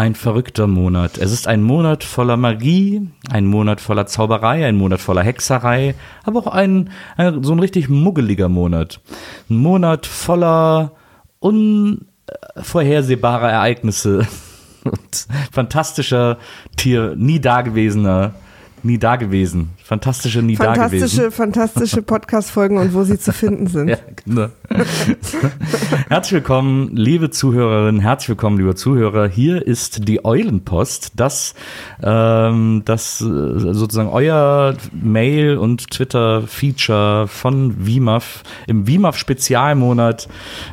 ein verrückter Monat. Es ist ein Monat voller Magie, ein Monat voller Zauberei, ein Monat voller Hexerei, aber auch ein, ein so ein richtig muggeliger Monat. Ein Monat voller unvorhersehbarer Ereignisse und fantastischer Tier, nie dagewesener, nie dagewesen, fantastische, nie dagewesen. Fantastische, fantastische Podcast-Folgen und wo sie zu finden sind. Ja, genau. herzlich willkommen, liebe Zuhörerinnen, herzlich willkommen, lieber Zuhörer. Hier ist die Eulenpost, das, ähm, das äh, sozusagen euer Mail- und Twitter-Feature von WIMAF im WIMAF-Spezialmonat,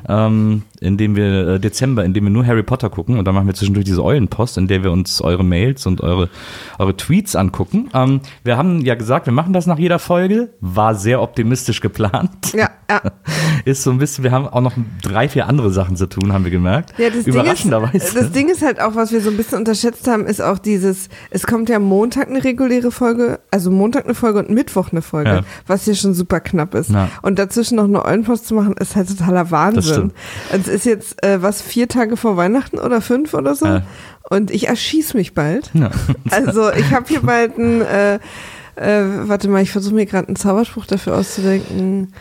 ähm, in dem wir äh, Dezember, in dem wir nur Harry Potter gucken und dann machen wir zwischendurch diese Eulenpost, in der wir uns eure Mails und eure, eure Tweets angucken. Ähm, wir haben ja gesagt, wir machen das nach jeder Folge, war sehr optimistisch geplant. Ja, ja. Ist so ein bisschen, wir haben auch noch drei, vier andere Sachen zu tun, haben wir gemerkt. Ja, das Überraschenderweise. Ding ist, das Ding ist halt auch, was wir so ein bisschen unterschätzt haben, ist auch dieses, es kommt ja Montag eine reguläre Folge, also Montag eine Folge und Mittwoch eine Folge, Ja. was hier schon super knapp ist. Ja. Und dazwischen noch eine Eulenpost zu machen, ist halt totaler Wahnsinn. stimmt. Es ist jetzt, äh, was, vier Tage vor Weihnachten oder fünf oder so? Ja. Und ich erschieß mich bald. Ja. Also ich habe hier bald ein, äh, äh, warte mal, ich versuche mir gerade einen Zauberspruch dafür auszudenken.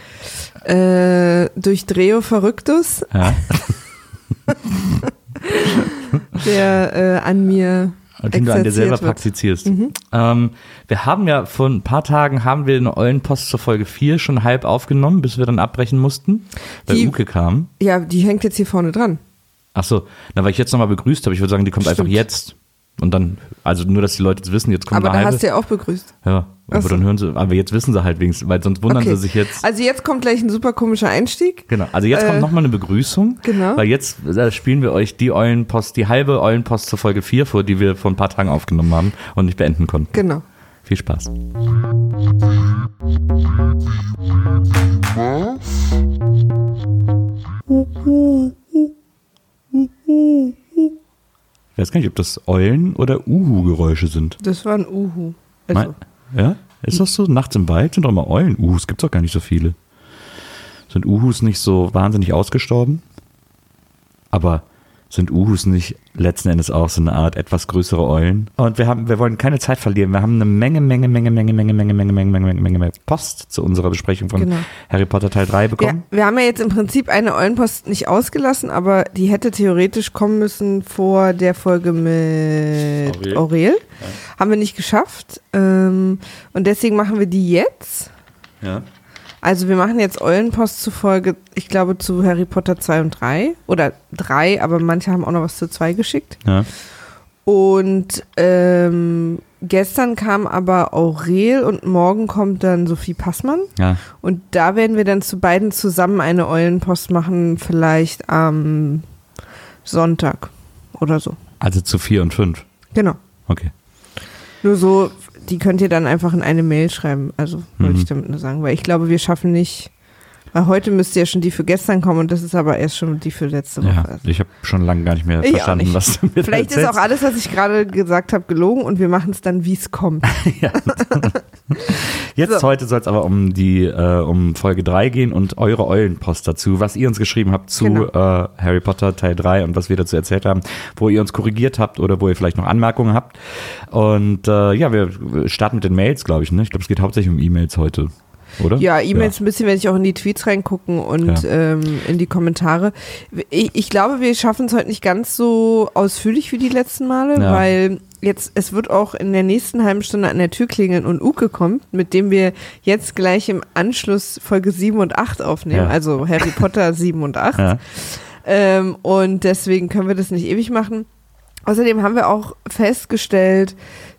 Äh, durch Dreo Verrücktus, Ja. der äh, an mir Den du an dir selber wird. Mhm. praktizierst. Ähm, wir haben ja vor ein paar Tagen haben wir eine Eulenpost zur Folge 4 schon halb aufgenommen, bis wir dann abbrechen mussten, weil Die- Uke kam. Ja, die hängt jetzt hier vorne dran. Ach so, na, weil ich jetzt nochmal begrüßt habe, ich würde sagen, die kommt einfach Stimmt. jetzt. Und dann, also nur, dass die Leute jetzt wissen, jetzt kommt Aber da halbe. hast du ja auch begrüßt. ja, aber so. dann hören sie, aber jetzt wissen sie halt wenigstens, weil sonst wundern Okay. sie sich jetzt. Also jetzt kommt gleich ein super komischer Einstieg. Genau, also jetzt Äh, kommt nochmal eine Begrüßung. genau. Weil jetzt äh, spielen wir euch die Eulenpost, die halbe Eulenpost zur Folge 4 vor, die wir vor ein paar Tagen aufgenommen haben und nicht beenden konnten. Genau. Viel Spaß. Ich weiß gar nicht, ob das Eulen- oder Uhu-Geräusche sind. Das war ein Uhu. Also, Mein, ja? Ist das so? Nachts im Wald sind doch immer Eulen. Uhus gibt es doch gar nicht so viele. Sind Uhus nicht so wahnsinnig ausgestorben? Aber sind Uhus nicht letzten Endes auch so eine Art etwas größere Eulen? Und wir haben, wir wollen keine Zeit verlieren. Wir haben eine Menge, Menge, Menge, Menge, Menge, Menge, Menge, Menge, Menge, Menge, Menge, Menge Post zu unserer Besprechung von Genau. Harry Potter Teil 3 ja, bekommen. wir haben ja jetzt im Prinzip eine Eulenpost nicht ausgelassen, aber die hätte theoretisch kommen müssen vor der Folge mit Aurel. Aurel. Haben wir nicht geschafft. Ähm, und deswegen machen wir die jetzt. Ja. Also wir machen jetzt Eulenpost zufolge, ich glaube, zu Harry Potter 2 und 3. Oder 3, aber manche haben auch noch was zu 2 geschickt. ja. Und ähm, gestern kam aber Aurel und morgen kommt dann Sophie Passmann. Ja. Und da werden wir dann zu beiden zusammen eine Eulenpost machen, vielleicht am Sonntag oder so. Also zu 4 und 5. Genau. Okay. Nur so, die könnt ihr dann einfach in eine Mail schreiben. Also wollte Mhm. ich damit nur sagen, weil ich glaube, wir schaffen nicht. Weil heute müsste ja schon die für gestern kommen und das ist aber erst schon die für letzte Woche. Ja, Also. ich habe schon lange gar nicht mehr Ich verstanden, nicht. was du mir Vielleicht ist erzählst. auch alles, was ich gerade gesagt habe, gelogen und wir machen es dann, wie es kommt. Jetzt So. heute soll es aber um die äh, um Folge 3 gehen und eure Eulenpost dazu, was ihr uns geschrieben habt zu Genau. äh, Harry Potter Teil 3 und was wir dazu erzählt haben, wo ihr uns korrigiert habt oder wo ihr vielleicht noch Anmerkungen habt. Und äh, ja, wir starten mit den Mails, glaube ich. Ne? Ich glaube, es geht hauptsächlich um E-Mails heute, oder? Ja, E-Mails ein bisschen werde ich auch in die Tweets reingucken und Ja. ähm, in die Kommentare. Ich, ich glaube, wir schaffen es heute nicht ganz so ausführlich wie die letzten Male, Ja. weil jetzt, es wird auch in der nächsten halben Stunde an der Tür klingeln und Uke kommt, mit dem wir jetzt gleich im Anschluss Folge 7 und 8 aufnehmen, Ja. also Harry Potter 7 und 8. Ja. Ähm, und deswegen können wir das nicht ewig machen. Außerdem haben wir auch festgestellt,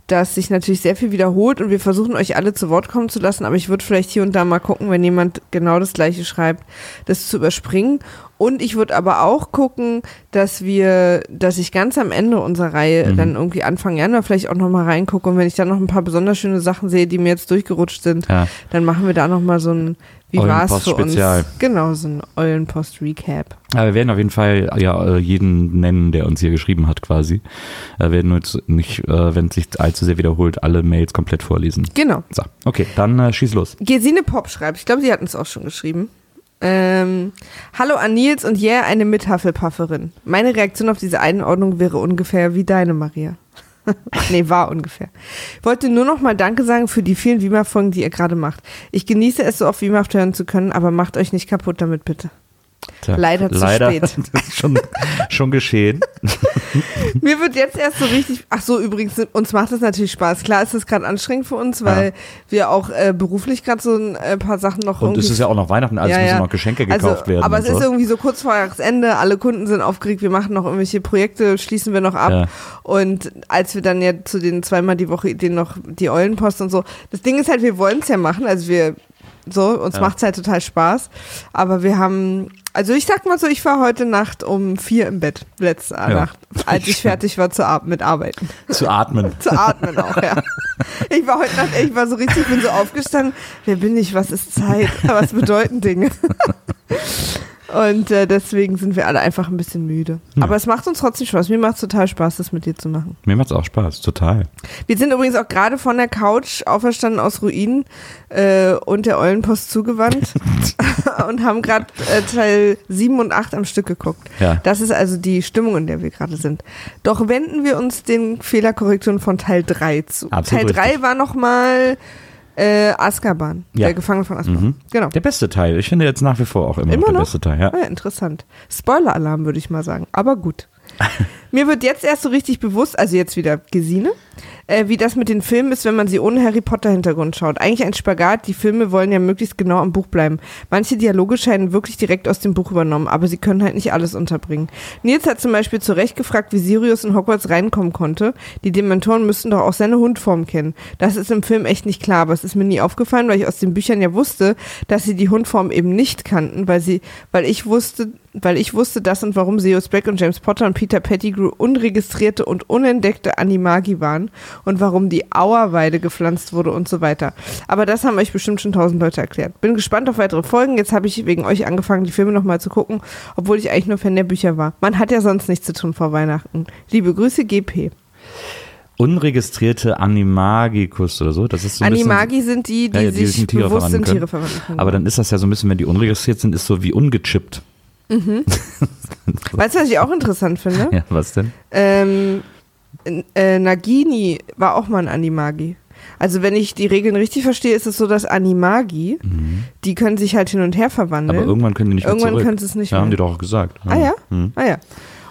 dass sich natürlich sehr viel wiederholt und wir versuchen euch alle zu Wort kommen zu lassen, aber ich würde vielleicht hier und da mal gucken, wenn jemand genau das gleiche schreibt, das zu überspringen. Und ich würde aber auch gucken, dass wir, dass ich ganz am Ende unserer Reihe Mhm. dann irgendwie Anfang Januar vielleicht auch nochmal reingucke. Und wenn ich dann noch ein paar besonders schöne Sachen sehe, die mir jetzt durchgerutscht sind, Ja. dann machen wir da nochmal so ein, wie war's für uns? Genau, so ein Eulenpost-Recap. Aber wir werden auf jeden Fall ja äh, jeden nennen, der uns hier geschrieben hat, quasi. Äh, Wir werden jetzt nicht, äh, wenn es sich allzu sehr wiederholt, alle Mails komplett vorlesen. Genau. So, okay, dann äh, schieß los. Gesine Pop schreibt, ich glaube, sie hatten es auch schon geschrieben. Ähm, Hallo an Nils und yeah, eine Mithaffelpufferin. Meine Reaktion auf diese Einordnung wäre ungefähr wie deine, Maria. nee, war ungefähr. Wollte nur noch mal Danke sagen für die vielen Wima-Folgen, die ihr gerade macht. Ich genieße es so oft Wima hören zu können, aber macht euch nicht kaputt damit, bitte. Tja, Leider zu leider, spät. Das ist schon, schon geschehen. Mir wird jetzt erst so richtig, ach so, übrigens, uns macht das natürlich Spaß. Klar ist das gerade anstrengend für uns, weil wir auch äh, beruflich gerade so ein äh, paar Sachen noch Und es ist ja auch noch Weihnachten, also Ja, müssen ja. noch Geschenke Also, gekauft werden. Aber es ist so. irgendwie so kurz vor Jahresende, alle Kunden sind aufgeregt, wir machen noch irgendwelche Projekte, schließen wir noch ab. Ja. Und als wir dann ja zu den zweimal die Woche Ideen noch die Eulenpost und so, das Ding ist halt, wir wollen es ja machen, also wir so, uns Ja. macht's halt total Spaß. Aber wir haben, also ich sag mal so, ich war heute Nacht um vier im Bett, letzte Nacht, als ich fertig war zu mit Arbeiten. Zu atmen. Zu atmen auch, ja. Ich war heute Nacht, ich war so richtig, ich bin so aufgestanden. Wer bin ich? Was ist Zeit? Was bedeuten Dinge? Und äh, deswegen sind wir alle einfach ein bisschen müde. Aber es macht uns trotzdem Spaß. Mir macht es total Spaß, das mit dir zu machen. Mir macht's auch Spaß, total. Wir sind übrigens auch gerade von der Couch auferstanden aus Ruinen äh, und der Eulenpost zugewandt und haben gerade äh, Teil 7 und 8 am Stück geguckt. Ja. Das ist also die Stimmung, in der wir gerade sind. Doch wenden wir uns den Fehlerkorrekturen von Teil 3 zu. Absolut Teil 3 richtig. war nochmal äh, Azkaban, Ja. der Gefangene von Azkaban. Mhm. Genau. Der beste Teil. Ich finde jetzt nach wie vor auch immer, Immer noch der noch? beste Teil. Ja. Ah, interessant. Spoiler-Alarm, würde ich mal sagen. Aber gut. Mir wird jetzt erst so richtig bewusst, also jetzt wieder Gesine, äh, wie das mit den Filmen ist, wenn man sie ohne Harry Potter-Hintergrund schaut. Eigentlich ein Spagat. Die Filme wollen ja möglichst genau am Buch bleiben. Manche Dialoge scheinen wirklich direkt aus dem Buch übernommen, aber sie können halt nicht alles unterbringen. Nils hat zum Beispiel zu Recht gefragt, wie Sirius in Hogwarts reinkommen konnte. Die Dementoren müssten doch auch seine Hundform kennen. Das ist im Film echt nicht klar, aber es ist mir nie aufgefallen, weil ich aus den Büchern ja wusste, dass sie die Hundform eben nicht kannten, weil sie, weil ich wusste, weil ich wusste, dass und warum Sirius Black und James Potter und Peter Pettigrew unregistrierte und unentdeckte Animagi waren und warum die Auerweide gepflanzt wurde und so weiter. Aber das haben euch bestimmt schon tausend Leute erklärt. Bin gespannt auf weitere Folgen. Jetzt habe ich wegen euch angefangen, die Filme nochmal zu gucken, obwohl ich eigentlich nur Fan der Bücher war. Man hat ja sonst nichts zu tun vor Weihnachten. Liebe Grüße, GP. Unregistrierte Animagicus oder so. Das ist so ein bisschen- Animagi sind die, die Ja, ja, die sich sind Tiere bewusst sind, verwandeln Tiere verwandeln können. Aber dann ist das ja so ein bisschen, wenn die unregistriert sind, ist so wie ungechippt. weißt du, was ich auch interessant finde? Ja, was denn? Ähm, äh, Nagini war auch mal ein Animagi. Also wenn ich die Regeln richtig verstehe, ist es so, dass Animagi, die können sich halt hin und her verwandeln. Mhm. Aber irgendwann können die nicht Irgendwann mehr zurück. können sie es nicht Ja, haben mehr. die doch auch gesagt. Ah ja? Mhm. Ah ja.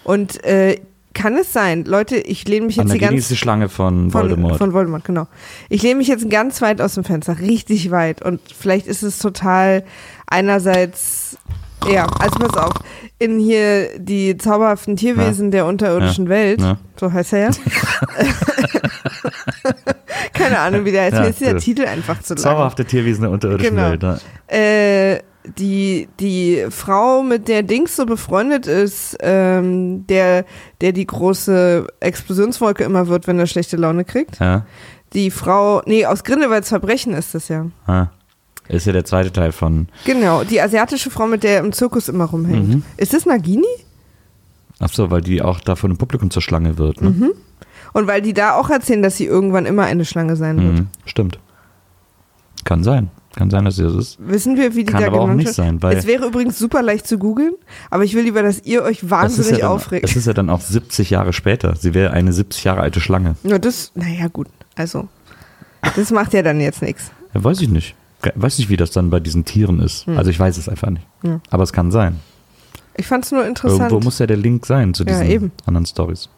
Und äh, kann es sein, Leute, ich lehne mich jetzt Anagini ganz ist die Schlange von, von Voldemort. Von Voldemort, genau. Ich lehne mich jetzt ganz weit aus dem Fenster, richtig weit. Und vielleicht ist es total einerseits, ja, also pass auf, in hier die zauberhaften Tierwesen der unterirdischen Welt, Ja. so heißt er ja. Keine Ahnung, wie der heißt. Ja, Mir ist dieser gut. Titel einfach zu lang. Zauberhafte Tierwesen der unterirdischen Genau. Welt. Ja. Äh, die, die Frau, mit der Dings so befreundet ist, ähm, der, der die große Explosionswolke immer wird, wenn er schlechte Laune kriegt. Ja. Die Frau, nee, aus Grindelwalds Verbrechen ist das ja. Ah. Ist ja der zweite Teil von. Genau, die asiatische Frau, mit der er im Zirkus immer rumhängt. Mhm. Ist das Nagini? Ach so, weil die auch da von dem Publikum zur Schlange wird. Ne? Mhm. Und weil die da auch erzählen, dass sie irgendwann immer eine Schlange sein wird. Mhm. Stimmt. Kann sein. Kann sein, dass sie das ist. Wissen wir, wie die Kann da aber auch genannt nicht wird? sein, weil- Es wäre übrigens super leicht zu googeln, aber ich will lieber, dass ihr euch Das wahnsinnig ja dann, aufregt. das ist ja dann auch 70 Jahre später. Sie wäre eine 70 Jahre alte Schlange. Ja, das, naja, gut. Also, das macht ja dann jetzt nichts. Ja, weiß ich nicht. Weiß nicht, wie das dann bei diesen Tieren ist. Also ich weiß es einfach nicht. Hm. Aber es kann sein. Ich fand es nur interessant. Irgendwo muss ja der Link sein zu Ja, diesen eben. anderen Stories.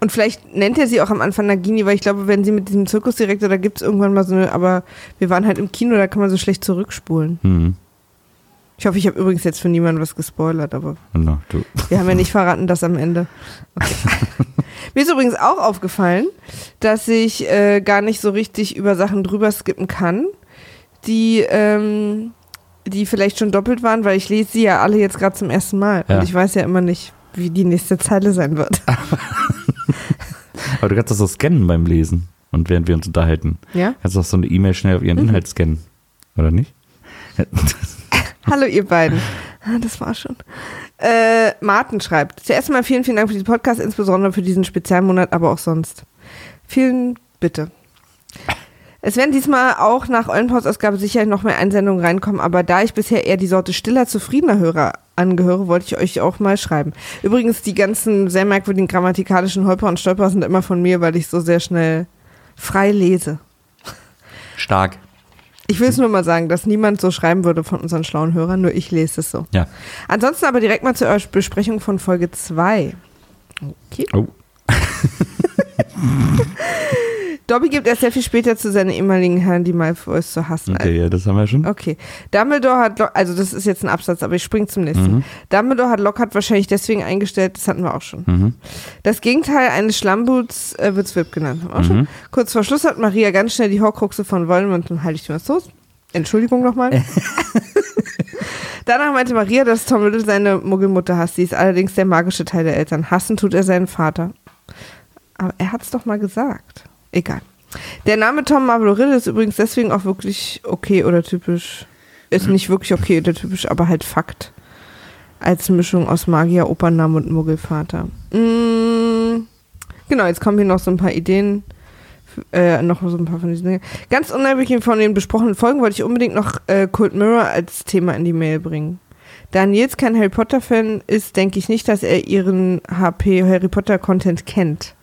Und vielleicht nennt er sie auch am Anfang Nagini, weil ich glaube, wenn sie mit diesem Zirkusdirektor, da gibt es irgendwann mal so eine, aber wir waren halt im Kino, da kann man so schlecht zurückspulen. Hm. Ich hoffe, ich habe übrigens jetzt für niemanden was gespoilert, aber du. wir haben ja nicht verraten, dass am Ende. Okay. Mir ist übrigens auch aufgefallen, dass ich äh, gar nicht so richtig über Sachen drüber skippen kann, die, ähm, die vielleicht schon doppelt waren, weil ich lese sie ja alle jetzt gerade zum ersten Mal. Ja. Und ich weiß ja immer nicht, wie die nächste Zeile sein wird. Aber du kannst das so scannen beim Lesen und während wir uns unterhalten. Ja? Kannst du auch so eine E-Mail schnell auf ihren Mhm. Inhalt scannen. Oder nicht? Hallo ihr beiden. Ah, Das war schon. Äh, Martin schreibt, zuerst mal vielen, vielen Dank für diesen Podcast, insbesondere für diesen Spezialmonat, aber auch sonst. Vielen Bitte. Es werden diesmal auch nach Eulenpost-Ausgabe sicher noch mehr Einsendungen reinkommen, aber da ich bisher eher die Sorte stiller, zufriedener Hörer angehöre, wollte ich euch auch mal schreiben. Übrigens, die ganzen sehr merkwürdigen grammatikalischen Holper und Stolper sind immer von mir, weil ich so sehr schnell frei lese. Stark. Ich will es nur mal sagen, dass niemand so schreiben würde von unseren schlauen Hörern, nur ich lese es so. Ja. Ansonsten aber direkt mal zur Besprechung von Folge 2. Okay. Oh. Dobby gibt erst sehr viel später zu seinen ehemaligen Herren die Malfoys zu hassen. Okay, ja, das haben wir schon. Okay. Dumbledore hat, also das ist jetzt ein Absatz, aber ich spring zum nächsten. Dumbledore hat Lockhart wahrscheinlich deswegen eingestellt, das hatten wir auch schon. Mhm. Das Gegenteil eines Schlammboots äh, wird Swip genannt. Haben wir auch schon. Kurz vor Schluss hat Maria ganz schnell die Horcruxe von Voldemort und Heiligtum des Todes. Entschuldigung nochmal. Danach meinte Maria, dass Tom Riddle seine Muggelmutter hasst. Sie ist allerdings der magische Teil der Eltern. Hassen tut er seinen Vater. Aber er hat's doch mal gesagt. Egal. Der Name Tom Marvolo ist übrigens deswegen auch wirklich okay oder typisch. Ist nicht wirklich okay oder typisch, aber halt Fakt. Als Mischung aus Magier, Opernnamen und Muggelvater. Mm, genau, jetzt kommen hier noch so ein paar Ideen. Äh, noch so ein paar von diesen Dingen. Ganz unabhängig von den besprochenen Folgen wollte ich unbedingt noch äh, Cold Mirror als Thema in die Mail bringen. Da Nils kein Harry Potter-Fan ist, denke ich nicht, dass er ihren HP Harry Potter-Content kennt.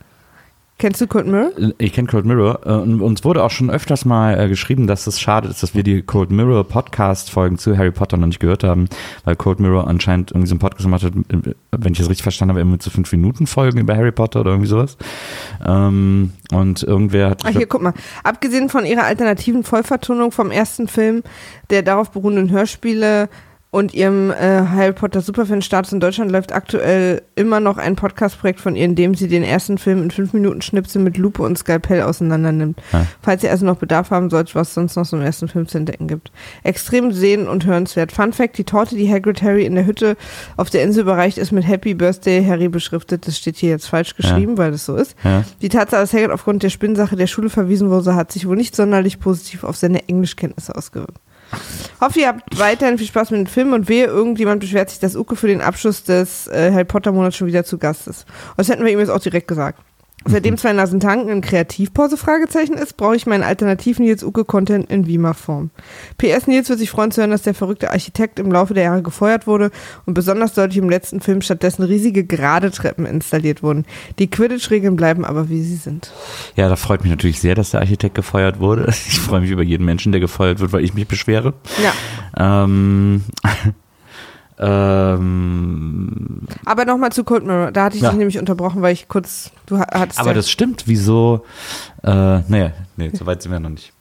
Kennst du Cold Mirror? Ich kenne Cold Mirror äh, und uns wurde auch schon öfters mal äh, geschrieben, dass es schade ist, dass wir die Cold Mirror Podcast Folgen zu Harry Potter noch nicht gehört haben, weil Cold Mirror anscheinend irgendwie so einen Podcast gemacht hat, äh, wenn ich das richtig verstanden habe, immer mit so fünf Minuten Folgen über Harry Potter oder irgendwie sowas. Ähm, und irgendwer hat Ach, hier, guck mal. Abgesehen von ihrer alternativen Vollvertonung vom ersten Film, der darauf beruhenden Hörspiele und ihrem äh, Harry Potter Superfan-Status in Deutschland läuft aktuell immer noch ein Podcast-Projekt von ihr, in dem sie den ersten Film in fünf Minuten Schnipsel mit Lupe und Skalpell auseinander nimmt. Ja. Falls ihr also noch Bedarf haben sollt, was sonst noch so im ersten Film zu entdecken gibt. Extrem sehen und hörenswert. Fun Fact, die Torte, die Hagrid Harry in der Hütte auf der Insel überreicht, ist mit Happy Birthday Harry beschriftet. Das steht hier jetzt falsch geschrieben, weil das so ist. Ja. Die Tatsache, dass Hagrid aufgrund der Spinnsache der Schule verwiesen wurde, hat sich wohl nicht sonderlich positiv auf seine Englischkenntnisse ausgewirkt. Hoffe, ihr habt weiterhin viel Spaß mit dem Film und wehe, irgendjemand beschwert sich, dass Uke für den Abschluss des äh, Harry Potter Monats schon wieder zu Gast ist. Das hätten wir ihm jetzt auch direkt gesagt. Seitdem zwei Nasen tanken ein Kreativpause Fragezeichen ist, brauche ich meinen alternativen Nils Uke Content in Wiemer Form. PS Nils wird sich freuen zu hören, dass der verrückte Architekt im Laufe der Jahre gefeuert wurde und besonders deutlich im letzten Film stattdessen riesige gerade Treppen installiert wurden. Die Quidditch-Regeln bleiben aber wie sie sind. Ja, da freut mich natürlich sehr, dass der Architekt gefeuert wurde. Ich freue mich über jeden Menschen, der gefeuert wird, weil ich mich beschwere. Ja. Ähm, ähm, Aber nochmal zu Cold Mirror. Da hatte ich Ja. dich nämlich unterbrochen, weil ich kurz, du ha- hattest aber ja, das stimmt, wieso? Äh, naja, nee, so weit sind wir noch nicht.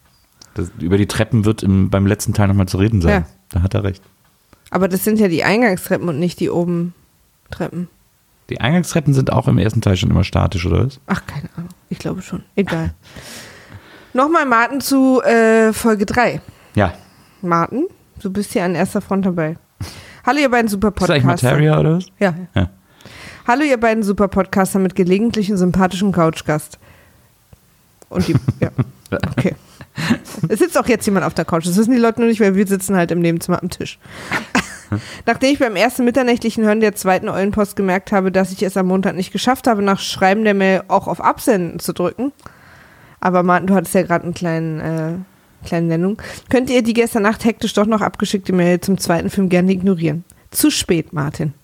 Das, über die Treppen wird im, beim letzten Teil nochmal zu reden sein. Ja. Da hat er recht. aber das sind ja die Eingangstreppen und nicht die oben Treppen. Die Eingangstreppen sind auch im ersten Teil schon immer statisch, oder was? Ach, keine Ahnung. Ich glaube schon. Egal. Nochmal Martin zu äh, Folge 3. Ja. Martin, du bist hier an erster Front dabei. Hallo ihr beiden super Ist das Podcaster. Materia oder was? Ja. Ja. Hallo ihr beiden super Podcaster mit gelegentlichen sympathischen Couchgast. Und die, ja. Okay. Es sitzt auch jetzt jemand auf der Couch. Das wissen die Leute nur nicht, weil wir sitzen halt im Nebenzimmer am Tisch. Nachdem ich beim ersten mitternächtlichen Hören der zweiten Eulenpost gemerkt habe, dass ich es am Montag nicht geschafft habe, nach Schreiben der Mail auch auf Absenden zu drücken. Aber Martin, du hattest ja gerade einen kleinen, äh, kleinen Nennung. Könnt ihr die gestern Nacht hektisch doch noch abgeschickte Mail zum zweiten Film gerne ignorieren? Zu spät, Martin.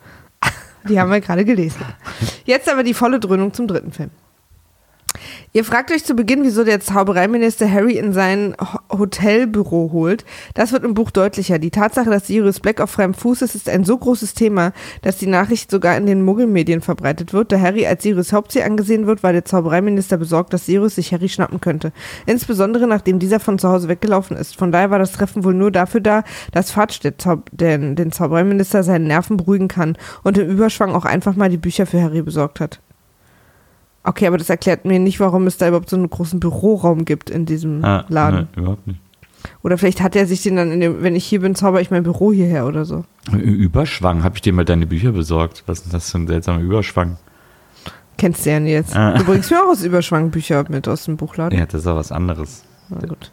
Die haben wir gerade gelesen. Jetzt aber die volle Dröhnung zum dritten Film. Ihr fragt euch zu Beginn, wieso der Zaubereiminister Harry in sein Ho- Hotelbüro holt. Das wird im Buch deutlicher. Die Tatsache, dass Sirius Black auf freiem Fuß ist, ist ein so großes Thema, dass die Nachricht sogar in den Muggelmedien verbreitet wird. Da Harry als Sirius Hauptziel angesehen wird, war der Zaubereiminister besorgt, dass Sirius sich Harry schnappen könnte. Insbesondere nachdem dieser von zu Hause weggelaufen ist. Von daher war das Treffen wohl nur dafür da, dass Fatsch Zau den, den Zaubereiminister seinen Nerven beruhigen kann und im Überschwang auch einfach mal die Bücher für Harry besorgt hat. Okay, aber das erklärt mir nicht, warum es da überhaupt so einen großen Büroraum gibt in diesem Ah, Laden. Nee, überhaupt nicht. Oder vielleicht hat er sich den dann, in dem, wenn ich hier bin, zauber ich mein Büro hierher oder so. Überschwang, habe ich dir mal deine Bücher besorgt? Was ist denn das für ein seltsamer Überschwang? Kennst du ja jetzt. Ah. Du bringst mir auch aus Überschwang Bücher mit aus dem Buchladen. Ja, das ist auch was anderes. Na gut.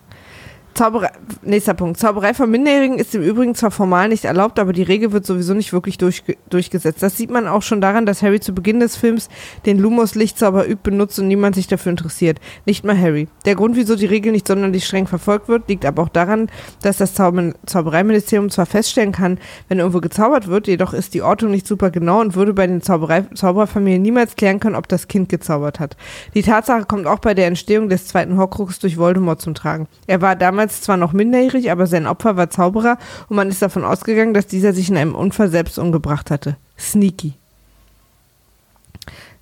Zauberei, nächster Punkt. Zauberei von Minderjährigen ist im Übrigen zwar formal nicht erlaubt, aber die Regel wird sowieso nicht wirklich durchge durchgesetzt. Das sieht man auch schon daran, dass Harry zu Beginn des Films den Lumos Lichtzauber übt, benutzt und niemand sich dafür interessiert. Nicht mal Harry. Der Grund, wieso die Regel nicht sonderlich streng verfolgt wird, liegt aber auch daran, dass das Zauber Zaubereiministerium zwar feststellen kann, wenn irgendwo gezaubert wird, jedoch ist die Ortung nicht super genau und würde bei den Zauberei Zaubererfamilien niemals klären können, ob das Kind gezaubert hat. Die Tatsache kommt auch bei der Entstehung des zweiten Horcrux durch Voldemort zum Tragen. Er war damals zwar noch minderjährig, aber sein Opfer war Zauberer und man ist davon ausgegangen, dass dieser sich in einem Unfall selbst umgebracht hatte. Sneaky.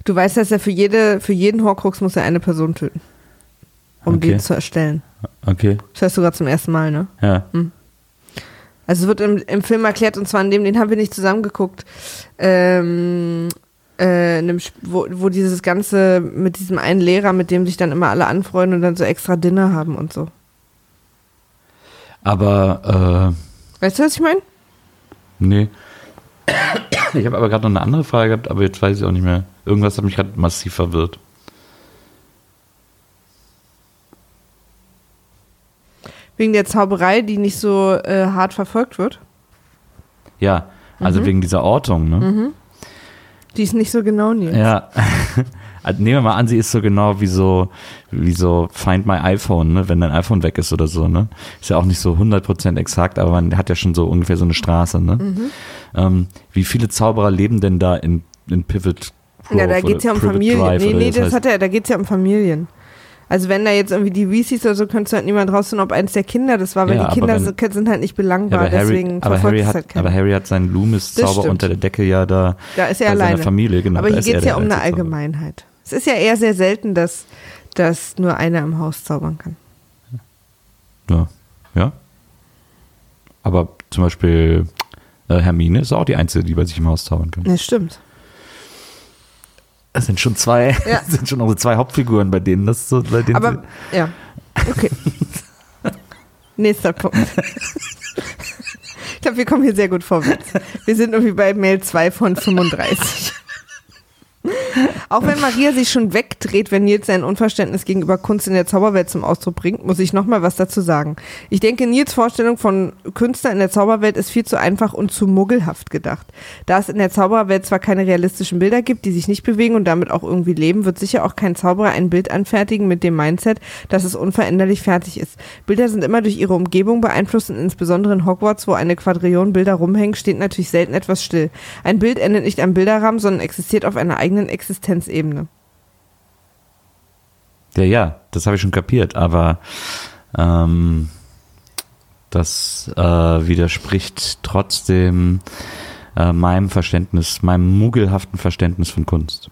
Du weißt, dass er für, jede, für jeden Horcrux muss er eine Person töten. Um Okay. den zu erstellen. Okay, Das hörst du gerade zum ersten Mal, ne? ja. Also es wird im, im Film erklärt, und zwar in dem, den haben wir nicht zusammengeguckt, ähm, äh, in dem, Sp- wo, wo dieses Ganze mit diesem einen Lehrer, mit dem sich dann immer alle anfreuen und dann so extra Dinner haben und so. Aber, Weißt du, was ich meine? äh, nee. Ich habe aber gerade noch eine andere Frage gehabt, aber jetzt weiß ich auch nicht mehr. Irgendwas hat mich gerade massiv verwirrt. Wegen der Zauberei, die nicht so äh, hart verfolgt wird. Ja, also wegen dieser Ortung, ne? Die ist nicht so genau, Nils. Ja. Also Nehmen wir mal an, sie ist so genau wie so, wie so Find My iPhone, ne? wenn dein iPhone weg ist oder so. Ne? Ist ja auch nicht so 100% exakt, aber man hat ja schon so ungefähr so eine Straße. Ne? Ähm, wie viele Zauberer leben denn da in, in Pivot Grove Ja, da oder geht's ja um Familien. Nee, nee, das heißt? hat er, da geht's ja um Familien. Also wenn da jetzt irgendwie die Weasleys oder so, könntest du halt niemand rausfinden, ob eins der Kinder das war, weil Ja, die Kinder wenn- sind, halt nicht ja, belangbar, aber, Harry, deswegen aber, Harry hat, halt aber Harry hat seinen Loomis-Zauber unter der Decke ja da Da ist er bei alleine. seiner Familie. Genau, Aber hier geht es ja um eine. Allgemeinheit. Es ist ja eher sehr selten, dass, dass nur einer im Haus zaubern kann. Ja. ja. Aber zum Beispiel äh, Hermine ist auch die Einzige, die bei sich im Haus zaubern kann. Das stimmt. Es sind schon zwei, Ja. sind schon unsere zwei Hauptfiguren, bei denen das so, bei denen Aber, ja. Okay. Nächster Punkt. Ich glaube, wir kommen hier sehr gut vorwärts. Wir sind irgendwie bei Mail 2 von 35. Auch wenn Maria sich schon wegdreht, wenn Nils sein Unverständnis gegenüber Kunst in der Zauberwelt zum Ausdruck bringt, muss ich nochmal was dazu sagen. Ich denke, Nils Vorstellung von Künstler in der Zauberwelt ist viel zu einfach und zu muggelhaft gedacht. Da es in der Zaubererwelt zwar keine realistischen Bilder gibt, die sich nicht bewegen und damit auch irgendwie leben, wird sicher auch kein Zauberer ein Bild anfertigen mit dem Mindset, dass es unveränderlich fertig ist. Bilder sind immer durch ihre Umgebung beeinflusst und insbesondere in Hogwarts, wo eine Quadrillion Bilder rumhängen, steht natürlich selten etwas still. Ein Bild endet nicht am Bilderrahmen, sondern existiert auf einer eigenen Existenzebene. Ja, ja, das habe ich schon kapiert, aber ähm, das äh, widerspricht trotzdem äh, meinem Verständnis, meinem muggelhaften Verständnis von Kunst.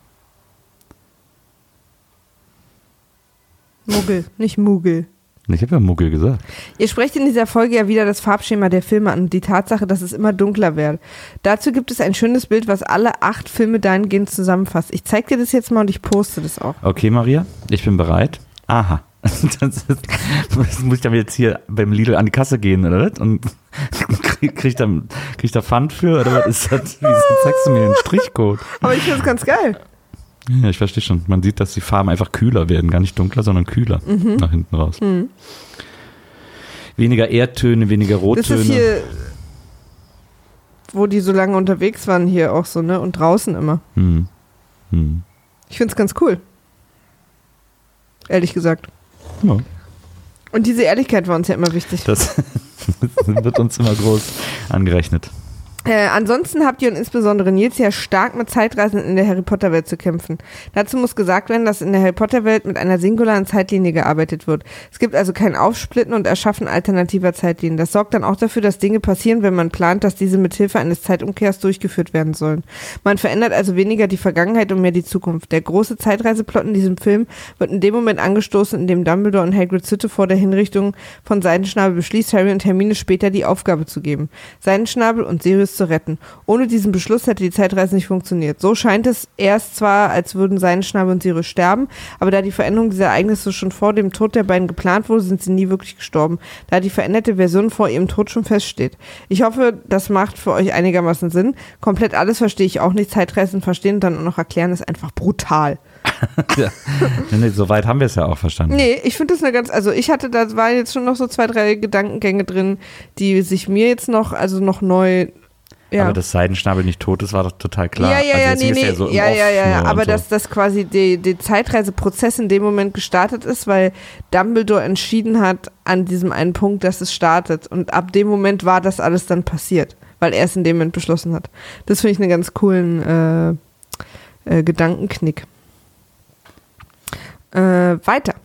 Muggel, nicht Muggel. Ich habe ja Muggel gesagt. Ihr sprecht in dieser Folge ja wieder das Farbschema der Filme an und die Tatsache, dass es immer dunkler wird. Dazu gibt es ein schönes Bild, was alle acht Filme dahingehend zusammenfasst. Ich zeig dir das jetzt mal und ich poste das auch. Okay, Maria, ich bin bereit. Aha. Das, ist, das muss ich dann jetzt hier beim Lidl an die Kasse gehen, oder was? Und krieg, krieg, ich da, krieg ich da Pfand für, oder was ist das? Wieso zeigst du mir den Strichcode? Aber ich finde es ganz geil. Ja, ich verstehe schon. Man sieht, dass die Farben einfach kühler werden. Gar nicht dunkler, sondern kühler nach hinten raus. Weniger Erdtöne, weniger Das Rottöne. ist hier, wo die so lange unterwegs waren, hier auch so, ne? Und draußen immer. Hm. Hm. Ich finde es ganz cool. Ehrlich gesagt. Ja, Und diese Ehrlichkeit war uns ja immer wichtig. das wird uns immer groß angerechnet. Äh, ansonsten habt ihr und insbesondere Nils ja stark mit Zeitreisen in der Harry Potter Welt zu kämpfen. Dazu muss gesagt werden, dass in der Harry Potter Welt mit einer singularen Zeitlinie gearbeitet wird. Es gibt also kein Aufsplitten und Erschaffen alternativer Zeitlinien. Das sorgt dann auch dafür, dass Dinge passieren, wenn man plant, dass diese mit Hilfe eines Zeitumkehrs durchgeführt werden sollen. Man verändert also weniger die Vergangenheit und mehr die Zukunft. Der große Zeitreiseplot in diesem Film wird in dem Moment angestoßen, in dem Dumbledore und Hagrid Sitte vor der Hinrichtung von Seidenschnabel beschließt, Harry und Hermine später die Aufgabe zu geben. Seidenschnabel und Sirius zu retten. Ohne diesen Beschluss hätte die Zeitreise nicht funktioniert. So scheint es erst zwar, als würden Seidenschnabel und Sirius sterben, aber da die Veränderung dieser Ereignisse schon vor dem Tod der beiden geplant wurde, sind sie nie wirklich gestorben, da die veränderte Version vor ihrem Tod schon feststeht. Ich hoffe, das macht für euch einigermaßen Sinn. Komplett alles verstehe ich auch nicht. Zeitreisen verstehen und dann auch noch erklären ist einfach brutal. ja. nee, so weit haben wir es ja auch verstanden. Nee, ich finde das eine ganz, also ich hatte, da waren jetzt schon noch so zwei, drei Gedankengänge drin, die sich mir jetzt noch, also noch neu, ja. Aber dass Seidenschnabel nicht tot ist, war doch total klar. Ja, ja, also ja, nee, nee, so ja, ja, ja, ja, aber so. dass das quasi die, die Zeitreiseprozess in dem Moment gestartet ist, weil Dumbledore entschieden hat an diesem einen Punkt, dass es startet und ab dem Moment war das alles dann passiert, weil er es in dem Moment beschlossen hat. Das finde ich einen ganz coolen äh, äh, Gedankenknick. Äh, weiter.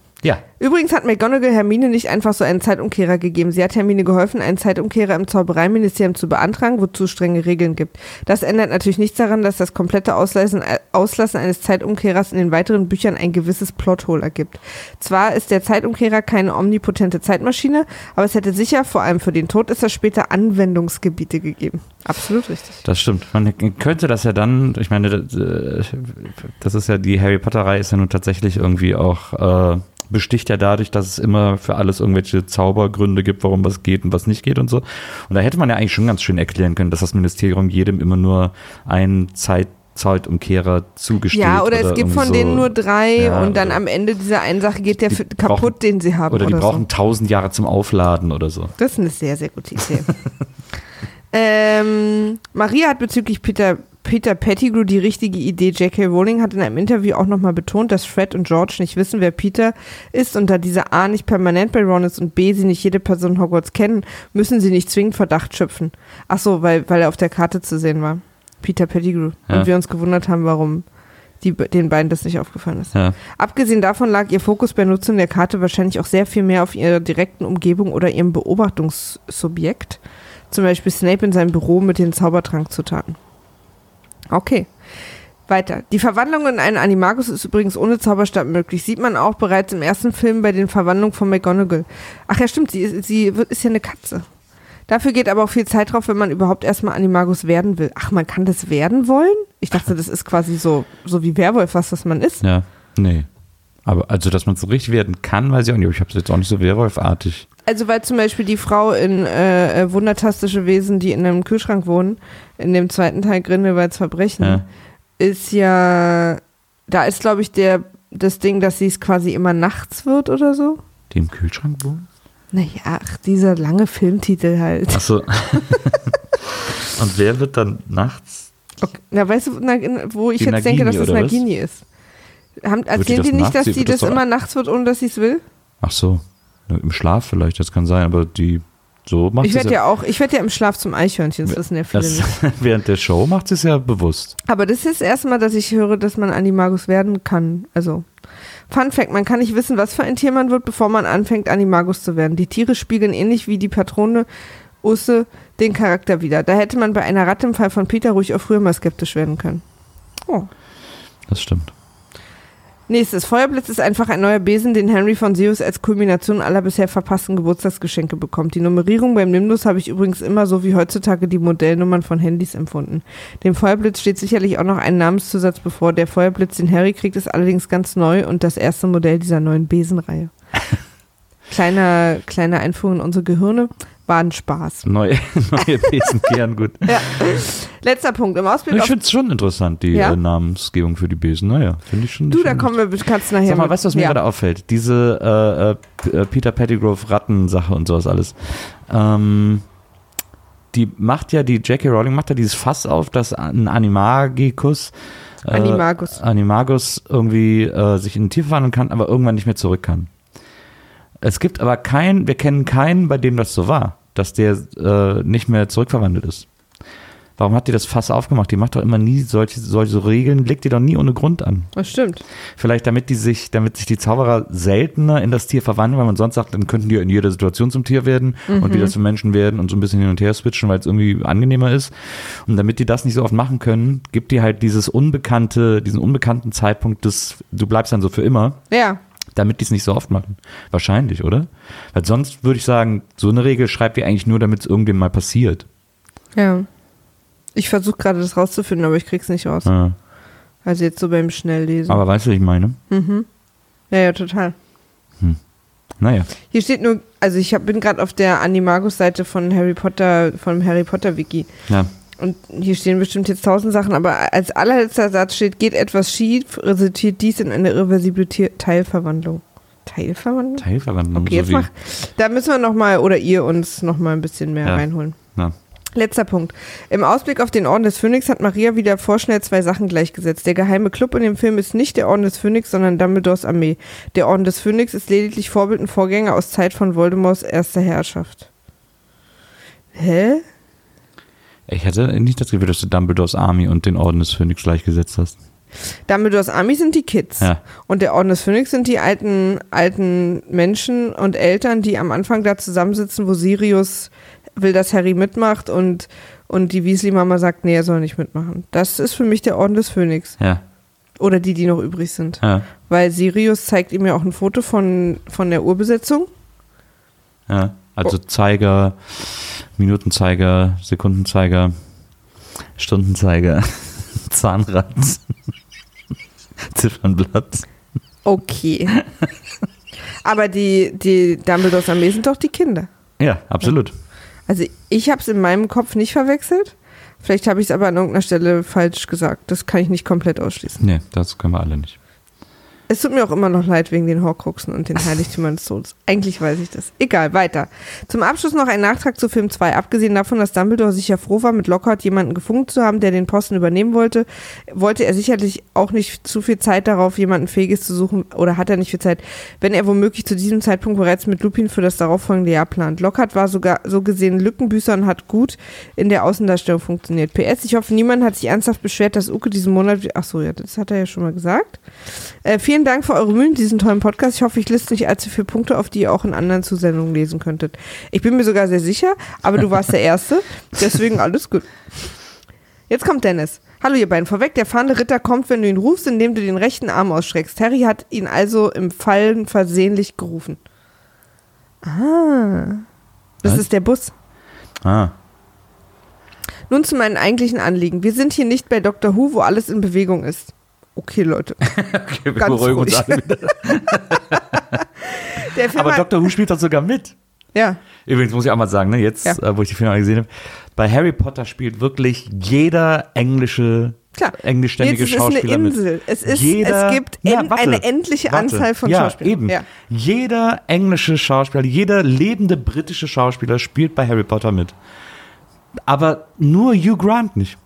Übrigens hat McGonagall Hermine nicht einfach so einen Zeitumkehrer gegeben. Sie hat Hermine geholfen, einen Zeitumkehrer im Zaubereiministerium zu beantragen, wozu es strenge Regeln gibt. Das ändert natürlich nichts daran, dass das komplette Auslassen, Auslassen eines Zeitumkehrers in den weiteren Büchern ein gewisses Plothole ergibt. Zwar ist der Zeitumkehrer keine omnipotente Zeitmaschine, aber es hätte sicher, vor allem für den Tod, ist das später Anwendungsgebiete gegeben. Absolut richtig. das stimmt. Man könnte das ja dann, ich meine, das, äh, das ist ja, die Harry Potter-Reihe ist ja nun tatsächlich irgendwie auch, äh, besticht ja dadurch, dass es immer für alles irgendwelche Zaubergründe gibt, warum was geht und was nicht geht und so. Und da hätte man ja eigentlich schon ganz schön erklären können, dass das Ministerium jedem immer nur einen Zeit Zeitumkehrer zugesteht. Ja, oder, es gibt von so. denen nur drei Ja, und dann oder- am Ende dieser einen Sache geht der kaputt, brauchen- den sie haben. Oder die so. brauchen tausend Jahre zum Aufladen oder so. Das ist eine sehr, sehr gute Idee. ähm, Maria hat bezüglich Peter, Peter Pettigrew die richtige Idee. J.K. Rowling hat in einem Interview auch nochmal betont, dass Fred und George nicht wissen, wer Peter ist und da diese A nicht permanent bei Ron ist und B sie nicht jede Person Hogwarts kennen, müssen sie nicht zwingend Verdacht schöpfen. Ach so, weil, weil er auf der Karte zu sehen war. Peter Pettigrew. Ja. Und wir uns gewundert haben, warum die, den beiden das nicht aufgefallen ist. Ja. Abgesehen davon lag ihr Fokus bei Nutzung der Karte wahrscheinlich auch sehr viel mehr auf ihrer direkten Umgebung oder ihrem Beobachtungssubjekt. Zum Beispiel Snape in seinem Büro mit den Zaubertrankzutaten. Okay. Weiter. Die Verwandlung in einen Animagus ist übrigens ohne Zauberstab möglich. Sieht man auch bereits im ersten Film bei den Verwandlungen von McGonagall. Ach ja, stimmt, sie, ist- sie ist ja eine Katze. Dafür geht aber auch viel Zeit drauf, wenn man überhaupt erstmal Animagus werden will. Ach, man kann das werden wollen? Ich dachte, das ist quasi so, so wie Werwolf, was das man ist. Ja, nee. Aber also, dass man so richtig werden kann, weiß ich auch nicht. Ich habe es jetzt auch nicht so Werwolfartig. Also weil zum Beispiel die Frau in äh, äh, Wundertastische Wesen, die in einem Kühlschrank wohnen, in dem zweiten Teil Grindelwalds Verbrechen, Ja. ist ja, da ist glaube ich der, das Ding, dass sie es quasi immer nachts wird oder so. Die im Kühlschrank wohnen? Naja, ach, dieser lange Filmtitel halt. Achso. Und wer wird dann nachts? Okay. Na, weißt du, na, wo ich Die jetzt denke, dass Nagini, das oder was? Nagini ist? Haben, die erzählen das die nicht, dass Sie die das das immer nachts wird, ohne dass sie es will? Ach so. Im Schlaf vielleicht, das kann sein, aber die so macht Ich werde ja auch, ich werde ja im Schlaf zum Eichhörnchen, das wissen ja viele das, nicht. während der Show macht sie es ja bewusst. Aber das ist das erste Mal, dass ich höre, dass man Animagus werden kann. Also, Fun Fact, man kann nicht wissen, was für ein Tier man wird, bevor man anfängt, Animagus zu werden. Die Tiere spiegeln ähnlich wie die Patrone Usse den Charakter wieder. Da hätte man bei einer Ratte im Fall von Peter ruhig auch früher mal skeptisch werden können. Oh. Das stimmt. Nächstes. Feuerblitz ist einfach ein neuer Besen, den Henry von Sirius als Kulmination aller bisher verpassten Geburtstagsgeschenke bekommt. Die Nummerierung beim Nimbus habe ich übrigens immer so wie heutzutage die Modellnummern von Handys empfunden. Dem Feuerblitz steht sicherlich auch noch ein Namenszusatz bevor. Der Feuerblitz, den Harry kriegt, ist allerdings ganz neu und das erste Modell dieser neuen Besenreihe. Kleiner, kleine Einführung in unsere Gehirne. War ein Spaß. Neue, neue Besen gern gut. Ja. Letzter Punkt. Im Ausblick Ich finde es schon interessant, die Ja? äh, Namensgebung für die Besen. Naja, finde ich schon. Du, da kommen wir, kannst nachher Sag mal, mit- weißt du, was mir ja. gerade auffällt? Diese äh, äh, äh, Peter Pettigrew Ratten-Sache und sowas alles. Ähm, die macht ja, die J.K. Rowling macht ja dieses Fass auf, dass ein Animagikus äh, Animagus. Animagus irgendwie äh, sich in ein Tier verwandeln kann, aber irgendwann nicht mehr zurück kann. Es gibt aber keinen, wir kennen keinen, bei dem das so war, dass der äh, nicht mehr zurückverwandelt ist. Warum hat die das Fass aufgemacht? Die macht doch immer nie solche, solche Regeln, legt die doch nie ohne Grund an. Das stimmt. Vielleicht damit die sich, damit sich die Zauberer seltener in das Tier verwandeln, weil man sonst sagt, dann könnten die in jeder Situation zum Tier werden und wieder zum Menschen werden und so ein bisschen hin und her switchen, weil es irgendwie angenehmer ist. Und damit die das nicht so oft machen können, gibt die halt dieses unbekannte, diesen unbekannten Zeitpunkt des, du bleibst dann so für immer, Ja. Damit die es nicht so oft machen. Wahrscheinlich, oder? Weil sonst würde ich sagen, so eine Regel schreibt ihr eigentlich nur, damit es irgendwem mal passiert. Ja. Ich versuche gerade das rauszufinden, aber ich krieg's nicht raus. Ja. Also jetzt so beim Schnelllesen. Aber weißt du, was ich meine? ja, ja, total. Naja. Hier steht nur, also ich hab, bin gerade auf der Animagus-Seite von Harry Potter, vom Harry Potter Wiki. Ja. Und hier stehen bestimmt jetzt tausend Sachen, aber als allerletzter Satz steht, geht etwas schief, resultiert dies in eine irreversible Teilverwandlung. Teilverwandlung? Teilverwandlung. Okay, jetzt so wie, mach, da müssen wir nochmal, oder ihr uns nochmal ein bisschen mehr Ja. reinholen. Ja. Letzter Punkt. Im Ausblick auf den Orden des Phönix hat Maria wieder vorschnell zwei Sachen gleichgesetzt. Der geheime Club in dem Film ist nicht der Orden des Phönix, sondern Dumbledores Armee. Der Orden des Phönix ist lediglich Vorbild und Vorgänger aus Zeit von Voldemorts erster Herrschaft. Hä? Ich hätte nicht das Gefühl, dass du Dumbledores Army und den Orden des Phönix gleichgesetzt hast. Dumbledores Armee sind die Kids. Ja. Und der Orden des Phönix sind die alten, alten Menschen und Eltern, die am Anfang da zusammensitzen, wo Sirius will, dass Harry mitmacht und, und die Weasley-Mama sagt, nee, er soll nicht mitmachen. Das ist für mich der Orden des Phönix. Ja. Oder die, die noch übrig sind. Ja. Weil Sirius zeigt ihm ja auch ein Foto von, von der Urbesetzung. ja. Also Zeiger, Minutenzeiger, Sekundenzeiger, Stundenzeiger, Zahnrad, Ziffernblatt. Okay. Aber die, die Dumbledores Armee sind doch die Kinder. Ja, absolut. Also ich habe es in meinem Kopf nicht verwechselt. Vielleicht habe ich es aber an irgendeiner Stelle falsch gesagt. Das kann ich nicht komplett ausschließen. Nee, das können wir alle nicht. Es tut mir auch immer noch leid wegen den Horcruxen und den Heiligtümern des Todes. Eigentlich weiß ich das. Egal, weiter. Zum Abschluss noch ein Nachtrag zu Film 2. Abgesehen davon, dass Dumbledore sicher froh war, mit Lockhart jemanden gefunden zu haben, der den Posten übernehmen wollte, wollte er sicherlich auch nicht zu viel Zeit darauf, jemanden Fähiges zu suchen, oder hat er nicht viel Zeit, wenn er womöglich zu diesem Zeitpunkt bereits mit Lupin für das darauffolgende Jahr plant. Lockhart war sogar so gesehen Lückenbüßer und hat gut in der Außendarstellung funktioniert. PS, ich hoffe, niemand hat sich ernsthaft beschwert, dass Uke diesen Monat, ach so, ja, das hat er ja schon mal gesagt. Äh, vielen Dank für eure Mühen, in diesem tollen Podcast. Ich hoffe, ich liste nicht allzu viele Punkte, auf die ihr auch in anderen Zusendungen lesen könntet. Ich bin mir sogar sehr sicher, aber du warst der Erste, deswegen alles gut. Jetzt kommt Dennis. Hallo ihr beiden. Vorweg, der fahrende Ritter kommt, wenn du ihn rufst, indem du den rechten Arm ausstreckst. Harry hat ihn also im Fallen versehentlich gerufen. Ah. Das Was? ist der Bus. Ah, Nun zu meinen eigentlichen Anliegen. Wir sind hier nicht bei Dr. Who, wo alles in Bewegung ist. Okay, Leute. okay, wir Ganz beruhigen uns ruhig. alle wieder. Aber Dr. Who spielt doch sogar mit. ja, Übrigens muss ich auch mal sagen, ne, jetzt, Ja. äh, wo ich die Filme gesehen habe, bei Harry Potter spielt wirklich jeder englische, Klar. englischstämmige Jetzt, es ist eine Schauspieler mit. Insel. Es, ist, Jeder- es gibt Ja, warte, eine endliche warte. Anzahl von ja, Schauspielern. Eben. Ja. Jeder englische Schauspieler, jeder lebende britische Schauspieler spielt bei Harry Potter mit. Aber nur Hugh Grant nicht.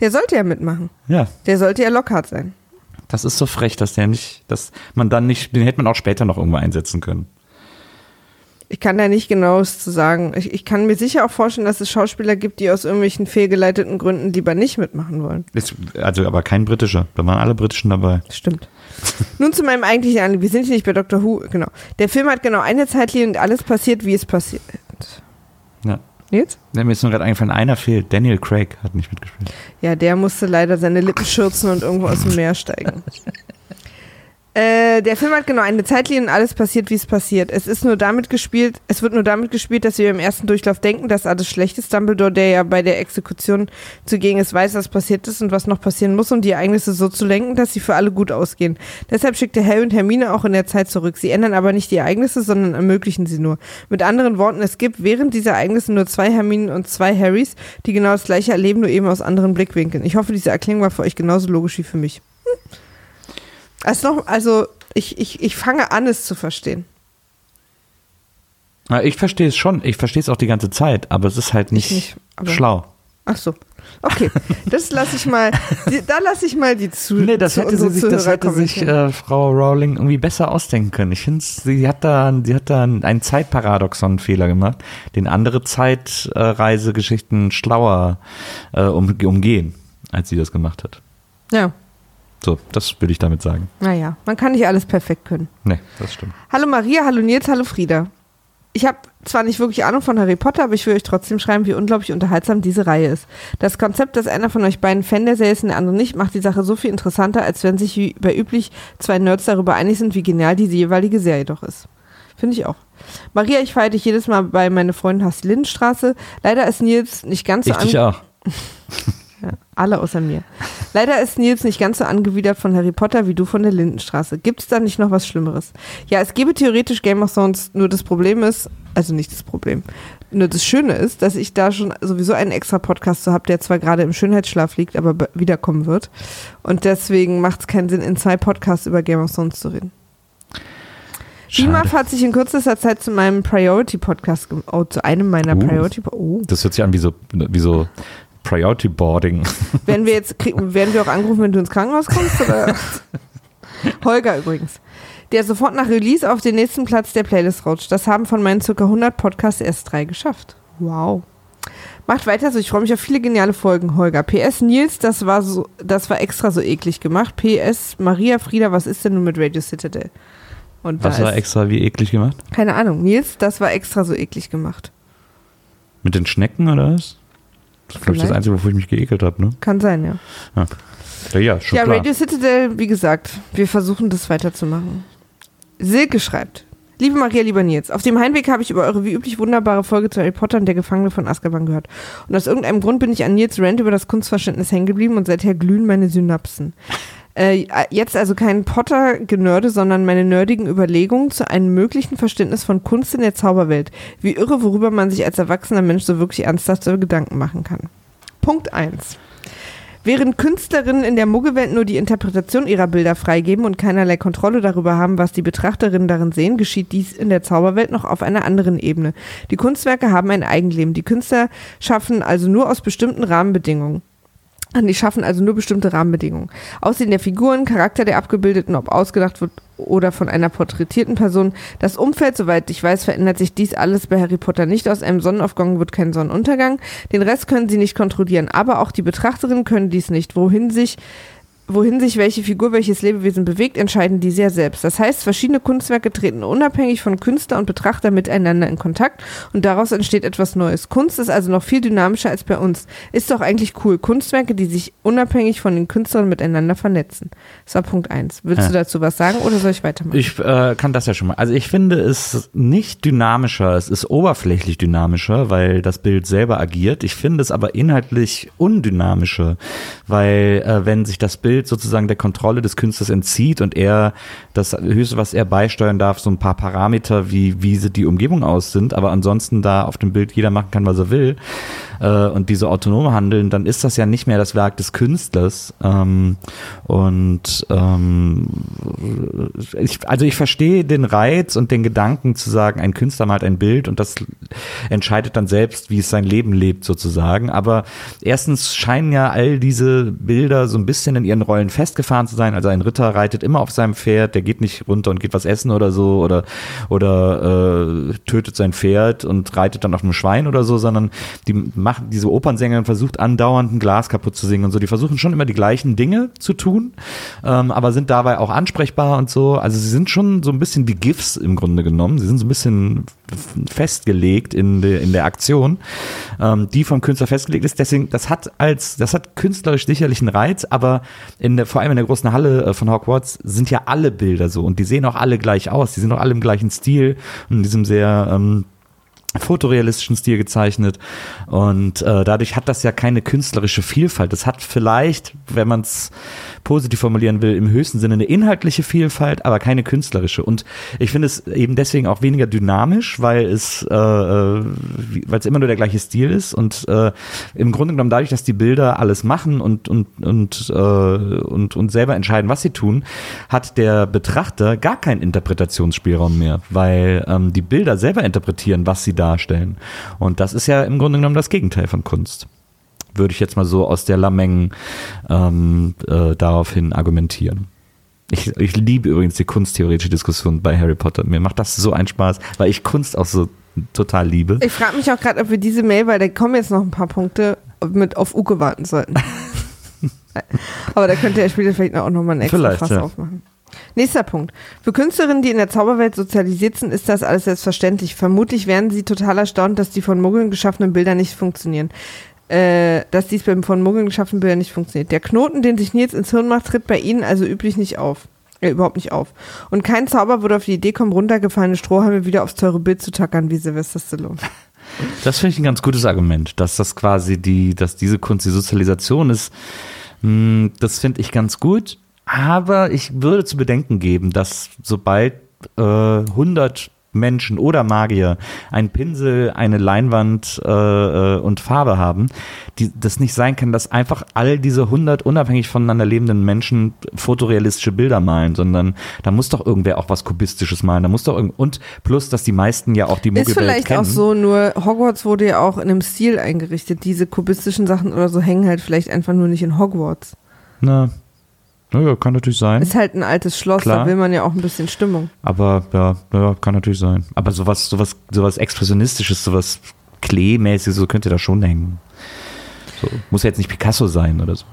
Der sollte ja mitmachen. Ja, Der sollte ja Lockhart sein. das ist so frech, dass der nicht, dass man dann nicht, den hätte man auch später noch irgendwo einsetzen können. Ich kann da nicht genaues zu sagen. Ich, ich kann mir sicher auch vorstellen, dass es Schauspieler gibt, die aus irgendwelchen fehlgeleiteten Gründen lieber nicht mitmachen wollen. Ist, also aber kein britischer. Da waren alle britischen dabei. Stimmt. Nun zu meinem eigentlichen Anliegen. Wir sind hier nicht bei Dr. Who. Genau. Der Film hat genau eine Zeitlinie und alles passiert, wie es passiert. Jetzt? Ja, Mir ist nur gerade eingefallen, einer fehlt. Daniel Craig hat nicht mitgespielt. Ja, der musste leider seine Lippen schürzen und irgendwo aus dem Meer steigen. Äh, der Film hat genau eine Zeitlinie und alles passiert, wie es passiert. Es ist nur damit gespielt, es wird nur damit gespielt, dass wir im ersten Durchlauf denken, dass alles schlecht ist. Dumbledore, der ja bei der Exekution zugegen ist, weiß, was passiert ist und was noch passieren muss, um die Ereignisse so zu lenken, dass sie für alle gut ausgehen. Deshalb schickt er Harry und Hermine auch in der Zeit zurück. Sie ändern aber nicht die Ereignisse, sondern ermöglichen sie nur. Mit anderen Worten, es gibt während dieser Ereignisse nur zwei Herminen und zwei Harrys, die genau das gleiche erleben, nur eben aus anderen Blickwinkeln. Ich hoffe, diese Erklärung war für euch genauso logisch wie für mich. Hm. Also, noch, also ich, ich, ich fange an, es zu verstehen. Ja, ich verstehe es schon. Ich verstehe es auch die ganze Zeit, aber es ist halt nicht, nicht, schlau. Ach so. Okay, das lasse ich mal, die, da lasse ich mal die zu. Nee, das zu hätte sie sich, das hätte sich äh, Frau Rowling irgendwie besser ausdenken können. Ich finde, sie hat da, sie hat da einen Zeitparadoxon-Fehler gemacht, den andere Zeitreisegeschichten schlauer äh, um, umgehen, als sie das gemacht hat. Ja, So, das will ich damit sagen. naja, man kann nicht alles perfekt können. Nee, das stimmt. Hallo Maria, hallo Nils, hallo Frieda. Ich habe zwar nicht wirklich Ahnung von Harry Potter, aber ich will euch trotzdem schreiben, wie unglaublich unterhaltsam diese Reihe ist. Das Konzept, dass einer von euch beiden Fan der Serie ist und der andere nicht, macht die Sache so viel interessanter, als wenn sich wie bei üblich zwei Nerds darüber einig sind, wie genial diese jeweilige Serie doch ist. Finde ich auch. Maria, ich feiere dich jedes Mal bei meine Freundin Hass Lindenstraße. Leider ist Nils nicht ganz so Ich dich an- auch. Ja, alle außer mir. Leider ist Nils nicht ganz so angewidert von Harry Potter wie du von der Lindenstraße. Gibt es da nicht noch was Schlimmeres? Ja, es gäbe theoretisch Game of Thrones, nur das Problem ist, also nicht das Problem, nur das Schöne ist, dass ich da schon sowieso einen extra Podcast so habe, der zwar gerade im Schönheitsschlaf liegt, aber be- wiederkommen wird. Und deswegen macht es keinen Sinn, in zwei Podcasts über Game of Thrones zu reden. Schade. BIMAF hat sich in kürzester Zeit zu meinem Priority-Podcast, oh, zu einem meiner Uh. Priority, oh, Das hört sich an wie so, wie so Priority Boarding. Werden wir jetzt, werden wir auch angerufen, wenn du ins Krankenhaus kommst? Oder? Holger übrigens. Der sofort nach Release auf den nächsten Platz der Playlist rutscht. Das haben von meinen ca. 100 Podcasts erst drei geschafft. Wow. Macht weiter so, ich freue mich auf viele geniale Folgen, Holger. PS Nils, das war so, das war extra so eklig gemacht. PS Maria Frieda, was ist denn nun mit Radio Citadel? Und Was da war ist, extra wie eklig gemacht? keine Ahnung, Nils, das war extra so eklig gemacht. Mit den Schnecken oder was? Das ist, glaube ich, das. Einzige, wovor ich mich geekelt habe, ne? Kann sein, ja. Ja, ja schon Ja, klar. Radio Citadel, wie gesagt, wir versuchen das weiterzumachen. Silke schreibt. Liebe Maria, lieber Nils, auf dem Heimweg habe ich über eure wie üblich wunderbare Folge zu Harry Potter und der Gefangene von Azkaban gehört. Und aus irgendeinem Grund bin ich an Nils Rant über das Kunstverständnis hängen geblieben und seither glühen meine Synapsen. Äh, jetzt also kein Potter-Genörde, sondern meine nerdigen Überlegungen zu einem möglichen Verständnis von Kunst in der Zauberwelt. Wie irre, worüber man sich als erwachsener Mensch so wirklich ernsthafte Gedanken machen kann. Punkt 1. Während Künstlerinnen in der Muggelwelt nur die Interpretation ihrer Bilder freigeben und keinerlei Kontrolle darüber haben, was die Betrachterinnen darin sehen, geschieht dies in der Zauberwelt noch auf einer anderen Ebene. Die Kunstwerke haben ein Eigenleben. Die Künstler schaffen also nur aus bestimmten Rahmenbedingungen. Die schaffen also nur bestimmte Rahmenbedingungen. Aussehen der Figuren, Charakter der Abgebildeten, ob ausgedacht wird oder von einer porträtierten Person. Das Umfeld, soweit ich weiß, verändert sich dies alles bei Harry Potter nicht. Aus einem Sonnenaufgang wird kein Sonnenuntergang. Den Rest können sie nicht kontrollieren. Aber auch die Betrachterinnen können dies nicht. Wohin sich Wohin sich welche Figur, welches Lebewesen bewegt, entscheiden die sehr selbst. Das heißt, verschiedene Kunstwerke treten unabhängig von Künstler und Betrachter miteinander in Kontakt und daraus entsteht etwas Neues. Kunst ist also noch viel dynamischer als bei uns. Ist doch eigentlich cool. Kunstwerke, die sich unabhängig von den Künstlern miteinander vernetzen. Das war Punkt eins. Willst Ja. du dazu was sagen oder soll ich weitermachen? Ich äh, kann das ja schon mal. Also ich finde es nicht dynamischer, es ist oberflächlich dynamischer, weil das Bild selber agiert. Ich finde es aber inhaltlich undynamischer, weil äh, wenn sich das Bild sozusagen der Kontrolle des Künstlers entzieht und er das höchste, was er beisteuern darf, so ein paar Parameter, wie wie die Umgebung aus sind, aber ansonsten da auf dem Bild jeder machen kann, was er will äh, und diese autonome Handeln, dann ist das ja nicht mehr das Werk des Künstlers. Ähm, und ähm, ich, also ich verstehe den Reiz und den Gedanken zu sagen, ein Künstler malt ein Bild und das entscheidet dann selbst, wie es sein Leben lebt sozusagen. Aber erstens scheinen ja all diese Bilder so ein bisschen in ihren Rollen festgefahren zu sein. Also ein Ritter reitet immer auf seinem Pferd, der geht nicht runter und geht was essen oder so oder oder äh, tötet sein Pferd und reitet dann auf einem Schwein oder so, sondern die machen diese Opernsängerin versucht andauernd ein Glas kaputt zu singen und so. Die versuchen schon immer die gleichen Dinge zu tun, ähm, aber sind dabei auch ansprechbar und so. Also sie sind schon so ein bisschen wie GIFs im Grunde genommen. Sie sind so ein bisschen festgelegt in der in der Aktion, ähm, die vom Künstler festgelegt ist. Deswegen, das hat als das hat künstlerisch sicherlich einen Reiz, aber in der, vor allem in der großen Halle äh, von Hogwarts sind ja alle Bilder so und die sehen auch alle gleich aus. Die sind auch alle im gleichen Stil in diesem sehr ähm, fotorealistischen Stil gezeichnet und äh, dadurch hat das ja keine künstlerische Vielfalt. Das hat vielleicht, wenn man es positiv formulieren will, im höchsten Sinne eine inhaltliche Vielfalt, aber keine künstlerische. Und ich finde es eben deswegen auch weniger dynamisch, weil es äh, äh, weil es immer nur der gleiche Stil ist und äh, im Grunde genommen dadurch, dass die Bilder alles machen und und und äh, und und selber entscheiden, was sie tun, hat der Betrachter gar keinen Interpretationsspielraum mehr, weil ähm, die Bilder selber interpretieren, was sie darstellen. Und das ist ja im Grunde genommen das Gegenteil von Kunst. Würde ich jetzt mal so aus der Lameng ähm, äh, daraufhin argumentieren. Ich, ich liebe übrigens die kunsttheoretische Diskussion bei Harry Potter. Mir macht das so einen Spaß, weil ich Kunst auch so total liebe. Ich frage mich auch gerade, ob wir diese Mail, weil da kommen jetzt noch ein paar Punkte, mit auf Uke warten sollten. Aber da könnte er später vielleicht auch nochmal einen extra Vielleicht, Fass ja. aufmachen. Nächster Punkt. Für Künstlerinnen, die in der Zauberwelt sozialisiert sind, ist das alles selbstverständlich. Vermutlich werden sie total erstaunt, dass die von Muggeln geschaffenen Bilder nicht funktionieren. Äh, dass dies beim von Muggeln geschaffenen Bildern nicht funktioniert. Der Knoten, den sich Nils ins Hirn macht, tritt bei ihnen also üblich nicht auf. Äh, überhaupt nicht auf. Und kein Zauber würde auf die Idee kommen, runtergefallene Strohhalme wieder aufs teure Bild zu tackern, wie Sylvester Stallone. Das finde ich ein ganz gutes Argument, dass das quasi die, dass diese Kunst die Sozialisation ist. Hm, Das finde ich ganz gut. Aber ich würde zu bedenken geben, dass sobald äh, 100 Menschen oder Magier einen Pinsel, eine Leinwand äh, äh, und Farbe haben, die, das nicht sein kann, dass einfach all diese 100 unabhängig voneinander lebenden Menschen fotorealistische Bilder malen, sondern da muss doch irgendwer auch was Kubistisches malen. Da muss doch irgend und plus, dass die meisten ja auch die Ist Muggelwelt vielleicht kennen. auch so, nur Hogwarts wurde ja auch in einem Stil eingerichtet. Diese kubistischen Sachen oder so hängen halt vielleicht einfach nur nicht in Hogwarts. Na, naja, kann natürlich sein. Ist halt ein altes Schloss, Klar. da will man ja auch ein bisschen Stimmung. Aber ja, ja, kann natürlich sein. Aber sowas, sowas, sowas Expressionistisches, sowas Klee-mäßiges, so könnte da schon hängen. So, muss ja jetzt nicht Picasso sein oder so.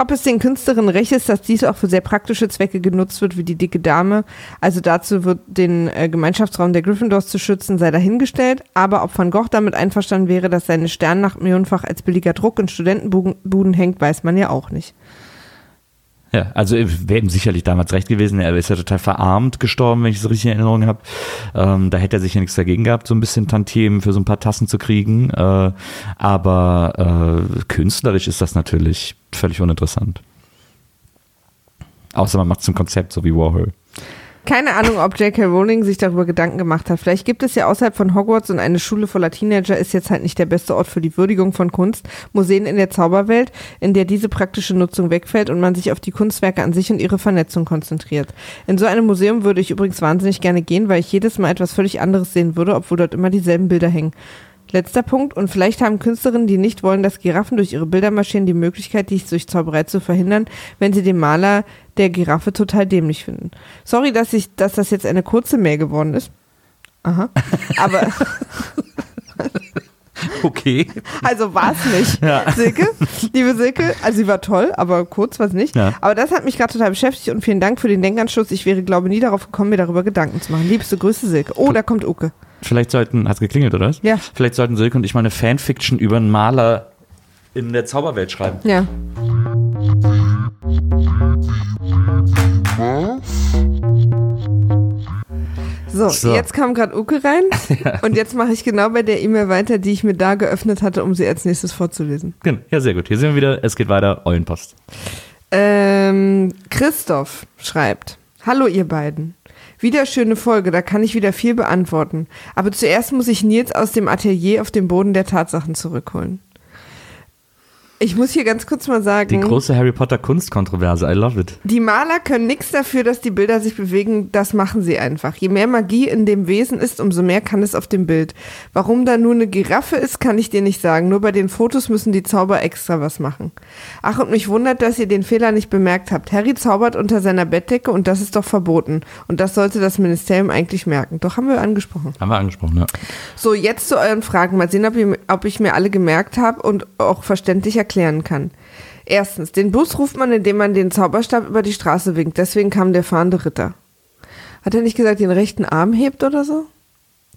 Ob es den Künstlerinnen recht ist, dass dies auch für sehr praktische Zwecke genutzt wird, wie die dicke Dame, also dazu wird den äh, Gemeinschaftsraum der Gryffindors zu schützen, sei dahingestellt. Aber ob Van Gogh damit einverstanden wäre, dass seine Sternnacht millionenfach als billiger Druck in Studentenbuden hängt, weiß man ja auch nicht. Ja, also wäre ihm sicherlich damals recht gewesen. Er ist ja total verarmt gestorben, wenn ich es richtig in Erinnerung habe. Ähm, da hätte er sicher nichts dagegen gehabt, so ein bisschen Tantiemen für so ein paar Tassen zu kriegen. Äh, aber äh, künstlerisch ist das natürlich völlig uninteressant. Außer man macht es zum Konzept, so wie Warhol. Keine Ahnung, ob J.K. Rowling sich darüber Gedanken gemacht hat. Vielleicht gibt es ja außerhalb von Hogwarts und eine Schule voller Teenager ist jetzt halt nicht der beste Ort für die Würdigung von Kunst. Museen in der Zauberwelt, in der diese praktische Nutzung wegfällt und man sich auf die Kunstwerke an sich und ihre Vernetzung konzentriert. In so einem Museum würde ich übrigens wahnsinnig gerne gehen, weil ich jedes Mal etwas völlig anderes sehen würde, obwohl dort immer dieselben Bilder hängen. Letzter Punkt. Und vielleicht haben Künstlerinnen, die nicht wollen, dass Giraffen durch ihre Bilder marschieren, die Möglichkeit, dies durch Zauberei zu verhindern, wenn sie den Maler der Giraffe total dämlich finden. Sorry, dass ich, dass das jetzt eine kurze Mail geworden ist. Aha. Aber, Okay. also war es nicht. Ja. Silke, liebe Silke, also sie war toll, aber kurz war es nicht. Ja. Aber das hat mich gerade total beschäftigt und vielen Dank für den Denkanschluss. Ich wäre, glaube nie darauf gekommen, mir darüber Gedanken zu machen. Liebste Grüße, Silke. Oh, da kommt Uke. Vielleicht sollten, hat's geklingelt, oder was? Ja. Vielleicht sollten Silke und ich mal eine Fanfiction über einen Maler in der Zauberwelt schreiben. Ja. So, So. jetzt kam gerade Uke rein und jetzt mache ich genau bei der E-Mail weiter, die ich mir da geöffnet hatte, um sie als nächstes vorzulesen. Genau. Ja, sehr gut. Hier sind wir wieder. Es geht weiter. Eulenpost. Ähm, Christoph schreibt, Hallo ihr beiden. Wieder schöne Folge, da kann ich wieder viel beantworten. Aber zuerst muss ich Nils aus dem Atelier auf den Boden der Tatsachen zurückholen. Ich muss hier ganz kurz mal sagen. Die große Harry Potter Kunstkontroverse. I love it. Die Maler können nichts dafür, dass die Bilder sich bewegen, das machen sie einfach. Je mehr Magie in dem Wesen ist, umso mehr kann es auf dem Bild. Warum da nur eine Giraffe ist, kann ich dir nicht sagen. Nur bei den Fotos müssen die Zauber extra was machen. Ach, und mich wundert, dass ihr den Fehler nicht bemerkt habt. Harry zaubert unter seiner Bettdecke und das ist doch verboten. Und das sollte das Ministerium eigentlich merken. Doch haben wir angesprochen. Haben wir angesprochen, ja. So, jetzt zu euren Fragen. Mal sehen, ob, ihr, ob ich mir alle gemerkt habe und auch verständlich erklären kann. Erstens, den Bus ruft man, indem man den Zauberstab über die Straße winkt. Deswegen kam der fahrende Ritter. Hat er nicht gesagt, den rechten Arm hebt oder so?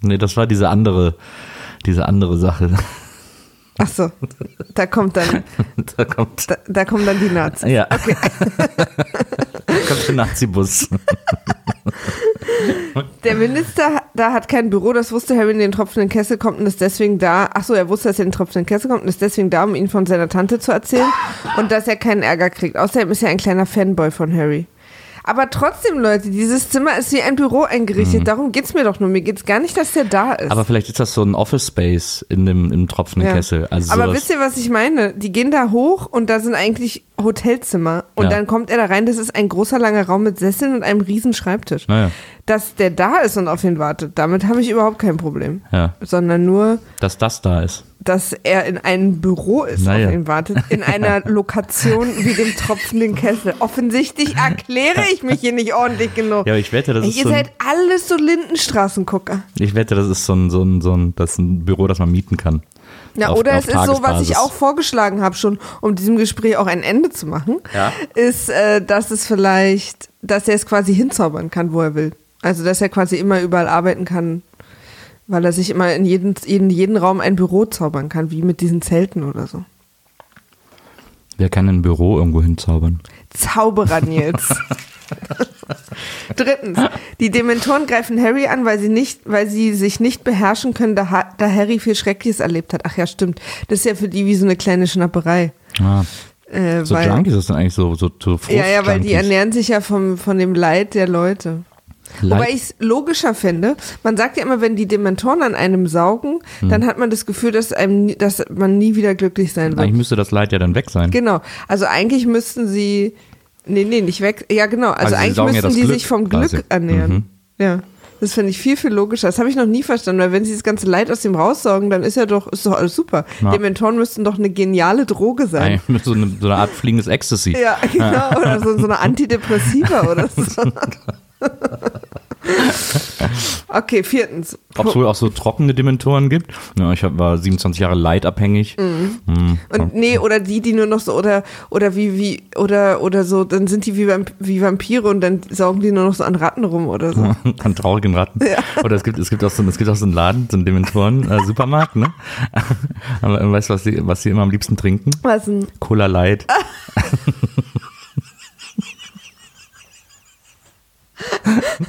Nee, das war diese andere, diese andere Sache. Ach so, da kommt dann, da kommt, da, da kommen dann die Nazis. ja. da kommt der Nazi-Bus. Der Minister da hat kein Büro, das wusste Harry in den tropfenden Kessel kommt und ist deswegen da. Ach so, er wusste, dass er in den tropfenden Kessel kommt und ist deswegen da, um ihn von seiner Tante zu erzählen und dass er keinen Ärger kriegt. Außerdem ist er ein kleiner Fanboy von Harry. Aber trotzdem, Leute, dieses Zimmer ist wie ein Büro eingerichtet. Darum geht's mir doch nur. Mir geht's gar nicht, dass der da ist. Mhm. Aber vielleicht ist das so ein Office Space in dem im tropfenden Ja. Kessel. Also Aber wisst ihr, was ich meine? Die gehen da hoch und da sind eigentlich Hotelzimmer. Und Ja. dann kommt er da rein. Das ist ein großer, langer Raum mit Sesseln und einem riesen Schreibtisch. Naja, Dass der da ist und auf ihn wartet, damit habe ich überhaupt kein Problem. ja, Sondern nur, dass das da ist. dass er in einem Büro ist, Naja. auf ihn wartet. In einer Lokation wie dem tropfenden Kessel. Offensichtlich erkläre ich mich hier nicht ordentlich genug. Ja, ich wette, das Ey, ist ihr so seid alles so Lindenstraßengucker. ich wette, das ist so ein, so ein, so ein, das ist ein Büro, das man mieten kann. Ja, Auf- oder auf es ist so, was ich auch vorgeschlagen habe, schon um diesem Gespräch auch ein Ende zu machen, Ja. ist, äh, dass es vielleicht, dass er es quasi hinzaubern kann, wo er will. Also, dass er quasi immer überall arbeiten kann, weil er sich immer in jeden, in jeden Raum ein Büro zaubern kann, wie mit diesen Zelten oder so. Wer kann ein Büro irgendwo hinzaubern? Zauberer Nils. Drittens, die Dementoren greifen Harry an, weil sie nicht, weil sie sich nicht beherrschen können, da, Ha- da Harry viel Schreckliches erlebt hat. Ach ja, stimmt. Das ist ja für die wie so eine kleine Schnapperei. Ah, Äh, so weil, Junkies ist dann eigentlich so, so, so ja, ja, weil die ernähren sich ja vom, von dem Leid der Leute. Leid- Wobei ich es logischer finde. Man sagt ja immer, wenn die Dementoren an einem saugen, Hm. dann hat man das Gefühl, dass, einem, dass man nie wieder glücklich sein wird. Eigentlich müsste das Leid ja dann weg sein. Genau. Also eigentlich müssten sie. Nee, nee, nicht weg. Ja, genau. Also, Also eigentlich ja müssten das die Glück sich vom Glück quasi. ernähren. Mhm. Ja. Das finde ich viel, viel logischer. Das habe ich noch nie verstanden, weil wenn sie das ganze Leid aus dem raussaugen, dann ist ja doch, ist doch alles super. Ja. Dementoren müssten doch eine geniale Droge sein. Mit so, eine, so eine Art fliegendes Ecstasy. Ja, genau. Oder so, so eine Antidepressiva oder so. Okay, viertens. Ob es wohl auch so trockene Dementoren gibt? Ja, ich hab, war 27 Jahre leidabhängig. Mhm. Und nee, oder die, die nur noch so, oder, oder wie, wie, oder, oder so, dann sind die wie, Vamp wie Vampire und dann saugen die nur noch so an Ratten rum oder so. An traurigen Ratten. Oder es gibt, es gibt auch so, es gibt auch so einen Laden, so einen Dementoren, äh, Supermarkt, ne? Aber weißt du, was sie, was sie immer am liebsten trinken? Was denn? Cola Light.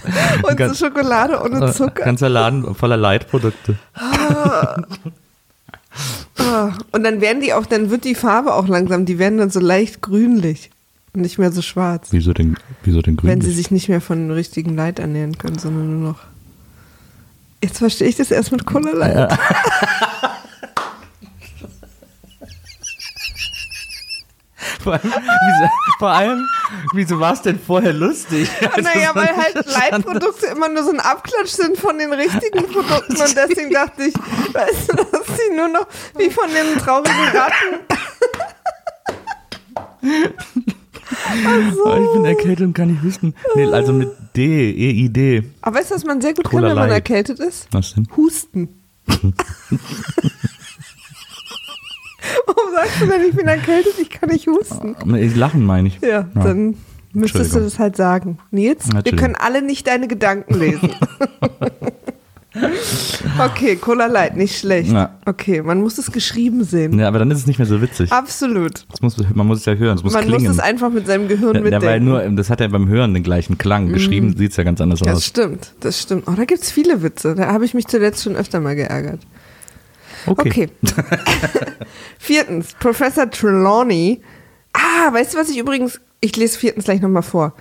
Und Ganz- so Schokolade ohne Äh, Zucker. Ganzer Laden voller Light-Produkte. Ah. Und dann werden die auch, dann wird die Farbe auch langsam, die werden dann so leicht grünlich und nicht mehr so schwarz. Wieso denn, wieso denn grün? Wenn sie sich nicht mehr von richtigen Light ernähren können, sondern nur noch. Jetzt verstehe ich das erst mit Cola Light. vor allem, wieso, vor allem, wieso war es denn vorher lustig? Also, Naja, weil halt. Leitprodukte immer nur so ein Abklatsch sind von den richtigen Produkten und deswegen dachte ich, weißt du, dass sie nur noch wie von den traurigen Ratten. Oh, ich bin erkältet und kann nicht husten. Nee, also mit D, E-I-D. Aber weißt du, was man sehr gut Cola kann, wenn man Light. erkältet ist? Was denn? Husten. Warum sagst du denn, ich bin erkältet, ich kann nicht husten? Ich lachen meine ich. Ja, dann müsstest du das halt sagen. Nils, wir können alle nicht deine Gedanken lesen. okay, Cola Light, nicht schlecht. Ja. Okay, man muss es geschrieben sehen. Ja, aber dann ist es nicht mehr so witzig. Absolut. Das muss, man muss es ja hören, es muss man klingen. muss es einfach mit seinem Gehirn ja, ja, mitdenken. weil nur, das hat ja beim Hören den gleichen Klang. Geschrieben sieht es ja ganz anders das aus. stimmt, das stimmt. Oh, da gibt es viele Witze. Da habe ich mich zuletzt schon öfter mal geärgert. Okay. viertens, Professor Trelawney. Ah, weißt du, was ich übrigens, ich lese viertens gleich nochmal vor.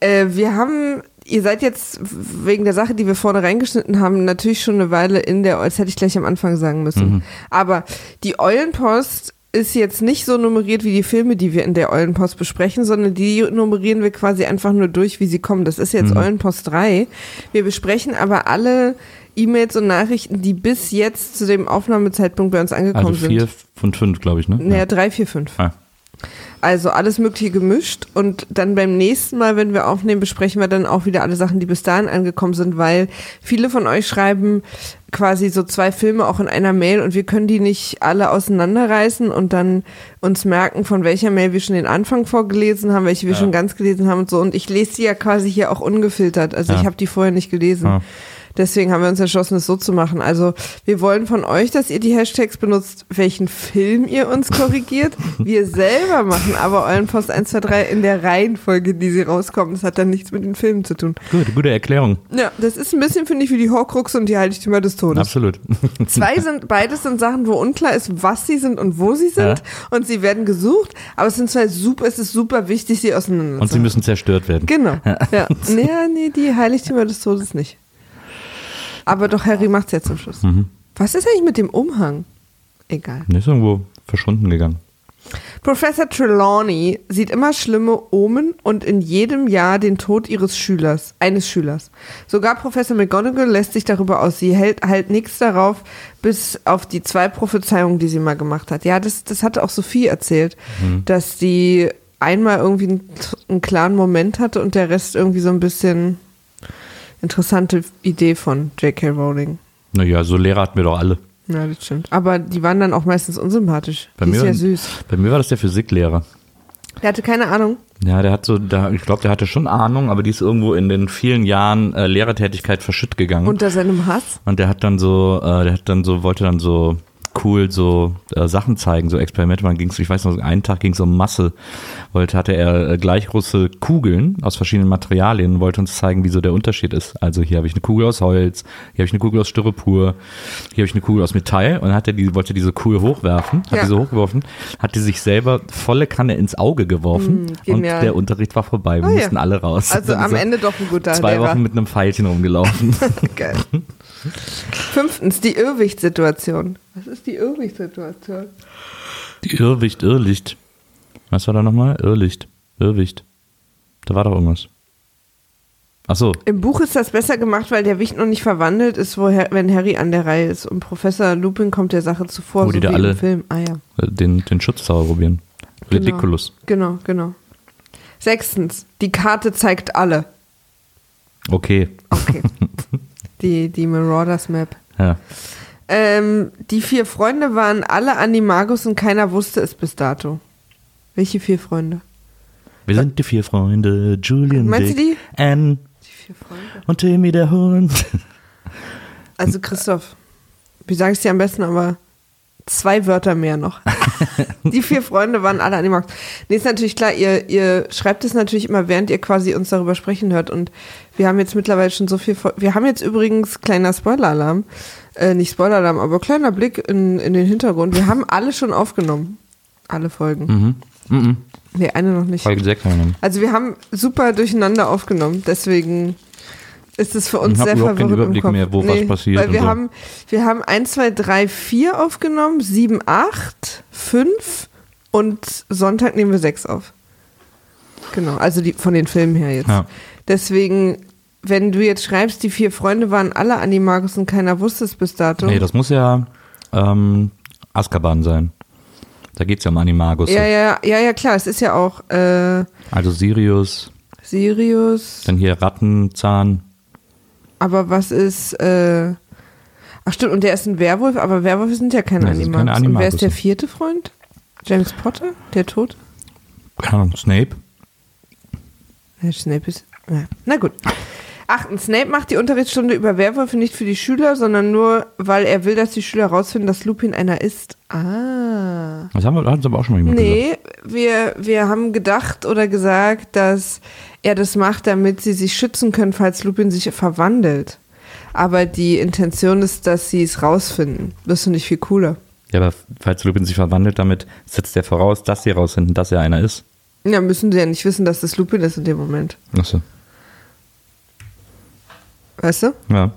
Äh, wir haben, ihr seid jetzt wegen der Sache, die wir vorne reingeschnitten haben, natürlich schon eine Weile in der, das hätte ich gleich am Anfang sagen müssen. Aber die Eulenpost ist jetzt nicht so nummeriert wie die Filme, die wir in der Eulenpost besprechen, sondern die nummerieren wir quasi einfach nur durch, wie sie kommen. Das ist jetzt Eulenpost 3. Wir besprechen aber alle E-Mails und Nachrichten, die bis jetzt zu dem Aufnahmezeitpunkt bei uns angekommen Also vier sind. von fünf, glaube ich, ne? Naja, drei, vier, fünf. Ah. Also alles Mögliche gemischt und dann beim nächsten Mal, wenn wir aufnehmen, besprechen wir dann auch wieder alle Sachen, die bis dahin angekommen sind, weil viele von euch schreiben quasi so zwei Filme auch in einer Mail und wir können die nicht alle auseinanderreißen und dann uns merken, von welcher Mail wir schon den Anfang vorgelesen haben, welche wir schon ganz gelesen haben und so. Und ich lese die ja quasi hier auch ungefiltert. Also Ja. ich habe die vorher nicht gelesen. Ja. Deswegen haben wir uns entschlossen, es so zu machen. Also wir wollen von euch, dass ihr die Hashtags benutzt, welchen Film ihr uns korrigiert. Wir selber machen aber euren Post 1, 2, 3 in der Reihenfolge, die sie rauskommen. Das hat dann nichts mit den Filmen zu tun. Gut, gute Erklärung. Ja, das ist ein bisschen, finde ich, wie die Horcrux und die Heiligtümer des Todes. Absolut. Zwei sind, beides sind Sachen, wo unklar ist, was sie sind und wo sie sind. Ja. Und sie werden gesucht, aber es sind zwei super, es ist super wichtig, sie auseinander Und sie müssen zerstört werden. Genau. Ja. Nee, nee, die Heiligtümer des Todes nicht. Aber doch Harry macht's ja zum Schluss. Mhm. Was ist eigentlich mit dem Umhang? Egal. Der ist irgendwo verschwunden gegangen. Professor Trelawney sieht immer schlimme Omen und in jedem Jahr den Tod ihres Schülers, eines Schülers. Sogar Professor McGonagall lässt sich darüber aus. Sie hält halt nichts darauf, bis auf die zwei Prophezeiungen, die sie mal gemacht hat. Ja, das, das hatte auch Sophie erzählt, dass die einmal irgendwie einen, einen klaren Moment hatte und der Rest irgendwie so ein bisschen interessante Idee von J.K. Rowling. Naja, so Lehrer hatten wir doch alle. Ja, das stimmt. Aber die waren dann auch meistens unsympathisch. Bei die ist mir, ja süß. bei mir war das der Physiklehrer. Der hatte keine Ahnung. Ja, der hat so, da, ich glaube, der hatte schon Ahnung, aber die ist irgendwo in den vielen Jahren äh, Lehrertätigkeit verschütt gegangen. Und, Unter seinem Hass. der hat dann so, äh, der hat dann so, wollte dann so cool so äh, Sachen zeigen, so Experimente. Man ging's, ich weiß noch, einen Tag ging es um Masse. Wollte, hatte er äh, gleich große Kugeln aus verschiedenen Materialien und wollte uns zeigen, wie so der Unterschied ist. Also hier habe ich eine Kugel aus Holz, hier habe ich eine Kugel aus Styropor, hier habe ich eine Kugel aus Metall und dann hat er die, wollte diese Kugel hochwerfen, hat Ja. die so hochgeworfen, hat die sich selber volle Kanne ins Auge geworfen Mm, und der Unterricht war vorbei. Wir ja. mussten alle raus. Also am er Ende doch ein guter zwei Lehrer. Wochen mit einem Pfeilchen rumgelaufen. Geil. Fünftens, die Irrwichtsituation. Was ist die Irrwichtsituation? Die Irrwicht, Irrlicht. Was war da nochmal? Irrlicht, Irrwicht. Da war doch irgendwas. Ach so, Im Buch ist das besser gemacht, weil der Wicht noch nicht verwandelt ist, wo wenn Harry an der Reihe ist. Und Professor Lupin kommt der Sache zuvor, Wo so die wie da alle- im Film. Ah ja. äh, den, den Schutzzauber probieren. Ridiculous. Genau, genau. Sechstens, die Karte zeigt alle. Okay. Okay. die, die Marauders Map. Ja. Ähm, die vier Freunde waren alle Animagus und keiner wusste es bis dato. Welche vier Freunde? Wir sind die vier Freunde, Julian, Meinst du Dick, Anne Die vier Freunde. und Timmy der Hund. Also Christoph, wie sage ich dir am besten, aber zwei Wörter mehr noch. die vier Freunde waren alle Animax. Nee, ist natürlich klar, ihr, ihr schreibt es natürlich immer, während ihr quasi uns darüber sprechen hört. Und wir haben jetzt mittlerweile schon so viel. Wir haben jetzt übrigens kleiner Spoiler-Alarm. Äh, nicht Spoiler-Alarm, aber kleiner Blick in, in den Hintergrund. Wir haben alle schon aufgenommen. Alle Folgen. Mhm. Mhm. Nee, eine noch nicht. Folge 6 haben wir. Also wir haben super durcheinander aufgenommen, deswegen ist es für uns sehr keinen verwirrend im Überblick mehr, wo was passiert Weil wir so. haben, wir haben 1, 2, 3, 4 aufgenommen, 7, 8, 5 und Sonntag nehmen wir 6 auf. Genau, also die, von den Filmen her jetzt. Ja. Deswegen, wenn du jetzt schreibst, die vier Freunde waren alle Animagus und keiner wusste es bis dato. Nee, das muss ja ähm, Azkaban sein. Da geht es ja um Animagus. ja, ja, ja, ja, klar, es ist ja auch äh, Also Sirius, Sirius. dann hier Rattenzahn. Aber was ist, äh, ach stimmt, und der ist ein Werwolf, aber Werwölfe sind ja keine Animagus. keine Und wer ist der vierte Freund? James Potter? Der Tod? Keine Ahnung, Snape. Ja, Snape ist, ja. na gut. Achtens, Snape macht die Unterrichtsstunde über Werwölfe nicht für die Schüler, sondern nur, weil er will, dass die Schüler herausfinden, dass Lupin einer ist. Ah. Das haben wir, hat uns aber auch schon mal jemand gesagt. Nee, wir, wir haben gedacht oder gesagt, dass er das macht, damit sie sich schützen können, falls Lupin sich verwandelt. Aber die Intention ist, dass sie es rausfinden. Das finde ich viel cooler. Ja, aber falls Lupin sich verwandelt, damit setzt er voraus, dass sie rausfinden, dass er einer ist. Ja, müssen sie ja nicht wissen, dass das Lupin ist in dem Moment. Achso. Weißt du? Ja.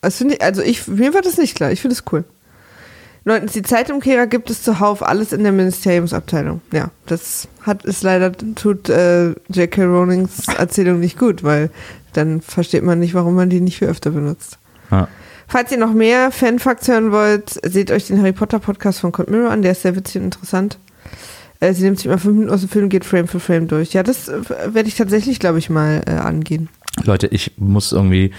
Das finde ich, also ich, mir war das nicht klar. Ich finde es cool. Neuntens, die Zeitumkehrer gibt es zuhauf alles in der Ministeriumsabteilung. Ja, das hat ist leider, tut äh, J.K. Rowlings Erzählung nicht gut, weil dann versteht man nicht, warum man die nicht viel öfter benutzt. ja. Falls ihr noch mehr Fanfacts hören wollt, seht euch den Harry Potter Podcast von Cold Mirror an, der ist sehr witzig und interessant. Äh, sie nimmt sich mal fünf Minuten aus dem Film, geht Frame für Frame durch. Ja, das äh, werde ich tatsächlich, glaube ich, mal äh, angehen. Leute, ich muss irgendwie,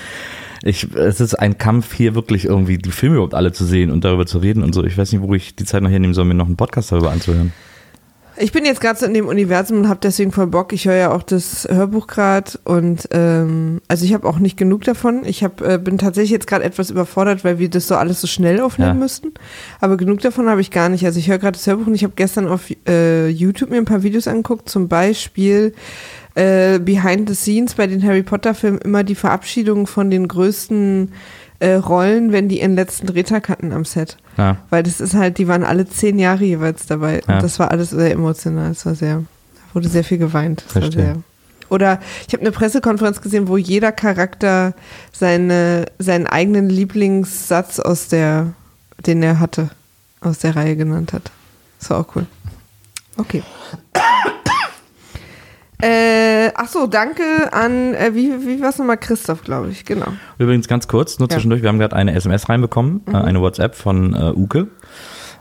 ich, es ist ein Kampf hier wirklich irgendwie die Filme überhaupt alle zu sehen und darüber zu reden und so. Ich weiß nicht, wo ich die Zeit noch hernehmen soll, mir noch einen Podcast darüber anzuhören. Ich bin jetzt gerade so in dem Universum und habe deswegen voll Bock. Ich höre ja auch das Hörbuch gerade und ähm, also ich habe auch nicht genug davon. Ich hab, äh, bin tatsächlich jetzt gerade etwas überfordert, weil wir das so alles so schnell aufnehmen Ja. müssten. Aber genug davon habe ich gar nicht. Also ich höre gerade das Hörbuch und ich habe gestern auf äh, YouTube mir ein paar Videos angeguckt. Zum Beispiel äh, Behind the Scenes bei den Harry Potter Filmen immer die Verabschiedung von den größten äh, Rollen, wenn die ihren letzten Drehtag hatten am Set. Ja. Weil das ist halt, die waren alle zehn Jahre jeweils dabei. Ja. Und das war alles sehr emotional. Es war sehr, wurde sehr viel geweint. Das war Verstehe. sehr, oder ich habe eine Pressekonferenz gesehen, wo jeder Charakter seine, seinen eigenen Lieblingssatz aus der, den er hatte, aus der Reihe genannt hat. Das war auch cool. Okay. Äh, ach so, danke an, äh, wie, wie war es nochmal? Christoph, glaube ich, genau. Übrigens ganz kurz, nur Ja. zwischendurch, wir haben gerade eine SMS reinbekommen, äh, eine WhatsApp von äh, Uke,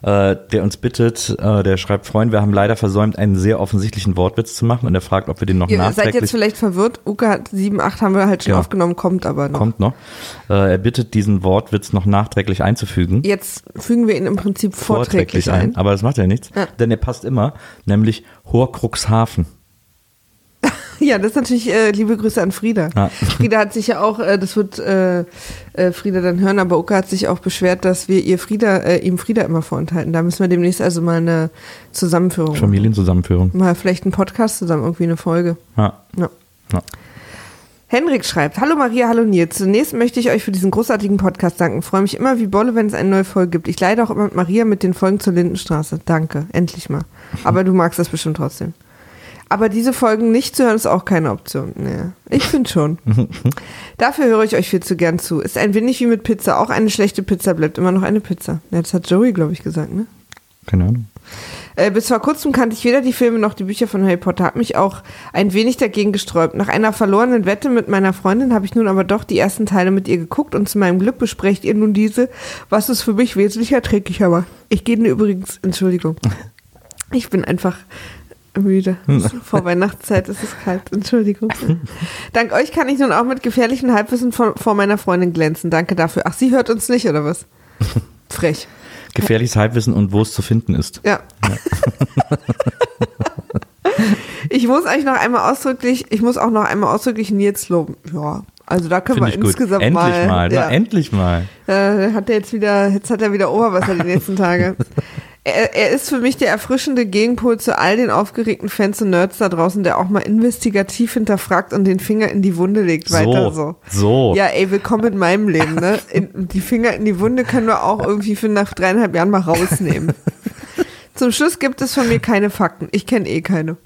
äh, der uns bittet, äh, der schreibt, Freund, wir haben leider versäumt, einen sehr offensichtlichen Wortwitz zu machen und er fragt, ob wir den noch Ihr seid nachträglich jetzt vielleicht verwirrt. Uke hat 7, 8 haben wir halt schon Ja. aufgenommen, kommt aber noch. kommt noch. Äh, er bittet, diesen Wortwitz noch nachträglich einzufügen. Jetzt fügen wir ihn im Prinzip vorträglich, ein. Aber das macht ja nichts, Ja. denn er passt immer, nämlich Horcruxhafen. Ja, das ist natürlich äh, liebe Grüße an Frieda. Ja. Frieda hat sich ja auch, äh, das wird äh, äh, Frieda dann hören, aber Uka hat sich auch beschwert, dass wir ihr Frieda, äh, ihm Frieda immer vorenthalten. Da müssen wir demnächst also mal eine Zusammenführung machen. Familienzusammenführung. Mal vielleicht einen Podcast zusammen, irgendwie eine Folge. Ja. Ja. Ja. Henrik schreibt, Hallo Maria, hallo Nils. Zunächst möchte ich euch für diesen großartigen Podcast danken. Freue mich immer wie Bolle, wenn es eine neue Folge gibt. Ich leide auch immer mit Maria mit den Folgen zur Lindenstraße. Danke, endlich mal. Aber du magst das bestimmt trotzdem. Aber diese Folgen nicht zu hören, ist auch keine Option. Nee, ich finde schon. Dafür höre ich euch viel zu gern zu. Ist ein wenig wie mit Pizza. Auch eine schlechte Pizza bleibt immer noch eine Pizza. Ja, das hat Joey, glaube ich, gesagt, ne? Keine Ahnung. Äh, bis vor kurzem kannte ich weder die Filme noch die Bücher von Harry Potter, habe mich auch ein wenig dagegen gesträubt. Nach einer verlorenen Wette mit meiner Freundin habe ich nun aber doch die ersten Teile mit ihr geguckt und zu meinem Glück besprecht ihr nun diese, was es für mich wesentlich erträglicher macht. Ich gehe übrigens, Entschuldigung, ich bin einfach müde. Vor Weihnachtszeit ist es kalt, Entschuldigung. Dank euch kann ich nun auch mit gefährlichen Halbwissen vor, vor meiner Freundin glänzen. Danke dafür. Ach, sie hört uns nicht, oder was? Frech. Gefährliches Halbwissen und wo es zu finden ist. Ja. ich muss eigentlich noch einmal ausdrücklich, ich muss auch noch einmal ausdrücklich Nils loben. Ja, also da können Finde wir insgesamt Endlich mal. mal. ja. Na, endlich mal. Äh, hat er jetzt wieder, jetzt hat er wieder Oberwasser die nächsten Tage. Er, er ist für mich der erfrischende Gegenpol zu all den aufgeregten Fans und Nerds da draußen, der auch mal investigativ hinterfragt und den Finger in die Wunde legt. Weiter so. So. Ja, ey, willkommen in meinem Leben, ne? In, die Finger in die Wunde können wir auch irgendwie für nach dreieinhalb Jahren mal rausnehmen. Zum Schluss gibt es von mir keine Fakten. Ich kenne eh keine.